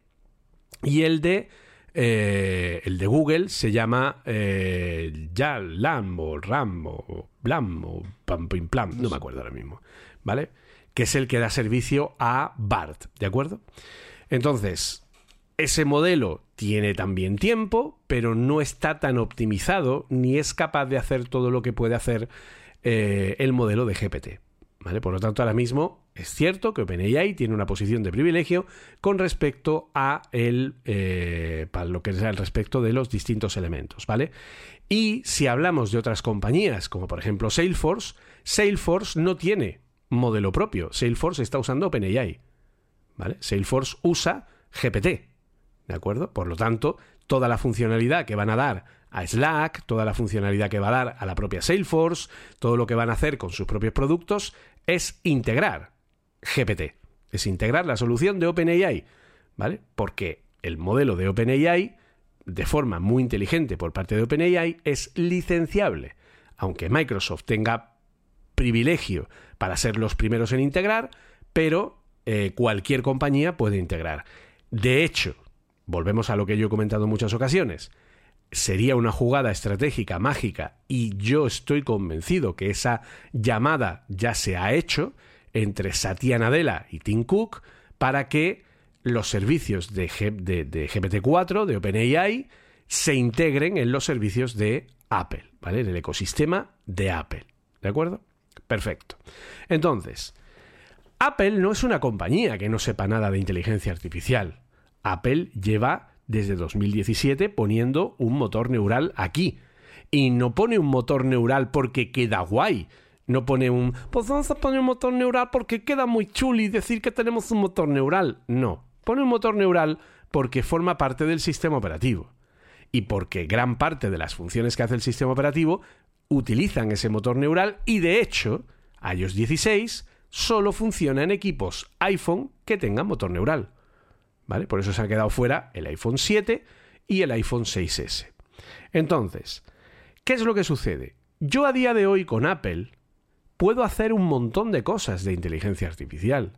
y el de eh, el de Google se llama eh, ya LAM o RAM o BLAM o Pam no me acuerdo ahora mismo, ¿vale? Que es el que da servicio a BART, ¿de acuerdo? Entonces, ese modelo tiene también tiempo, pero no está tan optimizado ni es capaz de hacer todo lo que puede hacer eh, el modelo de GPT. ¿Vale? Por lo tanto, ahora mismo es cierto que OpenAI tiene una posición de privilegio con respecto a el, eh, para lo que es el respecto de los distintos elementos, ¿vale? Y si hablamos de otras compañías, como por ejemplo Salesforce, Salesforce no tiene modelo propio. Salesforce está usando OpenAI, ¿vale? Salesforce usa GPT, ¿de acuerdo? Por lo tanto, toda la funcionalidad que van a dar a Slack, toda la funcionalidad que va a dar a la propia Salesforce, todo lo que van a hacer con sus propios productos, es integrar GPT, es integrar la solución de OpenAI, ¿vale? Porque el modelo de OpenAI, de forma muy inteligente por parte de OpenAI, es licenciable. Aunque Microsoft tenga privilegio para ser los primeros en integrar, pero eh, cualquier compañía puede integrar. De hecho, volvemos a lo que yo he comentado en muchas ocasiones, sería una jugada estratégica mágica y yo estoy convencido que esa llamada ya se ha hecho entre Satya Nadella y Tim Cook para que los servicios de, de, GPT-4, de OpenAI, se integren en los servicios de Apple, ¿vale? En el ecosistema de Apple. ¿De acuerdo? Perfecto. Entonces, Apple no es una compañía que no sepa nada de inteligencia artificial. Apple lleva desde 2017 poniendo un motor neural aquí. Y no pone un motor neural porque queda guay. No pone un, pues vamos a poner un motor neural porque queda muy chuli decir que tenemos un motor neural. No, pone un motor neural porque forma parte del sistema operativo. Y porque gran parte de las funciones que hace el sistema operativo utilizan ese motor neural y de hecho, iOS 16 solo funciona en equipos iPhone que tengan motor neural. ¿vale? Por eso se ha quedado fuera el iPhone 7 y el iPhone 6S. Entonces, ¿qué es lo que sucede? Yo a día de hoy con Apple puedo hacer un montón de cosas de inteligencia artificial.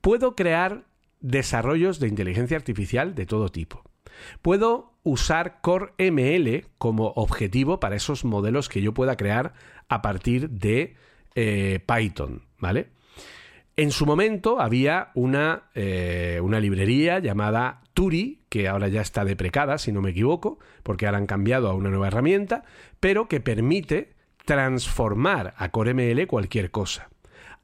Puedo crear desarrollos de inteligencia artificial de todo tipo. Puedo usar Core ML como objetivo para esos modelos que yo pueda crear a partir de eh, Python, ¿vale? En su momento había una, eh, una, librería llamada Turi, que ahora ya está deprecada, si no me equivoco, porque ahora han cambiado a una nueva herramienta, pero que permite transformar a CoreML cualquier cosa.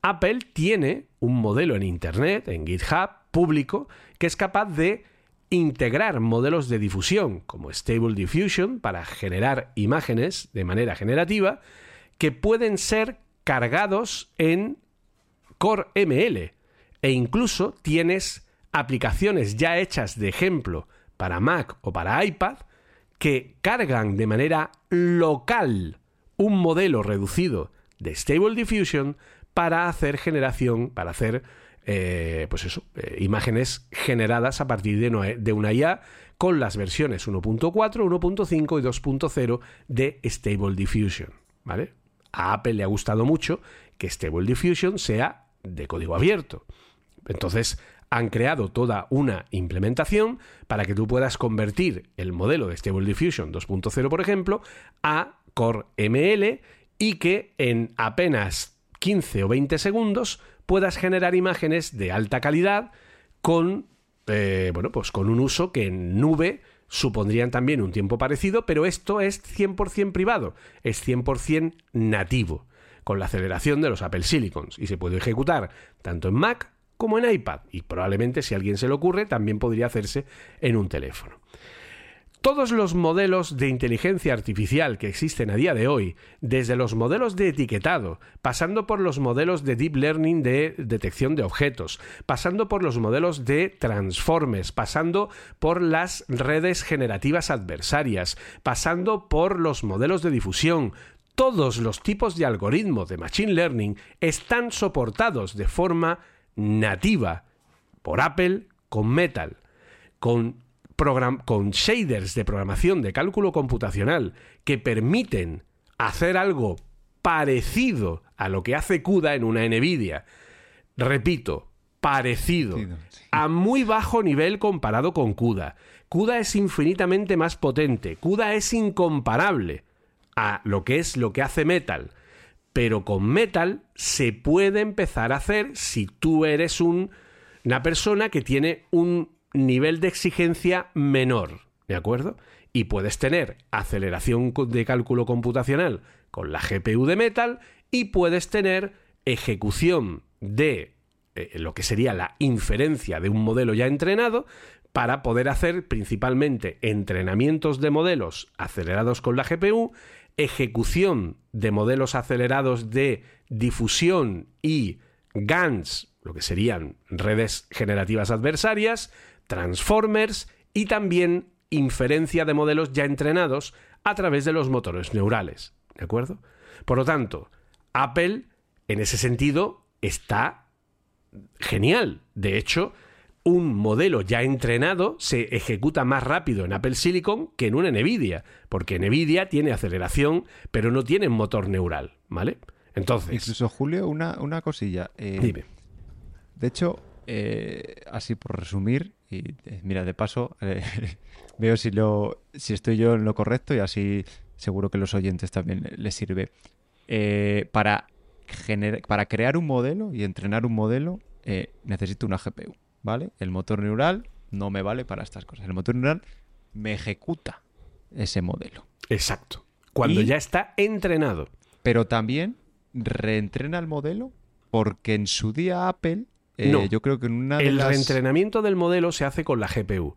Apple tiene un modelo en Internet, en GitHub, público, que es capaz de integrar modelos de difusión como Stable Diffusion para generar imágenes de manera generativa que pueden ser cargados en Core ML e incluso tienes aplicaciones ya hechas de ejemplo para Mac o para iPad que cargan de manera local un modelo reducido de Stable Diffusion para hacer generación, para hacer eh, pues eso, eh, imágenes generadas a partir de, de una IA con las versiones 1.4, 1.5 y 2.0 de Stable Diffusion. ¿vale? A Apple le ha gustado mucho que Stable Diffusion sea de código abierto. Entonces, han creado toda una implementación para que tú puedas convertir el modelo de Stable Diffusion 2.0, por ejemplo, a Core ML y que en apenas 15 o 20 segundos puedas generar imágenes de alta calidad con, eh, bueno, pues con un uso que en nube supondrían también un tiempo parecido, pero esto es 100% privado, es 100% nativo con la aceleración de los Apple Silicons y se puede ejecutar tanto en Mac como en iPad y probablemente si a alguien se le ocurre también podría hacerse en un teléfono. Todos los modelos de inteligencia artificial que existen a día de hoy, desde los modelos de etiquetado, pasando por los modelos de deep learning de detección de objetos, pasando por los modelos de transformes, pasando por las redes generativas adversarias, pasando por los modelos de difusión, todos los tipos de algoritmos de Machine Learning están soportados de forma nativa por Apple con Metal, con, con shaders de programación de cálculo computacional que permiten hacer algo parecido a lo que hace CUDA en una NVIDIA. Repito, parecido, Sí. a muy bajo nivel comparado con CUDA. CUDA es infinitamente más potente, CUDA es incomparable a lo que es lo que hace Metal. Pero con Metal se puede empezar a hacer si tú eres un- una persona que tiene un nivel de exigencia menor, ¿de acuerdo? Y puedes tener aceleración de cálculo computacional con la GPU de Metal y puedes tener ejecución de eh, lo que sería la inferencia de un modelo ya entrenado para poder hacer principalmente entrenamientos de modelos acelerados con la GPU, ejecución de modelos acelerados de difusión y GANs, lo que serían redes generativas adversarias, transformers y también inferencia de modelos ya entrenados a través de los motores neurales. ¿De acuerdo? Por lo tanto, Apple, en ese sentido, está genial. De hecho, un modelo ya entrenado se ejecuta más rápido en Apple Silicon que en una Nvidia, porque Nvidia tiene aceleración, pero no tiene motor neural, ¿vale? Entonces, Incluso, Julio, una, una cosilla. eh, dime. De hecho, eh, así por resumir, y eh, mira, de paso, eh, *laughs* veo si, lo, si estoy yo en lo correcto y así seguro que los oyentes también les sirve. Eh, para, para crear un modelo y entrenar un modelo, necesito una GPU, ¿vale? El motor neural no me vale para estas cosas. El motor neural me ejecuta ese modelo. Exacto. Cuando Y- ya está entrenado. Pero también reentrena el modelo porque en su día Apple, eh, No. yo creo que en una de El las... reentrenamiento del modelo se hace con la GPU.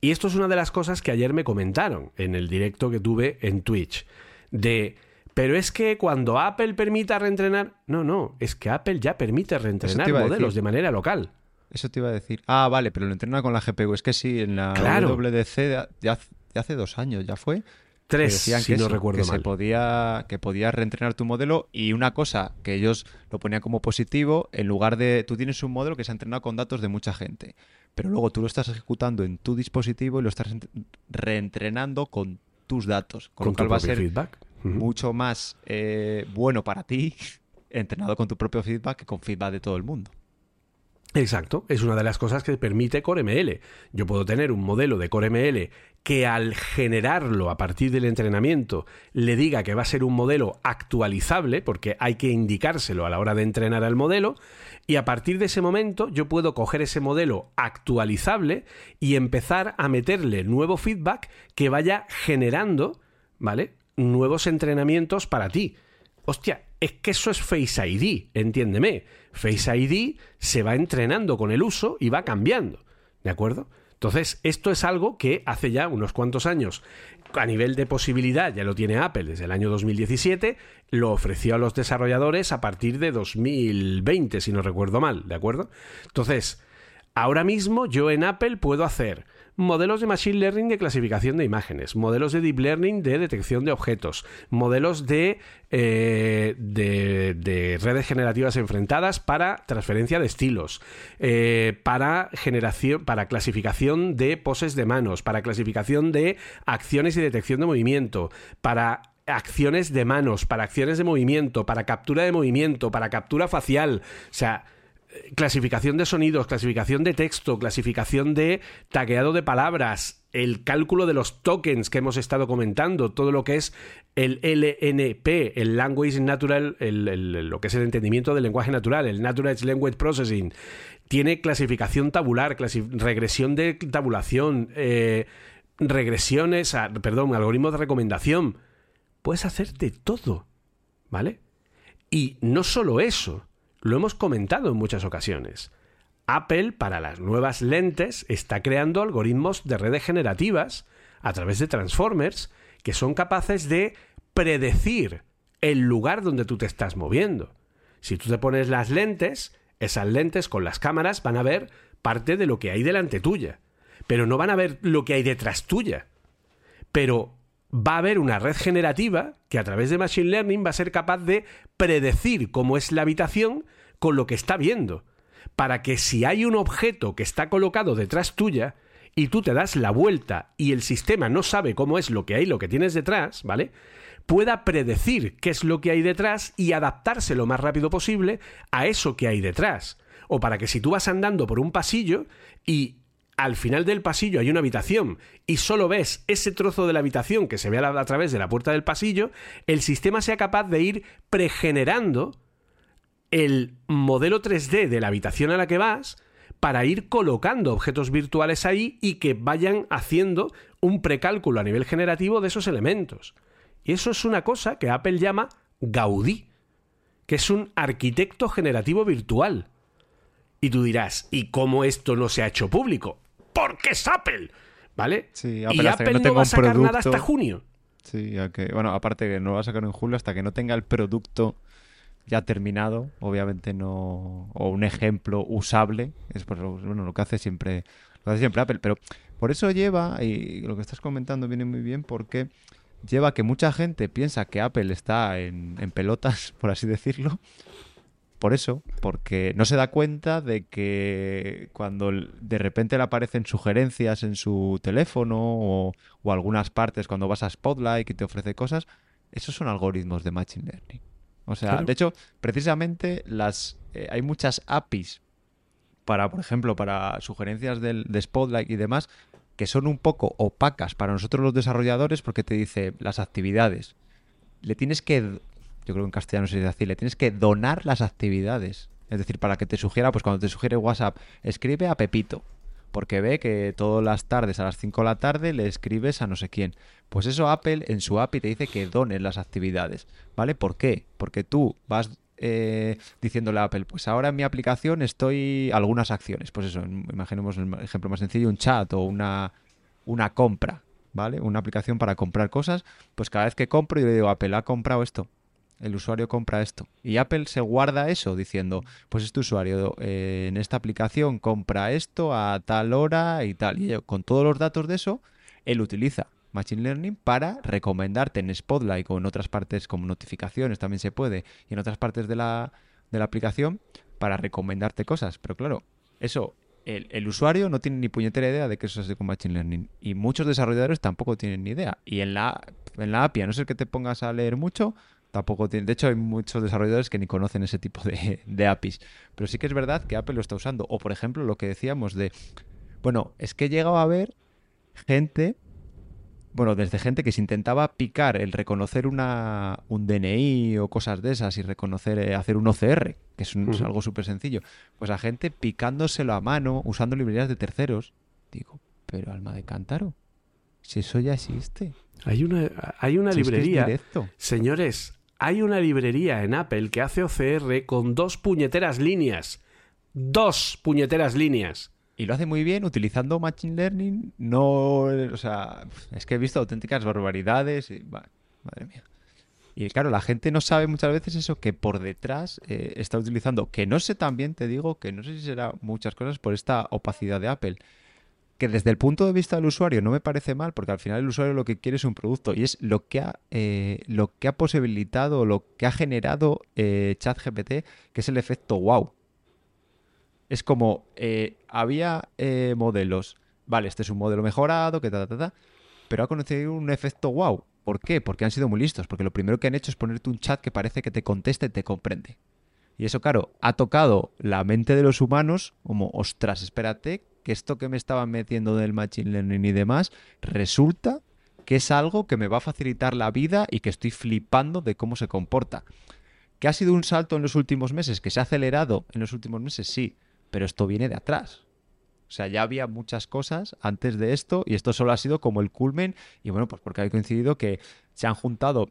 Y esto es una de las cosas que ayer me comentaron en el directo que tuve en Twitch. De, pero es que cuando Apple permita reentrenar... No, no, es que Apple ya permite reentrenar modelos de manera local. Eso te iba a decir. Ah, vale, pero lo entrena con la GPU. Es que sí, en la Claro. WDC de hace dos años ya fue. Tres, decían si que no eso, recuerdo que mal. Se podía, que podías reentrenar tu modelo y una cosa que ellos lo ponían como positivo, en lugar de... Tú tienes un modelo que se ha entrenado con datos de mucha gente, pero luego tú lo estás ejecutando en tu dispositivo y lo estás ent- reentrenando con tus datos, con, Con lo cual va a ser feedback. Mucho más eh, bueno para ti *laughs* entrenado con tu propio feedback que con feedback de todo el mundo. Exacto, es una de las cosas que permite CoreML. Yo puedo tener un modelo de CoreML que al generarlo a partir del entrenamiento le diga que va a ser un modelo actualizable, porque hay que indicárselo a la hora de entrenar al modelo, y a partir de ese momento yo puedo coger ese modelo actualizable y empezar a meterle nuevo feedback que vaya generando, ¿vale? Nuevos entrenamientos para ti. Hostia, es que eso es Face ID, entiéndeme. Face ID se va entrenando con el uso y va cambiando, ¿de acuerdo? Entonces, esto es algo que hace ya unos cuantos años, a nivel de posibilidad, ya lo tiene Apple desde el año 2017, lo ofreció a los desarrolladores a partir de 2020, si no recuerdo mal, ¿de acuerdo? Entonces, Ahora mismo yo en Apple puedo hacer modelos de Machine Learning de clasificación de imágenes, modelos de Deep Learning de detección de objetos, modelos de, eh, de, de redes generativas enfrentadas para transferencia de estilos, eh, para, generación, para clasificación de poses de manos, para clasificación de acciones y detección de movimiento, para acciones de manos, para acciones de movimiento, para captura de movimiento, para captura facial. O sea, clasificación de sonidos, clasificación de texto, clasificación de tagueado de palabras, el cálculo de los tokens que hemos estado comentando, todo lo que es el LNP, el Language Natural, el- lo que es el entendimiento del lenguaje natural, el Natural Language Processing, tiene clasificación tabular, regresión de tabulación, eh, regresiones, a- perdón, algoritmos de recomendación. Puedes hacer de todo, ¿vale? Y no solo eso, lo hemos comentado en muchas ocasiones. Apple, para las nuevas lentes, está creando algoritmos de redes generativas a través de transformers que son capaces de predecir el lugar donde tú te estás moviendo. Si tú te pones las lentes, esas lentes con las cámaras van a ver parte de lo que hay delante tuya, pero no van a ver lo que hay detrás tuya. Pero va a haber una red generativa que a través de Machine Learning va a ser capaz de predecir cómo es la habitación con lo que está viendo. Para que si hay un objeto que está colocado detrás tuya y tú te das la vuelta y el sistema no sabe cómo es lo que hay, lo que tienes detrás, ¿vale? Pueda predecir qué es lo que hay detrás y adaptarse lo más rápido posible a eso que hay detrás. o para que si tú vas andando por un pasillo y al final del pasillo hay una habitación y solo ves ese trozo de la habitación que se ve a, través de la puerta del pasillo, el sistema sea capaz de ir pregenerando el modelo 3D de la habitación a la que vas para ir colocando objetos virtuales ahí y que vayan haciendo un precálculo a nivel generativo de esos elementos. Y eso es una cosa que Apple llama Gaudí, que es un arquitecto generativo virtual. Y tú dirás, ¿y cómo esto no se ha hecho público? Porque es Apple, ¿vale? Sí, y Apple no, va a sacar nada hasta junio. Sí, bueno, aparte que no va a sacar en julio hasta que no tenga el producto ya terminado, obviamente no, o un ejemplo usable, es por bueno, lo que hace siempre, lo hace siempre Apple, pero por eso lleva, y lo que estás comentando viene muy bien, porque lleva que mucha gente piensa que Apple está en, en pelotas, *laughs* por así decirlo, por eso, porque no se da cuenta de que cuando de repente le aparecen sugerencias en su teléfono o, o, algunas partes cuando vas a Spotlight y te ofrece cosas, esos son algoritmos de Machine Learning. O sea, de hecho, precisamente las eh, hay muchas APIs para, por ejemplo, para sugerencias del, de Spotlight y demás, que son un poco opacas para nosotros los desarrolladores porque te dice las actividades. Le tienes que, yo creo que en castellano se dice así, le tienes que donar las actividades. Es decir, para que te sugiera, pues cuando te sugiere WhatsApp, escribe a Pepito porque ve que todas las tardes a las 5 de la tarde le escribes a no sé quién. Pues eso Apple en su API te dice que dones las actividades, ¿vale? ¿Por qué? Porque tú vas eh, diciéndole a Apple, pues ahora en mi aplicación estoy algunas acciones, pues eso, imaginemos el ejemplo más sencillo, un chat o una, una compra, ¿vale? Una aplicación para comprar cosas, pues cada vez que compro yo le digo, Apple ha comprado esto, el usuario compra esto. Y Apple se guarda eso diciendo, pues este usuario eh, en esta aplicación compra esto a tal hora y tal. Y con todos los datos de eso, él utiliza Machine Learning para recomendarte en Spotlight o en otras partes como notificaciones también se puede y en otras partes de la, de la aplicación para recomendarte cosas. Pero claro, eso el, el, usuario no tiene ni puñetera idea de que eso hace con Machine Learning. Y muchos desarrolladores tampoco tienen ni idea. Y en la, en la API, a no ser que te pongas a leer mucho, tampoco tiene. De hecho, hay muchos desarrolladores que ni conocen ese tipo de, APIs. Pero sí que es verdad que Apple lo está usando. O, por ejemplo, lo que decíamos de. Bueno, es que he llegado a ver gente. Bueno, desde gente que se intentaba picar el reconocer una, un DNI o cosas de esas y reconocer, eh, hacer un OCR, que es, algo súper sencillo. Pues a gente picándoselo a mano, usando librerías de terceros. Digo, pero alma de cántaro. Si eso ya existe. Hay una, hay una librería. señores, hay una librería en Apple que hace OCR con dos puñeteras líneas. Dos puñeteras líneas. Y lo hace muy bien utilizando Machine Learning. No, o sea, es que he visto auténticas barbaridades. Y, madre mía. Y claro, la gente no sabe muchas veces eso que por detrás eh, está utilizando. Que no sé también, te digo, que no sé si será muchas cosas por esta opacidad de Apple que desde el punto de vista del usuario no me parece mal, porque al final el usuario lo que quiere es un producto y es lo que ha, eh, lo que ha posibilitado, lo que ha generado eh, ChatGPT, que es el efecto wow. Es como, eh, había modelos, vale, este es un modelo mejorado, que ta, ta, ta, pero ha conocido un efecto wow. ¿Por qué? Porque han sido muy listos, porque lo primero que han hecho es ponerte un chat que parece que te conteste y te comprende. Y eso, claro, ha tocado la mente de los humanos como, ostras, espérate, que esto que me estaban metiendo del Machine Learning y demás, resulta que es algo que me va a facilitar la vida y que estoy flipando de cómo se comporta. ¿Que ha sido un salto en los últimos meses? ¿Que se ha acelerado en los últimos meses? Sí, pero esto viene de atrás. O sea, ya había muchas cosas antes de esto y esto solo ha sido como el culmen y bueno, pues porque ha coincidido que se han juntado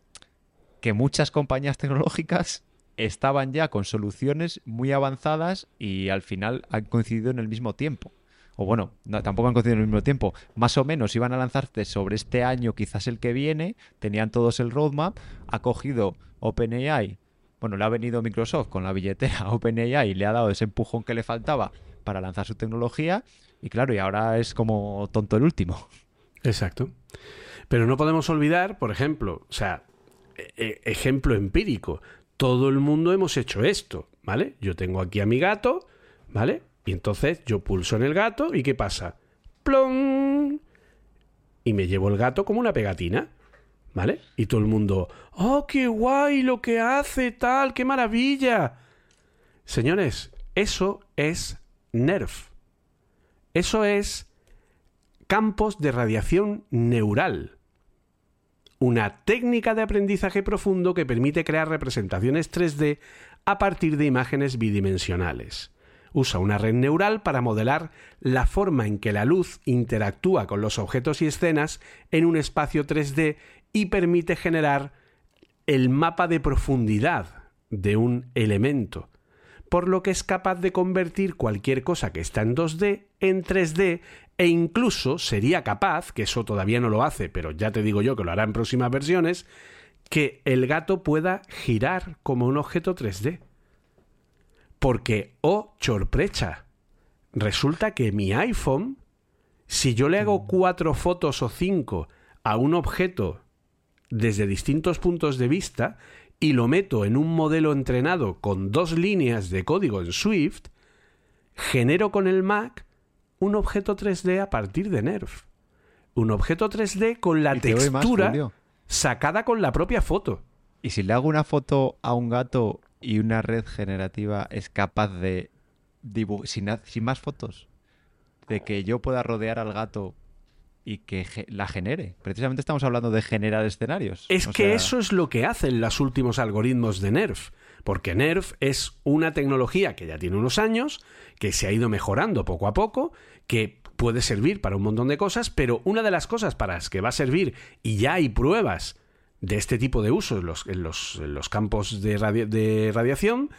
que muchas compañías tecnológicas estaban ya con soluciones muy avanzadas y al final han coincidido en el mismo tiempo o bueno, tampoco han coincidido en el mismo tiempo, más o menos iban a lanzarse sobre este año, quizás el que viene, tenían todos el roadmap, ha cogido OpenAI, bueno, le ha venido Microsoft con la billetera OpenAI y le ha dado ese empujón que le faltaba para lanzar su tecnología, y claro, y ahora es como tonto el último. Exacto. Pero no podemos olvidar, por ejemplo, o sea, e, e, ejemplo empírico, todo el mundo hemos hecho esto, ¿vale? Yo tengo aquí a mi gato, ¿vale? Y entonces yo pulso en el gato y ¿qué pasa? ¡Plong! Y me llevo el gato como una pegatina. ¿Vale? Y todo el mundo, ¡oh, qué guay lo que hace, tal, qué maravilla! Señores, Eso es NERF. Eso es campos de radiación neural. Una técnica de aprendizaje profundo que permite crear representaciones 3D a partir de imágenes bidimensionales. Usa una red neural para modelar la forma en que la luz interactúa con los objetos y escenas en un espacio 3D y permite generar el mapa de profundidad de un elemento, por lo que es capaz de convertir cualquier cosa que está en 2D en 3D e incluso sería capaz, que eso todavía no lo hace, pero ya te digo yo que lo hará en próximas versiones, que el gato pueda girar como un objeto 3D. Porque, oh, chorprecha, resulta que mi iPhone, si yo le hago cuatro fotos o cinco a un objeto desde distintos puntos de vista y lo meto en un modelo entrenado con dos líneas de código en Swift, genero con el Mac un objeto 3D a partir de Nerf. Un objeto 3D con la textura sacada con la propia foto. Y si le hago una foto a un gato y una red generativa es capaz de sin, sin más fotos, de que yo pueda rodear al gato y que la genere. Precisamente estamos hablando de generar escenarios. Es que eso es lo que hacen los últimos algoritmos de NERF. Porque NERF es una tecnología que ya tiene unos años, que se ha ido mejorando poco a poco, que puede servir para un montón de cosas, pero una de las cosas para las que va a servir, y ya hay pruebas de este tipo de usos en los, los, campos de, de radiación,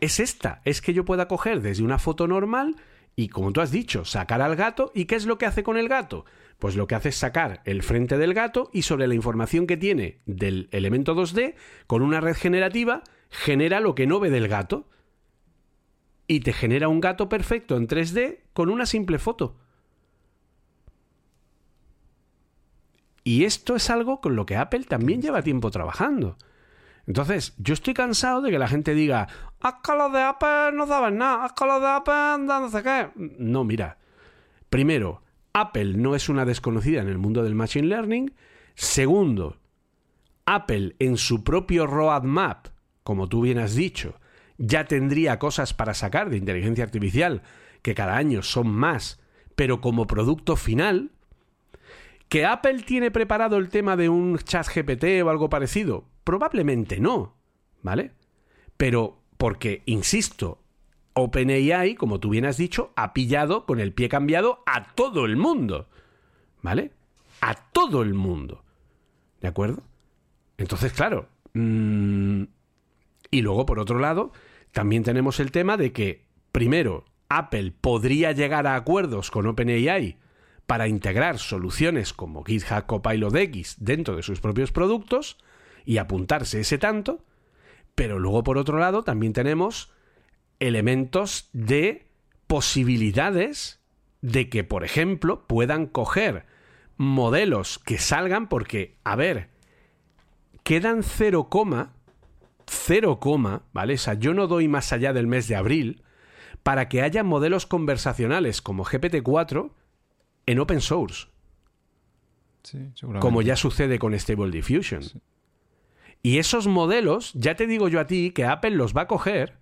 es esta, es que yo pueda coger desde una foto normal y como tú has dicho, sacar al gato. ¿Y qué es lo que hace con el gato? Pues lo que hace es sacar el frente del gato y sobre la información que tiene del elemento 2D, con una red generativa, genera lo que no ve del gato. Y te genera un gato perfecto en 3D con una simple foto. Y esto es algo con lo que Apple también lleva tiempo trabajando. Entonces, yo estoy cansado de que la gente diga, haz que los de Apple no saben nada, haz que los de Apple no sé qué. No, mira. Primero, Apple no es una desconocida en el mundo del Machine Learning. Segundo, Apple en su propio roadmap, como tú bien has dicho, ya tendría cosas para sacar de inteligencia artificial que cada año son más, pero como producto final, ¿Que Apple tiene preparado el tema de un chat GPT o algo parecido? Probablemente no, ¿vale? Pero porque, insisto, OpenAI, como tú bien has dicho, ha pillado con el pie cambiado a todo el mundo, ¿vale? A todo el mundo, ¿de acuerdo? Entonces, claro, mm, y luego, por otro lado, también tenemos el tema de que, primero, Apple podría llegar a acuerdos con OpenAI para integrar soluciones como GitHub Copilot X dentro de sus propios productos y apuntarse ese tanto, pero luego por otro lado también tenemos elementos de posibilidades de que, por ejemplo, puedan coger modelos que salgan porque, a ver, quedan 0, 0, ¿vale? O sea, yo no doy más allá del mes de abril para que haya modelos conversacionales como GPT-4 en open source. como ya sucede con Stable Diffusion. Y esos modelos, ya te digo yo a ti que Apple los va a coger,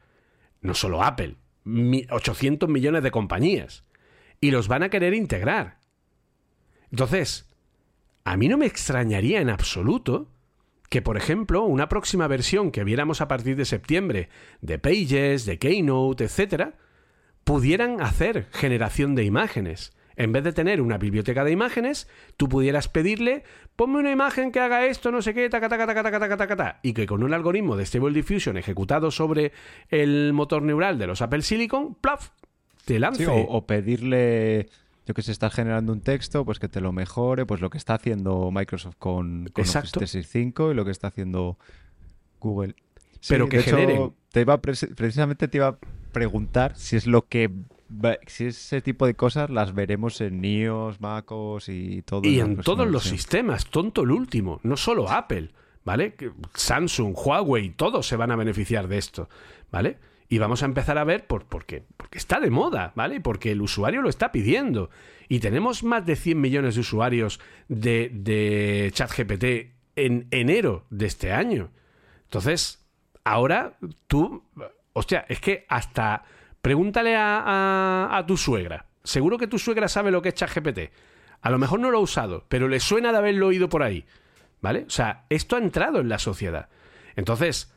no solo Apple, 800 millones de compañías, y los van a querer integrar. Entonces, a mí no me extrañaría en absoluto que, por ejemplo, una próxima versión que viéramos a partir de septiembre de Pages, de Keynote, etc., pudieran hacer generación de imágenes en vez de tener una biblioteca de imágenes, tú pudieras pedirle, ponme una imagen que haga esto, no sé qué, taca, taca, taca, taca, taca, taca, y que con un algoritmo de Stable Diffusion ejecutado sobre el motor neural de los Apple Silicon, plaf, te lance. o, pedirle yo que se está generando un texto, pues que te lo mejore, pues lo que está haciendo Microsoft con, con Office 365 y lo que está haciendo Google. Pero que genere. te iba precisamente te iba a preguntar si es lo que si ese tipo de cosas las veremos en NIOS, MacOS y todo. Y en todos los sistemas, tonto el último, no solo Apple, ¿vale? Samsung, Huawei, todos se van a beneficiar de esto, ¿vale? Y vamos a empezar a ver por, porque, porque está de moda, ¿vale? Porque el usuario lo está pidiendo. Y tenemos más de 100 millones de usuarios de, de ChatGPT en enero de este año. Entonces, ahora tú hostia, es que hasta pregúntale a, a tu suegra. Seguro que tu suegra sabe lo que es ChatGPT. A lo mejor no lo ha usado, pero le suena de haberlo oído por ahí. ¿Vale? O sea, esto ha entrado en la sociedad. Entonces,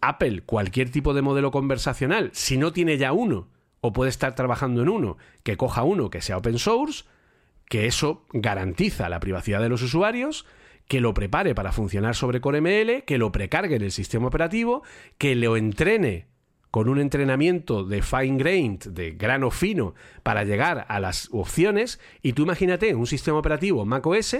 Apple, cualquier tipo de modelo conversacional, si no tiene ya uno, o puede estar trabajando en uno, que coja uno que sea open source, que eso garantiza la privacidad de los usuarios, que lo prepare para funcionar sobre CoreML, que lo precargue en el sistema operativo, que lo entrene con un entrenamiento de fine grained, de grano fino, para llegar a las opciones, y tú imagínate un sistema operativo macOS,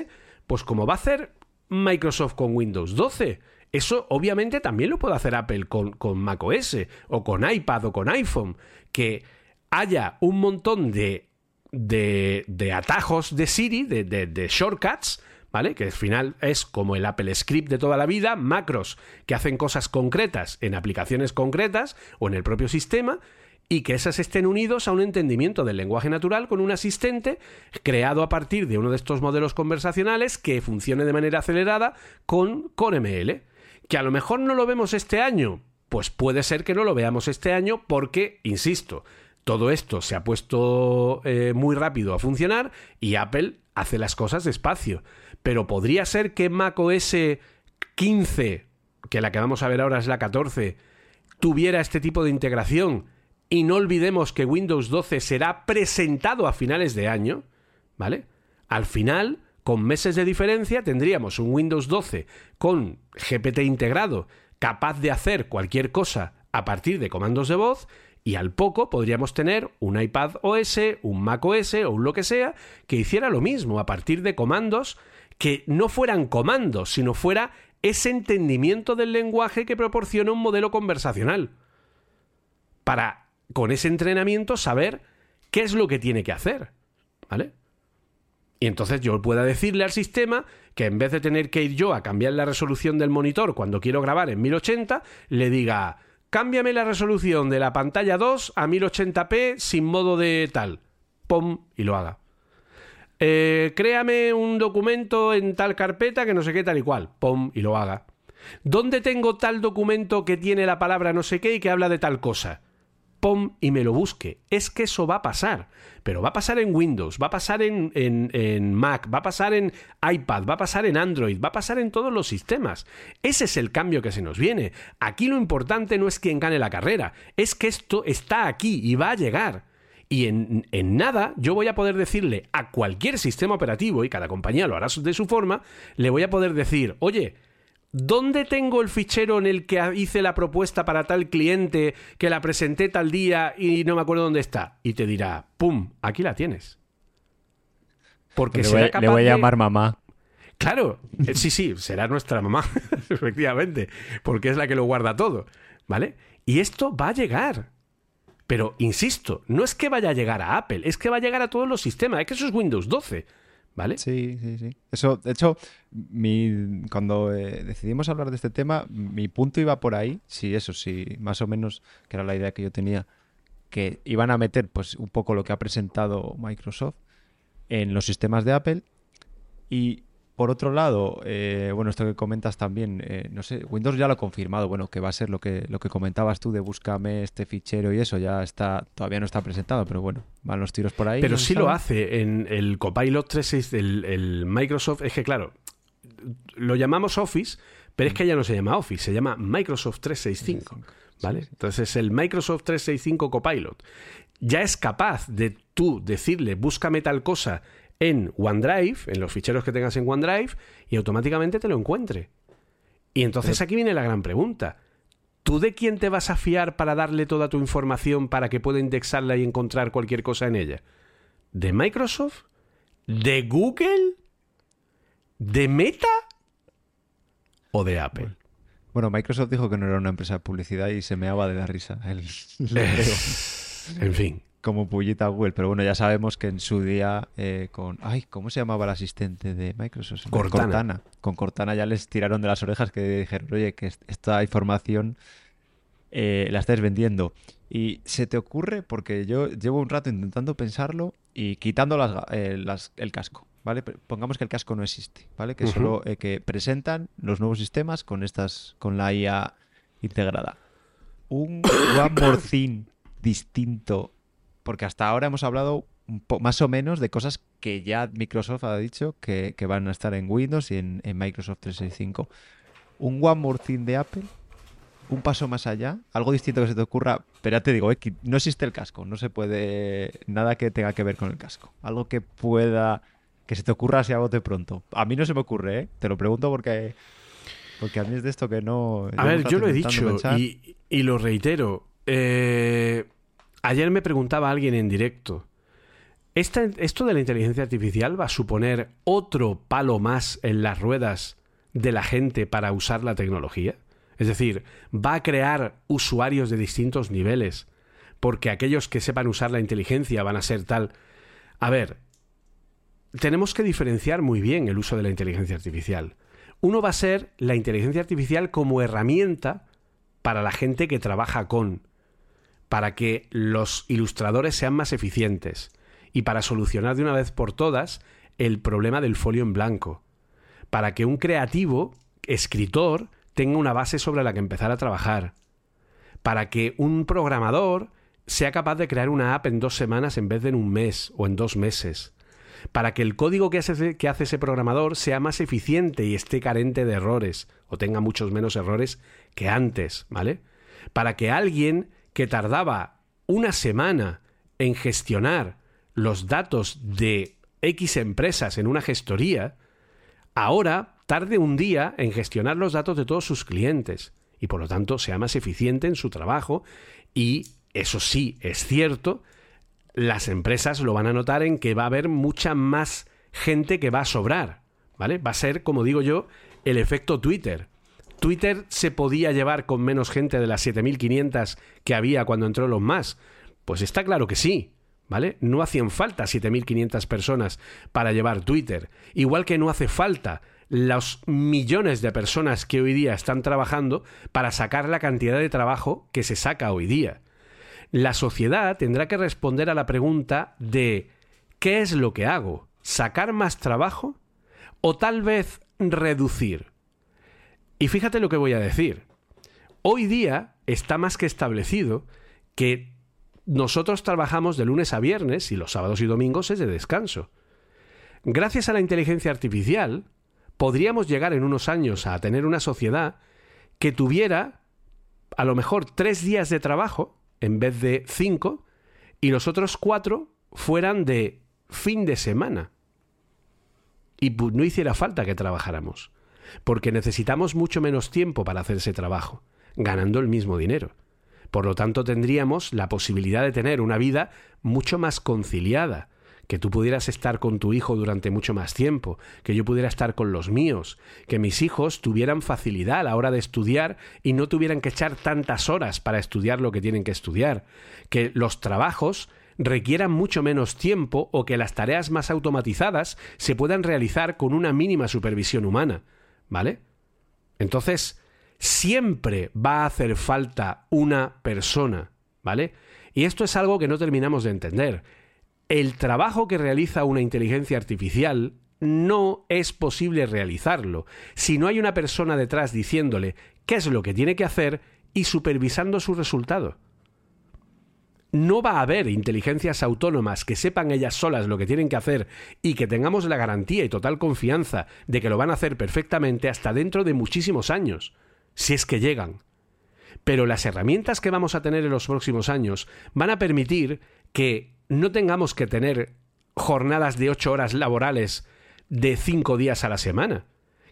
pues como va a hacer Microsoft con Windows 12. Eso obviamente también lo puede hacer Apple con, con macOS o con iPad o con iPhone. Que haya un montón de, de, de atajos de Siri, de, de, shortcuts, ¿vale? Que al final es como el Apple Script de toda la vida, macros que hacen cosas concretas en aplicaciones concretas o en el propio sistema y que esas estén unidos a un entendimiento del lenguaje natural con un asistente creado a partir de uno de estos modelos conversacionales que funcione de manera acelerada con, con ML. Que a lo mejor no lo vemos este año, pues puede ser que no lo veamos este año porque, insisto, todo esto se ha puesto eh, muy rápido a funcionar y Apple hace las cosas despacio. Pero podría ser que macOS 15, que la que vamos a ver ahora es la 14, tuviera este tipo de integración y no olvidemos que Windows 12 será presentado a finales de año, ¿vale? Al final, con meses de diferencia, tendríamos un Windows 12 con GPT integrado, capaz de hacer cualquier cosa a partir de comandos de voz, y al poco podríamos tener un iPad OS, un Mac OS o un lo que sea que hiciera lo mismo a partir de comandos que no fueran comandos, sino fuera ese entendimiento del lenguaje que proporciona un modelo conversacional. Para con ese entrenamiento saber qué es lo que tiene que hacer. ¿Vale? Y entonces yo pueda decirle al sistema que en vez de tener que ir yo a cambiar la resolución del monitor cuando quiero grabar en 1080, le diga, cámbiame la resolución de la pantalla 2 a 1080p sin modo de tal. Pum, y lo haga. Eh, créame un documento en tal carpeta que no sé qué tal y cual. Pum, y lo haga. ¿Dónde tengo tal documento que tiene la palabra no sé qué y que habla de tal cosa? y me lo busque. Es que eso va a pasar. Pero va a pasar en Windows, va a pasar en, en, Mac, va a pasar en iPad, va a pasar en Android, va a pasar en todos los sistemas. Ese es el cambio que se nos viene. Aquí lo importante no es quién gane la carrera, es que esto está aquí y va a llegar. Y en, en, nada yo voy a poder decirle a cualquier sistema operativo, y cada compañía lo hará de su forma, le voy a poder decir, oye, ¿Dónde tengo el fichero en el que hice la propuesta para tal cliente que la presenté tal día y no me acuerdo dónde está? Y te dirá, ¡pum! Aquí la tienes. Porque le, voy, le voy a llamar mamá. Claro, eh, sí, sí, será nuestra mamá, *laughs* efectivamente, porque es la que lo guarda todo, ¿vale? Y esto va a llegar. Pero, insisto, no es que vaya a llegar a Apple, es que va a llegar a todos los sistemas, es que eso es Windows 12. ¿Vale? Sí, sí, sí. Eso, de hecho, cuando eh, decidimos hablar de este tema, mi punto iba por ahí, sí, eso sí, más o menos, que era la idea que yo tenía, que iban a meter pues un poco lo que ha presentado Microsoft en los sistemas de Apple y por otro lado, eh, bueno, esto que comentas también, eh, no sé, Windows ya lo ha confirmado, bueno, que va a ser lo que, lo que comentabas tú de búscame este fichero y eso, ya está, todavía no está presentado, pero bueno, van los tiros por ahí. Pero sí lo hace en el Copilot 365, el, el Microsoft, es que claro, lo llamamos Office, pero es que ya no se llama Office, se llama Microsoft 365, ¿vale? Entonces el Microsoft 365 Copilot ya es capaz de tú decirle, búscame tal cosa en OneDrive, en los ficheros que tengas en OneDrive, y automáticamente te lo encuentre. Y entonces aquí viene la gran pregunta. ¿Tú de quién te vas a fiar para darle toda tu información para que pueda indexarla y encontrar cualquier cosa en ella? ¿De Microsoft? ¿De Google? ¿De Meta? ¿O de Apple? Bueno, Microsoft dijo que no era una empresa de publicidad y se meaba de la risa. *laughs* en fin como pullita Google, pero bueno, ya sabemos que en su día eh, con... Ay, ¿cómo se llamaba el asistente de Microsoft? Cortana. Con Cortana ya les tiraron de las orejas que dijeron, oye, que esta información eh, la estáis vendiendo. Y se te ocurre, porque yo llevo un rato intentando pensarlo y quitando eh, las, el casco, ¿vale? Pongamos que el casco no existe, ¿vale? Que solo que presentan los nuevos sistemas con estas, con la IA integrada un *coughs* One More Thing distinto, porque hasta ahora hemos hablado más o menos de cosas que ya Microsoft ha dicho que, van a estar en Windows y en, en Microsoft 365. Un One More Thing de Apple un paso más allá, algo distinto que se te ocurra, pero ya te digo, eh, no existe el casco, no se puede nada que tenga que ver con el casco, algo que pueda que se te ocurra así a bote pronto. A mí no se me ocurre, ¿eh? te lo pregunto porque porque a mí es de esto que no. A ver, yo lo he dicho y, lo reitero. Eh, ayer me preguntaba alguien en directo. ¿Esto de la inteligencia artificial va a suponer otro palo más en las ruedas de la gente para usar la tecnología? Es decir, va a crear usuarios de distintos niveles, porque aquellos que sepan usar la inteligencia van a ser tal... A ver, tenemos que diferenciar muy bien el uso de la inteligencia artificial. Uno va a ser la inteligencia artificial como herramienta para la gente que trabaja con, para que los ilustradores sean más eficientes y para solucionar de una vez por todas el problema del folio en blanco, para que un creativo, escritor, tenga una base sobre la que empezar a trabajar, para que un programador sea capaz de crear una app en dos semanas en vez de en un mes o en dos meses, para que el código que hace, que hace ese programador sea más eficiente y esté carente de errores, o tenga muchos menos errores que antes, ¿vale? Para que alguien que tardaba una semana en gestionar los datos de X empresas en una gestoría, ahora tarde un día en gestionar los datos de todos sus clientes y por lo tanto sea más eficiente en su trabajo y eso sí, es cierto, las empresas lo van a notar en que va a haber mucha más gente que va a sobrar, ¿vale? Va a ser, como digo yo, el efecto Twitter. Twitter se podía llevar con menos gente de las 7500 que había cuando entró los más. Pues está claro que sí, ¿vale? No hacían falta 7500 personas para llevar Twitter, igual que no hace falta los millones de personas que hoy día están trabajando para sacar la cantidad de trabajo que se saca hoy día. La sociedad tendrá que responder a la pregunta de ¿qué es lo que hago? ¿Sacar más trabajo? ¿O tal vez reducir? Y fíjate lo que voy a decir. Hoy día está más que establecido que nosotros trabajamos de lunes a viernes y los sábados y domingos es de descanso. Gracias a la inteligencia artificial, podríamos llegar en unos años a tener una sociedad que tuviera a lo mejor tres días de trabajo en vez de cinco y los otros cuatro fueran de fin de semana. Y no hiciera falta que trabajáramos, porque necesitamos mucho menos tiempo para hacer ese trabajo, ganando el mismo dinero. Por lo tanto, tendríamos la posibilidad de tener una vida mucho más conciliada, que tú pudieras estar con tu hijo durante mucho más tiempo, que yo pudiera estar con los míos, que mis hijos tuvieran facilidad a la hora de estudiar y no tuvieran que echar tantas horas para estudiar lo que tienen que estudiar, que los trabajos requieran mucho menos tiempo o que las tareas más automatizadas se puedan realizar con una mínima supervisión humana, ¿vale? Entonces, siempre va a hacer falta una persona, ¿vale? Y esto es algo que no terminamos de entender el trabajo que realiza una inteligencia artificial no es posible realizarlo si no hay una persona detrás diciéndole qué es lo que tiene que hacer y supervisando su resultado. No va a haber inteligencias autónomas que sepan ellas solas lo que tienen que hacer y que tengamos la garantía y total confianza de que lo van a hacer perfectamente hasta dentro de muchísimos años, si es que llegan. Pero las herramientas que vamos a tener en los próximos años van a permitir que no tengamos que tener jornadas de ocho horas laborales de cinco días a la semana.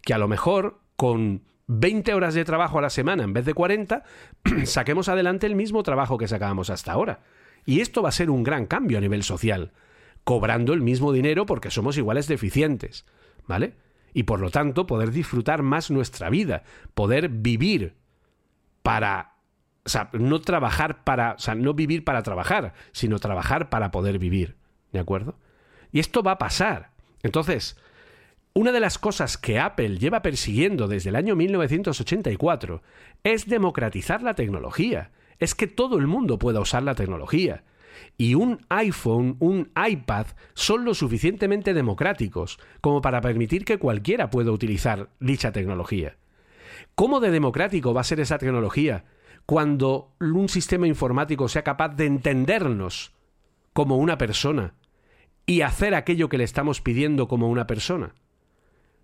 Que a lo mejor con 20 horas de trabajo a la semana en vez de 40, *clears throat* saquemos adelante el mismo trabajo que sacábamos hasta ahora. Y esto va a ser un gran cambio a nivel social, cobrando el mismo dinero porque somos iguales de eficientes, ¿vale? Y por lo tanto poder disfrutar más nuestra vida, poder vivir para o sea, no trabajar para, o sea, no vivir para trabajar, sino trabajar para poder vivir, ¿de acuerdo? Y esto va a pasar. Entonces, una de las cosas que Apple lleva persiguiendo desde el año 1984 es democratizar la tecnología, es que todo el mundo pueda usar la tecnología. Y un iPhone, un iPad son lo suficientemente democráticos como para permitir que cualquiera pueda utilizar dicha tecnología. ¿Cómo de democrático va a ser esa tecnología cuando un sistema informático sea capaz de entendernos como una persona y hacer aquello que le estamos pidiendo como una persona?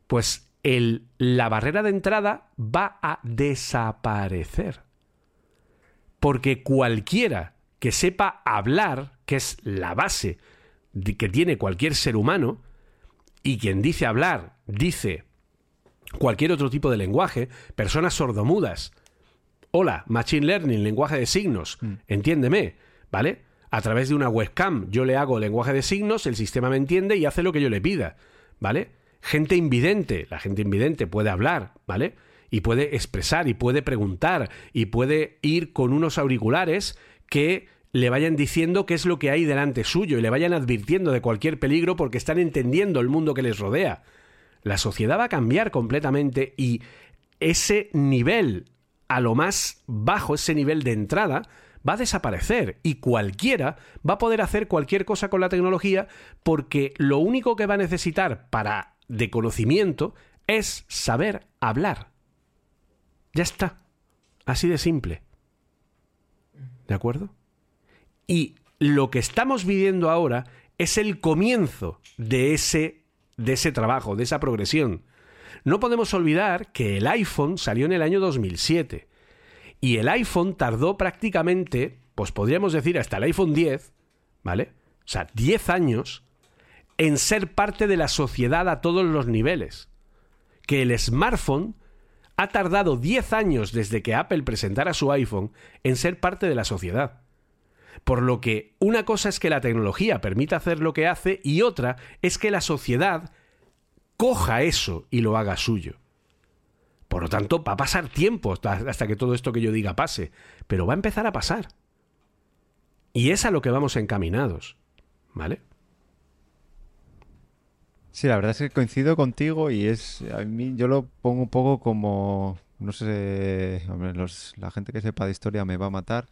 Pues el, la barrera de entrada va a desaparecer. Porque cualquiera que sepa hablar, que es la base que tiene cualquier ser humano, y quien dice hablar, dice cualquier otro tipo de lenguaje, personas sordomudas. Hola, Machine Learning, lenguaje de signos, mm. entiéndeme, ¿vale? A través de una webcam yo le hago lenguaje de signos, el sistema me entiende y hace lo que yo le pida, ¿vale? Gente invidente, la gente invidente puede hablar, ¿vale? Y puede expresar y puede preguntar y puede ir con unos auriculares que le vayan diciendo qué es lo que hay delante suyo y le vayan advirtiendo de cualquier peligro porque están entendiendo el mundo que les rodea. La sociedad va a cambiar completamente y ese nivel a lo más bajo, ese nivel de entrada, va a desaparecer y cualquiera va a poder hacer cualquier cosa con la tecnología porque lo único que va a necesitar para de conocimiento es saber hablar. Ya está. Así de simple. ¿De acuerdo? Y lo que estamos viviendo ahora es el comienzo de ese, de ese trabajo, de esa progresión. No podemos olvidar que el iPhone salió en el año 2007 y el iPhone tardó prácticamente, pues podríamos decir hasta el iPhone 10, ¿vale? O sea, 10 años en ser parte de la sociedad a todos los niveles. Que el smartphone ha tardado 10 años desde que Apple presentara su iPhone en ser parte de la sociedad. Por lo que una cosa es que la tecnología permita hacer lo que hace y otra es que la sociedad coja eso y lo haga suyo. Por lo tanto, va a pasar tiempo hasta que todo esto que yo diga pase, pero va a empezar a pasar. Y es a lo que vamos encaminados. ¿Vale? Sí, la verdad es que coincido contigo y es a mí yo lo pongo un poco como no sé, la gente que sepa de historia me va a matar,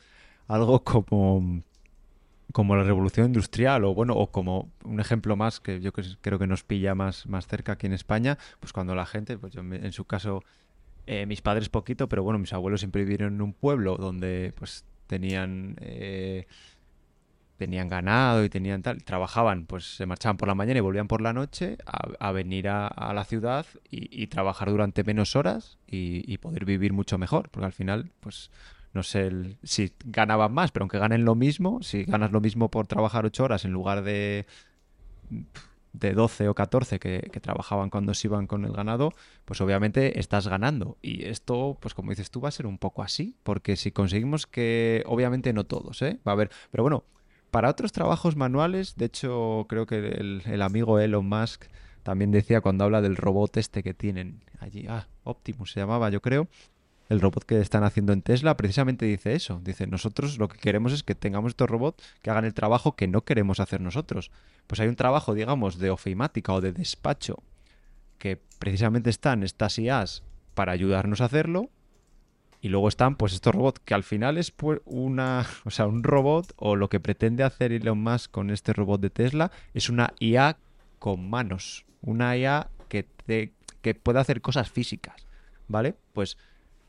algo *laughs* como como la revolución industrial o bueno o como un ejemplo más que yo creo que nos pilla más más cerca aquí en España, pues cuando la gente, pues yo en su caso eh, mis padres poquito, pero bueno, mis abuelos siempre vivieron en un pueblo donde pues tenían eh, tenían ganado y tenían tal, trabajaban, pues se marchaban por la mañana y volvían por la noche a, venir a, la ciudad y, trabajar durante menos horas y, poder vivir mucho mejor, porque al final, pues no sé si ganaban más, pero aunque ganen lo mismo, si ganas lo mismo por trabajar ocho horas en lugar de de 12 o 14 que, que, trabajaban cuando se iban con el ganado, pues obviamente estás ganando. Y esto, pues como dices tú, va a ser un poco así, porque si conseguimos que, obviamente no todos, ¿eh? Va a haber, pero bueno, para otros trabajos manuales, de hecho, creo que el, amigo Elon Musk también decía cuando habla del robot este que tienen allí, ah, Optimus se llamaba, yo creo, el robot que están haciendo en Tesla precisamente dice eso. Dice, nosotros lo que queremos es que tengamos estos robots que hagan el trabajo que no queremos hacer nosotros. Pues hay un trabajo, digamos, de ofimática o de despacho que precisamente están estas IAs para ayudarnos a hacerlo y luego están pues estos robots que al final es pues, una, *laughs* o sea, un robot o lo que pretende hacer Elon Musk con este robot de Tesla es una IA con manos, una IA que te, que puede hacer cosas físicas, ¿vale? Pues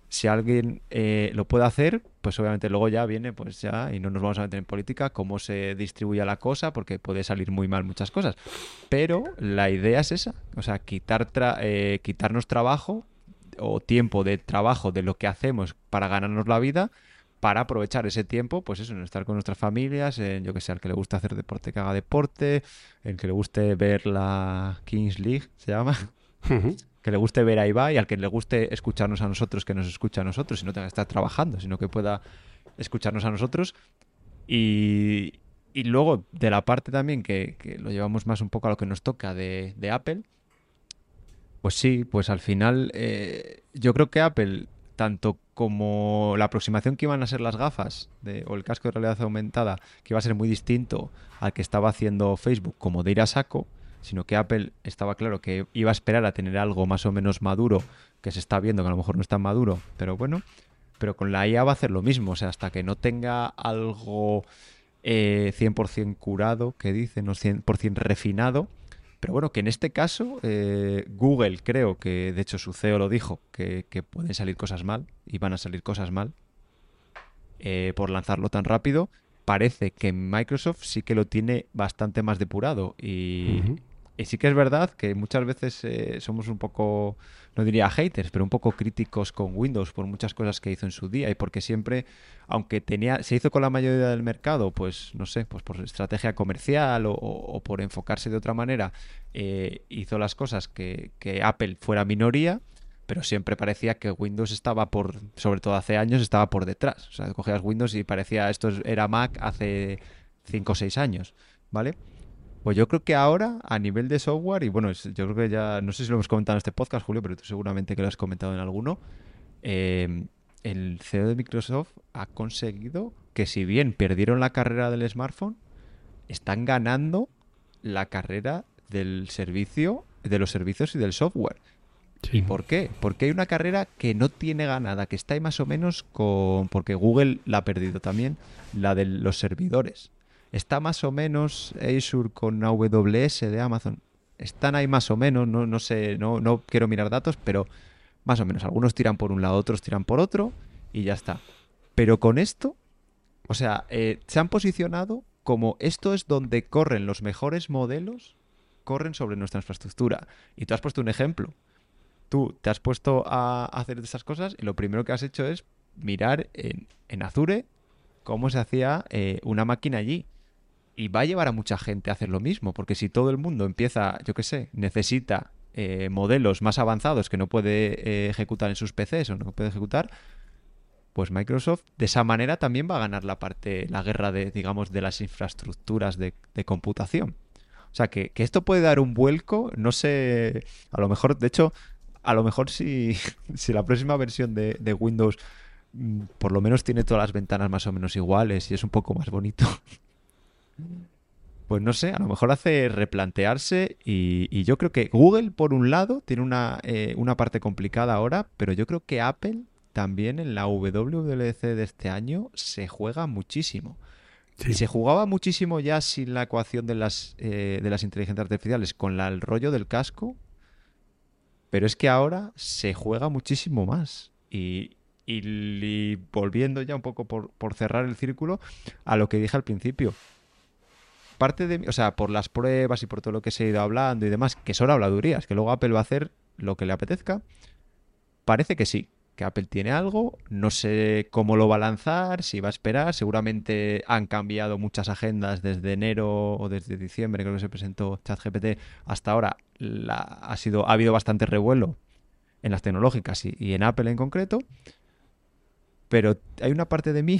si alguien eh, lo puede hacer, pues obviamente luego ya viene, pues ya, y no nos vamos a meter en política, cómo se distribuye la cosa, porque puede salir muy mal muchas cosas. Pero la idea es esa, o sea, quitar eh, quitarnos trabajo o tiempo de trabajo de lo que hacemos para ganarnos la vida, para aprovechar ese tiempo, pues eso, en estar con nuestras familias, en yo que sé, al que le gusta hacer deporte, que haga deporte, el que le guste ver la Kings League, se llama. que le guste ver a y al que le guste escucharnos a nosotros, que nos escucha a nosotros y no tenga que estar trabajando, sino que pueda escucharnos a nosotros. Y, y luego, de la parte también que, que, lo llevamos más un poco a lo que nos toca de, de Apple, pues sí, pues al final eh, yo creo que Apple, tanto como la aproximación que iban a ser las gafas de, o el casco de realidad aumentada, que iba a ser muy distinto al que estaba haciendo Facebook, como de ir a saco, sino que Apple estaba claro que iba a esperar a tener algo más o menos maduro, que se está viendo que a lo mejor no es tan maduro, pero bueno, pero con la IA va a hacer lo mismo, o sea, hasta que no tenga algo eh, 100% curado, que dice, no 100% refinado, pero bueno, que en este caso eh, Google creo que, de hecho su CEO lo dijo, que, pueden salir cosas mal y van a salir cosas mal. eh, por lanzarlo tan rápido. Parece que Microsoft sí que lo tiene bastante más depurado y. y sí que es verdad que muchas veces eh, somos un poco, no diría haters, pero un poco críticos con Windows por muchas cosas que hizo en su día y porque siempre, aunque tenía, se hizo con la mayoría del mercado, pues no sé, pues por estrategia comercial o, por enfocarse de otra manera, eh, hizo las cosas que, que Apple fuera minoría. Pero siempre parecía que Windows estaba por, sobre todo hace años, estaba por detrás. O sea, cogías Windows y parecía esto es- era Mac hace 5 o 6 años, ¿vale? Pues yo creo que ahora, a nivel de software, y bueno, yo creo que ya, no sé si lo hemos comentado en este podcast, Julio, pero tú seguramente que lo has comentado en alguno, eh, el CEO de Microsoft ha conseguido que si bien perdieron la carrera del smartphone, están ganando la carrera del servicio, de los servicios y del software. ¿Y por qué? Porque hay una carrera que no tiene ganada, que está ahí más o menos con... porque Google la ha perdido también, la de los servidores. Está más o menos Azure con AWS de Amazon. Están ahí más o menos, no, no sé, no, no quiero mirar datos, pero más o menos. Algunos tiran por un lado, otros tiran por otro y ya está. Pero con esto, o sea, eh, se han posicionado como esto es donde corren los mejores modelos, corren sobre nuestra infraestructura. Y tú has puesto un ejemplo tú te has puesto a hacer esas cosas y lo primero que has hecho es mirar en, en Azure cómo se hacía eh, una máquina allí. Y va a llevar a mucha gente a hacer lo mismo, porque si todo el mundo empieza, yo qué sé, necesita eh, modelos más avanzados que no puede eh, ejecutar en sus PCs o no puede ejecutar, pues Microsoft de esa manera también va a ganar la parte, la guerra de, digamos, de las infraestructuras de, de computación. O sea, que, que esto puede dar un vuelco, no sé, a lo mejor, de hecho, a lo mejor si, *laughs* si la próxima versión de, de Windows mm, por lo menos tiene todas las ventanas más o menos iguales y es un poco más bonito, *laughs* pues no sé, a lo mejor hace replantearse y, y yo creo que Google, por un lado, tiene una, eh, una parte complicada ahora, pero yo creo que Apple también en la WWDC de este año se juega muchísimo. Sí. Y se jugaba muchísimo ya sin la ecuación de las, eh, de las inteligencias artificiales, con la- el rollo del casco. Pero es que ahora se juega muchísimo más. Y, y, y volviendo ya un poco por, por cerrar el círculo a lo que dije al principio. Parte de, o sea, por las pruebas y por todo lo que se ha ido hablando y demás, que son habladurías, que luego Apple va a hacer lo que le apetezca, parece que sí, que Apple tiene algo, no sé cómo lo va a lanzar, si va a esperar, seguramente han cambiado muchas agendas desde enero o desde diciembre, creo que se presentó ChatGPT, hasta ahora ha, sido, ha habido bastante revuelo en las tecnológicas y en Apple en concreto, pero hay una parte de mí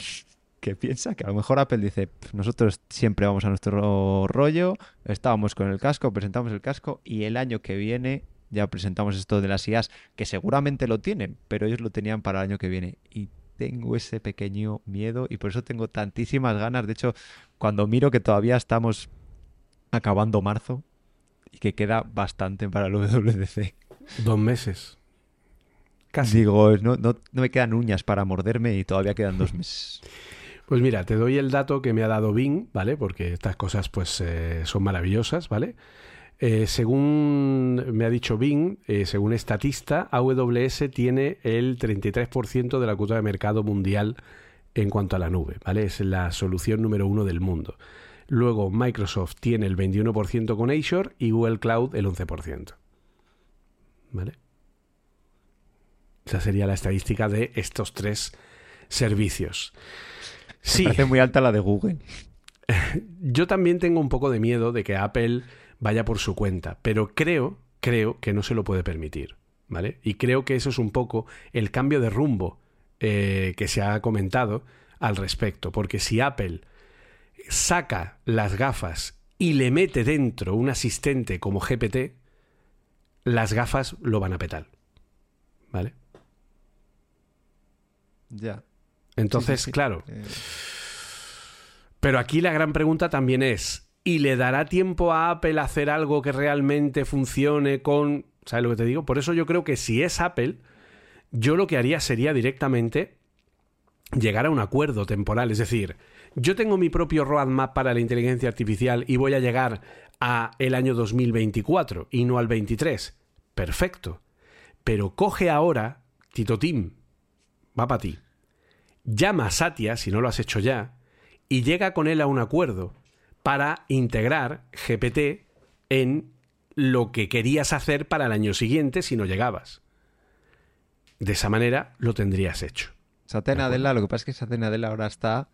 que piensa que a lo mejor Apple dice, "Pf, nosotros siempre vamos a nuestro rollo, estábamos con el casco, presentamos el casco y el año que viene ya presentamos esto de las IAs, que seguramente lo tienen, pero ellos lo tenían para el año que viene. Y tengo ese pequeño miedo y por eso tengo tantísimas ganas. De hecho, cuando miro que todavía estamos acabando marzo y que queda bastante para el WWDC, Dos meses. Casi. digo, no, no, no me quedan uñas para morderme y todavía quedan dos meses. *laughs* Pues mira, te doy el dato que me ha dado Bing, ¿vale? Porque estas cosas pues eh, son maravillosas, ¿vale? Eh, según me ha dicho Bing, eh, según Estatista, AWS tiene el 33% de la cuota de mercado mundial en cuanto a la nube, ¿vale? Es la solución número uno del mundo. Luego Microsoft tiene el 21% con Azure y Google Cloud el 11%. ¿Vale? Esa sería la estadística de estos tres servicios. Sí, Me parece muy alta la de Google. *laughs* yo también tengo un poco de miedo de que Apple vaya por su cuenta, pero creo, creo que no se lo puede permitir, ¿vale? Y creo que eso es un poco el cambio de rumbo eh, que se ha comentado al respecto, porque si Apple saca las gafas y le mete dentro un asistente como GPT, las gafas lo van a petar, ¿vale? Ya. Entonces, Sí, sí, sí. claro, Eh, Pero aquí la gran pregunta también es, ¿y le dará tiempo a Apple a hacer algo que realmente funcione con... ¿Sabes lo que te digo? Por eso yo creo que si es Apple, yo lo que haría sería directamente llegar a un acuerdo temporal. Es decir, yo tengo mi propio roadmap para la inteligencia artificial y voy a llegar a el año 2024 y no al 23. Perfecto. Pero coge ahora, Tito Tim, va para ti. Llama a Satya, si no lo has hecho ya, y llega con él a un acuerdo para integrar GPT en lo que querías hacer para el año siguiente si no llegabas. De esa manera lo tendrías hecho. Satya Nadella, lo que pasa es que Satya Nadella ahora está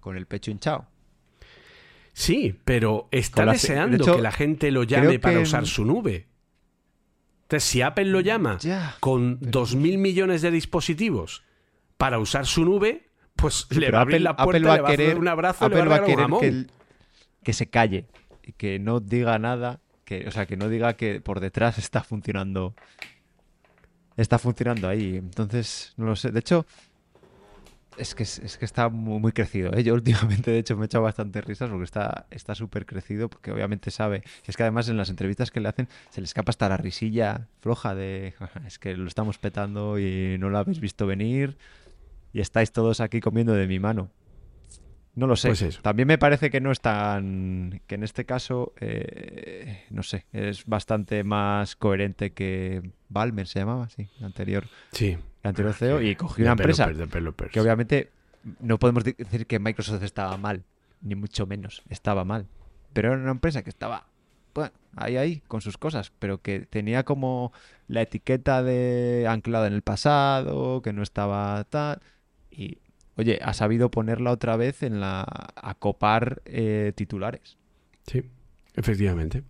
con el pecho hinchado. Sí, pero está la- deseando de hecho, que la gente lo llame para que- usar su nube. Entonces, si Apple lo llama Ya, con dos mil millones de dispositivos para usar su nube, pues le va a abrir Apple, la puerta, Apple le va va a querer, un abrazo, Apple le va va a a regalar querer que, el- que se calle, y que no diga nada, que, o sea, que no diga que por detrás está funcionando, está funcionando ahí. Entonces, no lo sé. De hecho, es que, es que está muy, muy crecido. ¿eh? Yo últimamente, de hecho, me he echado bastante risas porque está está súper crecido, porque obviamente sabe. Es que además en las entrevistas que le hacen se le escapa hasta la risilla floja de es que lo estamos petando y no lo habéis visto venir y estáis todos aquí comiendo de mi mano. No lo sé. Pues eso. También me parece que no es tan. que en este caso, eh, no sé, es bastante más coherente que Balmer se llamaba, sí, el anterior, Sí. el anterior CEO, y cogió una empresa que obviamente no podemos decir que Microsoft estaba mal, ni mucho menos, estaba mal. Pero era una empresa que estaba, bueno, ahí, ahí, con sus cosas, pero que tenía como la etiqueta de anclada en el pasado, que no estaba tal. Y, oye, ha sabido ponerla otra vez en la. a copar eh, titulares. Sí, efectivamente.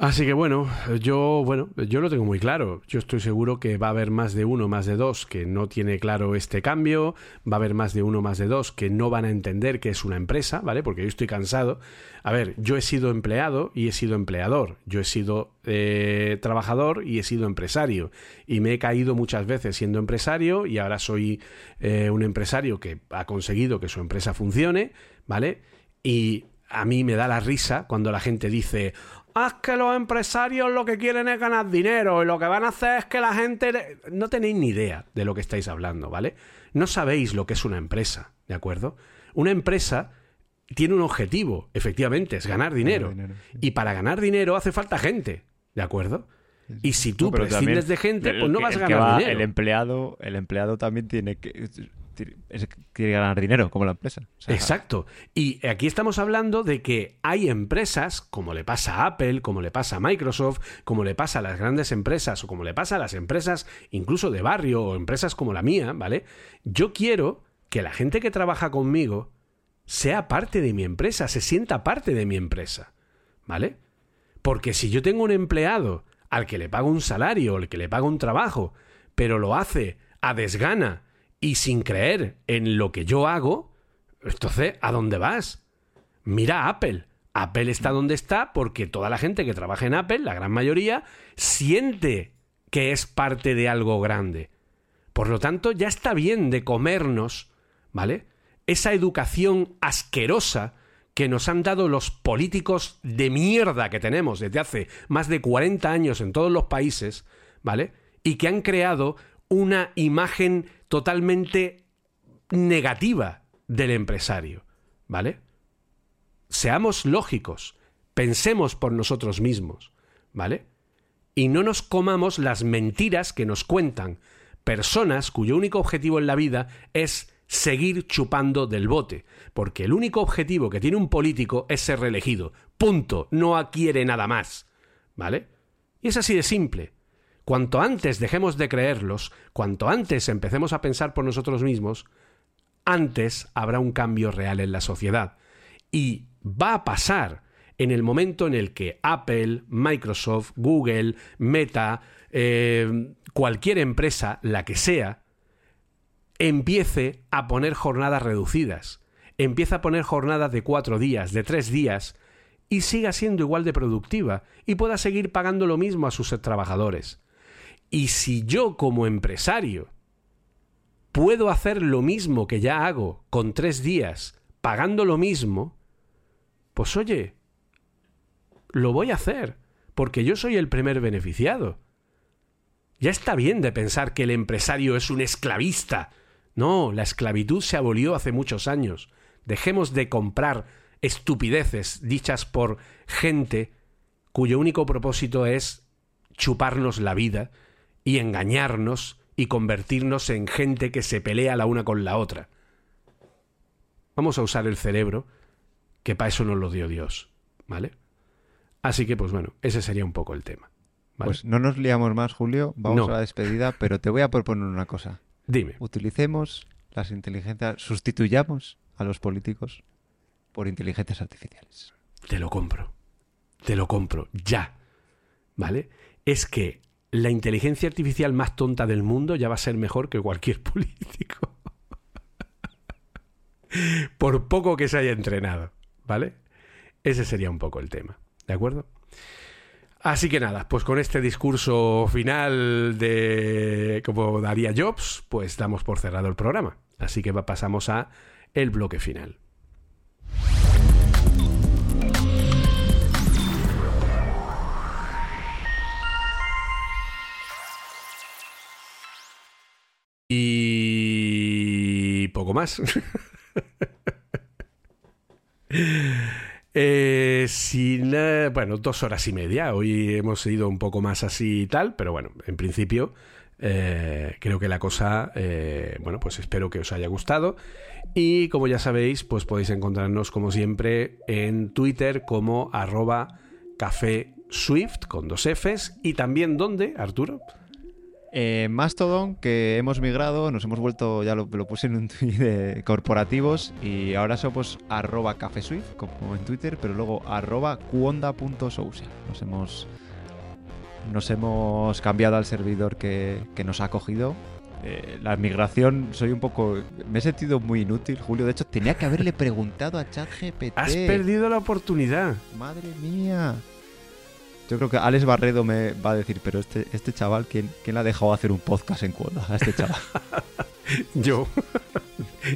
Así que bueno, yo bueno, yo lo tengo muy claro. Yo estoy seguro que va a haber más de uno, más de dos que no tiene claro este cambio, va a haber más de uno, más de dos que no van a entender que es una empresa, ¿vale? Porque yo estoy cansado. A ver, yo he sido empleado y he sido empleador. Yo he sido eh, trabajador y he sido empresario. Y me he caído muchas veces siendo empresario y ahora soy eh, un empresario que ha conseguido que su empresa funcione, ¿vale? Y a mí me da la risa cuando la gente dice, es que los empresarios lo que quieren es ganar dinero y lo que van a hacer es que la gente... le-". No tenéis ni idea de lo que estáis hablando, ¿vale? No sabéis lo que es una empresa, ¿de acuerdo? Una empresa tiene un objetivo, efectivamente, es ganar dinero. dinero. Y para ganar dinero hace falta gente, ¿de acuerdo? Y si tú No, prescindes de gente, pues no vas a ganar va- dinero. El empleado, el empleado también tiene que. Quiere ganar dinero, como la empresa. Exacto. Y aquí estamos hablando de que hay empresas, como le pasa a Apple, como le pasa a Microsoft, como le pasa a las grandes empresas o como le pasa a las empresas incluso de barrio o empresas como la mía, ¿vale? Yo quiero que la gente que trabaja conmigo sea parte de mi empresa, se sienta parte de mi empresa, ¿vale? Porque si yo tengo un empleado al que le pago un salario al que le pago un trabajo, pero lo hace a desgana y sin creer en lo que yo hago, entonces, ¿a dónde vas? Mira Apple. Apple está donde está porque toda la gente que trabaja en Apple, la gran mayoría, siente que es parte de algo grande. Por lo tanto, ya está bien de comernos, ¿vale? Esa educación asquerosa que nos han dado los políticos de mierda que tenemos desde hace más de 40 años en todos los países, ¿vale? Y que han creado una imagen totalmente negativa del empresario, ¿vale? Seamos lógicos, pensemos por nosotros mismos, ¿vale? Y no nos comamos las mentiras que nos cuentan personas cuyo único objetivo en la vida es seguir chupando del bote, porque el único objetivo que tiene un político es ser reelegido. Punto, no quiere nada más, ¿vale? Y es así de simple. Cuanto antes dejemos de creerlos, cuanto antes empecemos a pensar por nosotros mismos, antes habrá un cambio real en la sociedad. Y va a pasar en el momento en el que Apple, Microsoft, Google, Meta, eh, cualquier empresa, la que sea, empiece a poner jornadas reducidas, empieza a poner jornadas de cuatro días, de tres días, y siga siendo igual de productiva y pueda seguir pagando lo mismo a sus trabajadores. Y si yo como empresario puedo hacer lo mismo que ya hago con tres días, pagando lo mismo, pues oye, lo voy a hacer, porque yo soy el primer beneficiado. Ya está bien de pensar que el empresario es un esclavista. No, la esclavitud se abolió hace muchos años. Dejemos de comprar estupideces dichas por gente cuyo único propósito es chuparnos la vida y engañarnos y convertirnos en gente que se pelea la una con la otra. Vamos a usar el cerebro, que para eso nos lo dio Dios, ¿vale? Así que, pues bueno, ese sería un poco el tema. ¿vale? Pues no nos liamos más, Julio. Vamos No. a la despedida, pero te voy a proponer una cosa. Dime. Utilicemos las inteligencias, sustituyamos a los políticos por inteligencias artificiales. Te lo compro. Te lo compro. Ya. ¿Vale? Es que la inteligencia artificial más tonta del mundo ya va a ser mejor que cualquier *laughs* político. Por poco que se haya entrenado. ¿Vale? Ese sería un poco el tema. ¿De acuerdo? Así que nada, pues con este discurso final de como daría Jobs, pues damos por cerrado el programa. Así que pasamos a el bloque final. Y poco más. *laughs* Eh, sin, bueno, dos horas y media. Hoy hemos ido un poco más así y tal, pero bueno, en principio eh, creo que la cosa, eh, bueno, pues espero que os haya gustado. Y como ya sabéis, pues podéis encontrarnos como siempre en Twitter como arroba café Swift con dos Fs y también donde, Arturo. Eh, Mastodon, que hemos migrado, nos hemos vuelto, ya lo, lo puse en un *laughs* tweet de corporativos y ahora somos arroba cafeswift, como en Twitter, pero luego arroba cuonda.social. Nos hemos, nos hemos cambiado al servidor que, que nos ha acogido. Eh, la migración, soy un poco... Me he sentido muy inútil, Julio. De hecho, tenía que haberle preguntado a ChatGPT. Has perdido la oportunidad. Madre mía. Yo creo que Alex Barredo me va a decir, pero este, este chaval, ¿quién, ¿quién le ha dejado hacer un podcast en cuota a este chaval? *laughs* Yo.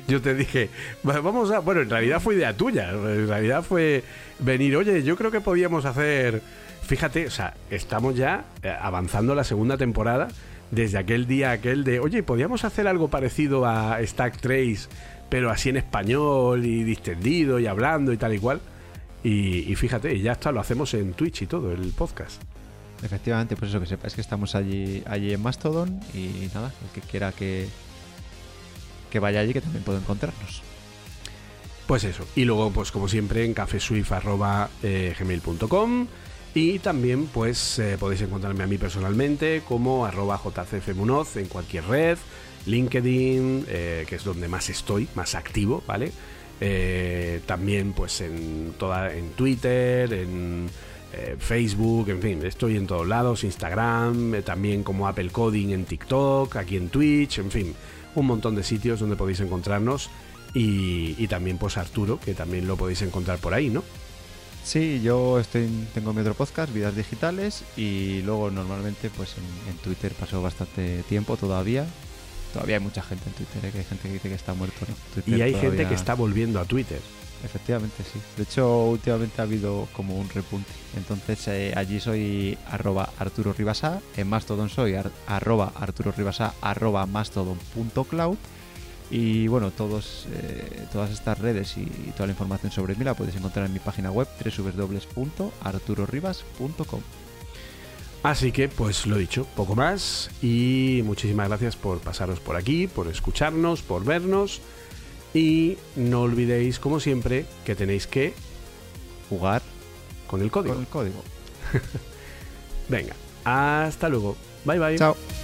Yo te dije, "Va- vamos a. Bueno, en realidad fue idea tuya. En realidad fue venir, oye, yo creo que podíamos hacer. Fíjate, o sea, estamos ya eh, avanzando la segunda temporada. Desde aquel día, aquel de, oye, podíamos hacer algo parecido a Stack Trace, pero así en español y distendido y hablando y tal y cual. Y, y fíjate, y ya está, lo hacemos en Twitch y todo, el podcast. Efectivamente, pues eso que sepáis que estamos allí, allí en Mastodon y nada, el que quiera que, que vaya allí, que también puede encontrarnos. Pues eso. Y luego, pues como siempre, en cafeswift.gmail.com y también, pues, eh, podéis encontrarme a mí personalmente como arroba jcfmunoz en cualquier red, LinkedIn, eh, que es donde más estoy, más activo, ¿vale? Eh, también, pues, en toda, en Twitter, en eh, Facebook, en fin, estoy en todos lados, Instagram, eh, también como Apple Coding en TikTok, aquí en Twitch, en fin, un montón de sitios donde podéis encontrarnos y, también pues Arturo, que también lo podéis encontrar por ahí, ¿no? Sí, yo estoy, tengo mi otro podcast, Vidas Digitales, y luego normalmente pues en Twitter paso bastante tiempo todavía. Todavía hay mucha gente en Twitter, ¿eh? que hay gente que dice que está muerto, ¿no? Twitter Y hay gente que está volviendo a Twitter. Efectivamente, sí. De hecho, últimamente ha habido como un repunte. Entonces, eh, allí soy arroba Arturo Ribasa, en Mastodon soy ar- arroba Arturo arroba mastodon.cloud. Y bueno, todos, eh, todas estas redes y, y toda la información sobre mí la podéis encontrar en mi página web www.arturoribas.com. Así que, pues lo dicho, poco más. Y muchísimas gracias por pasaros por aquí, por escucharnos, por vernos. Y no olvidéis, como siempre, que tenéis que Jugar con el código. con el código. *laughs* Venga, hasta luego. Bye bye. Chao.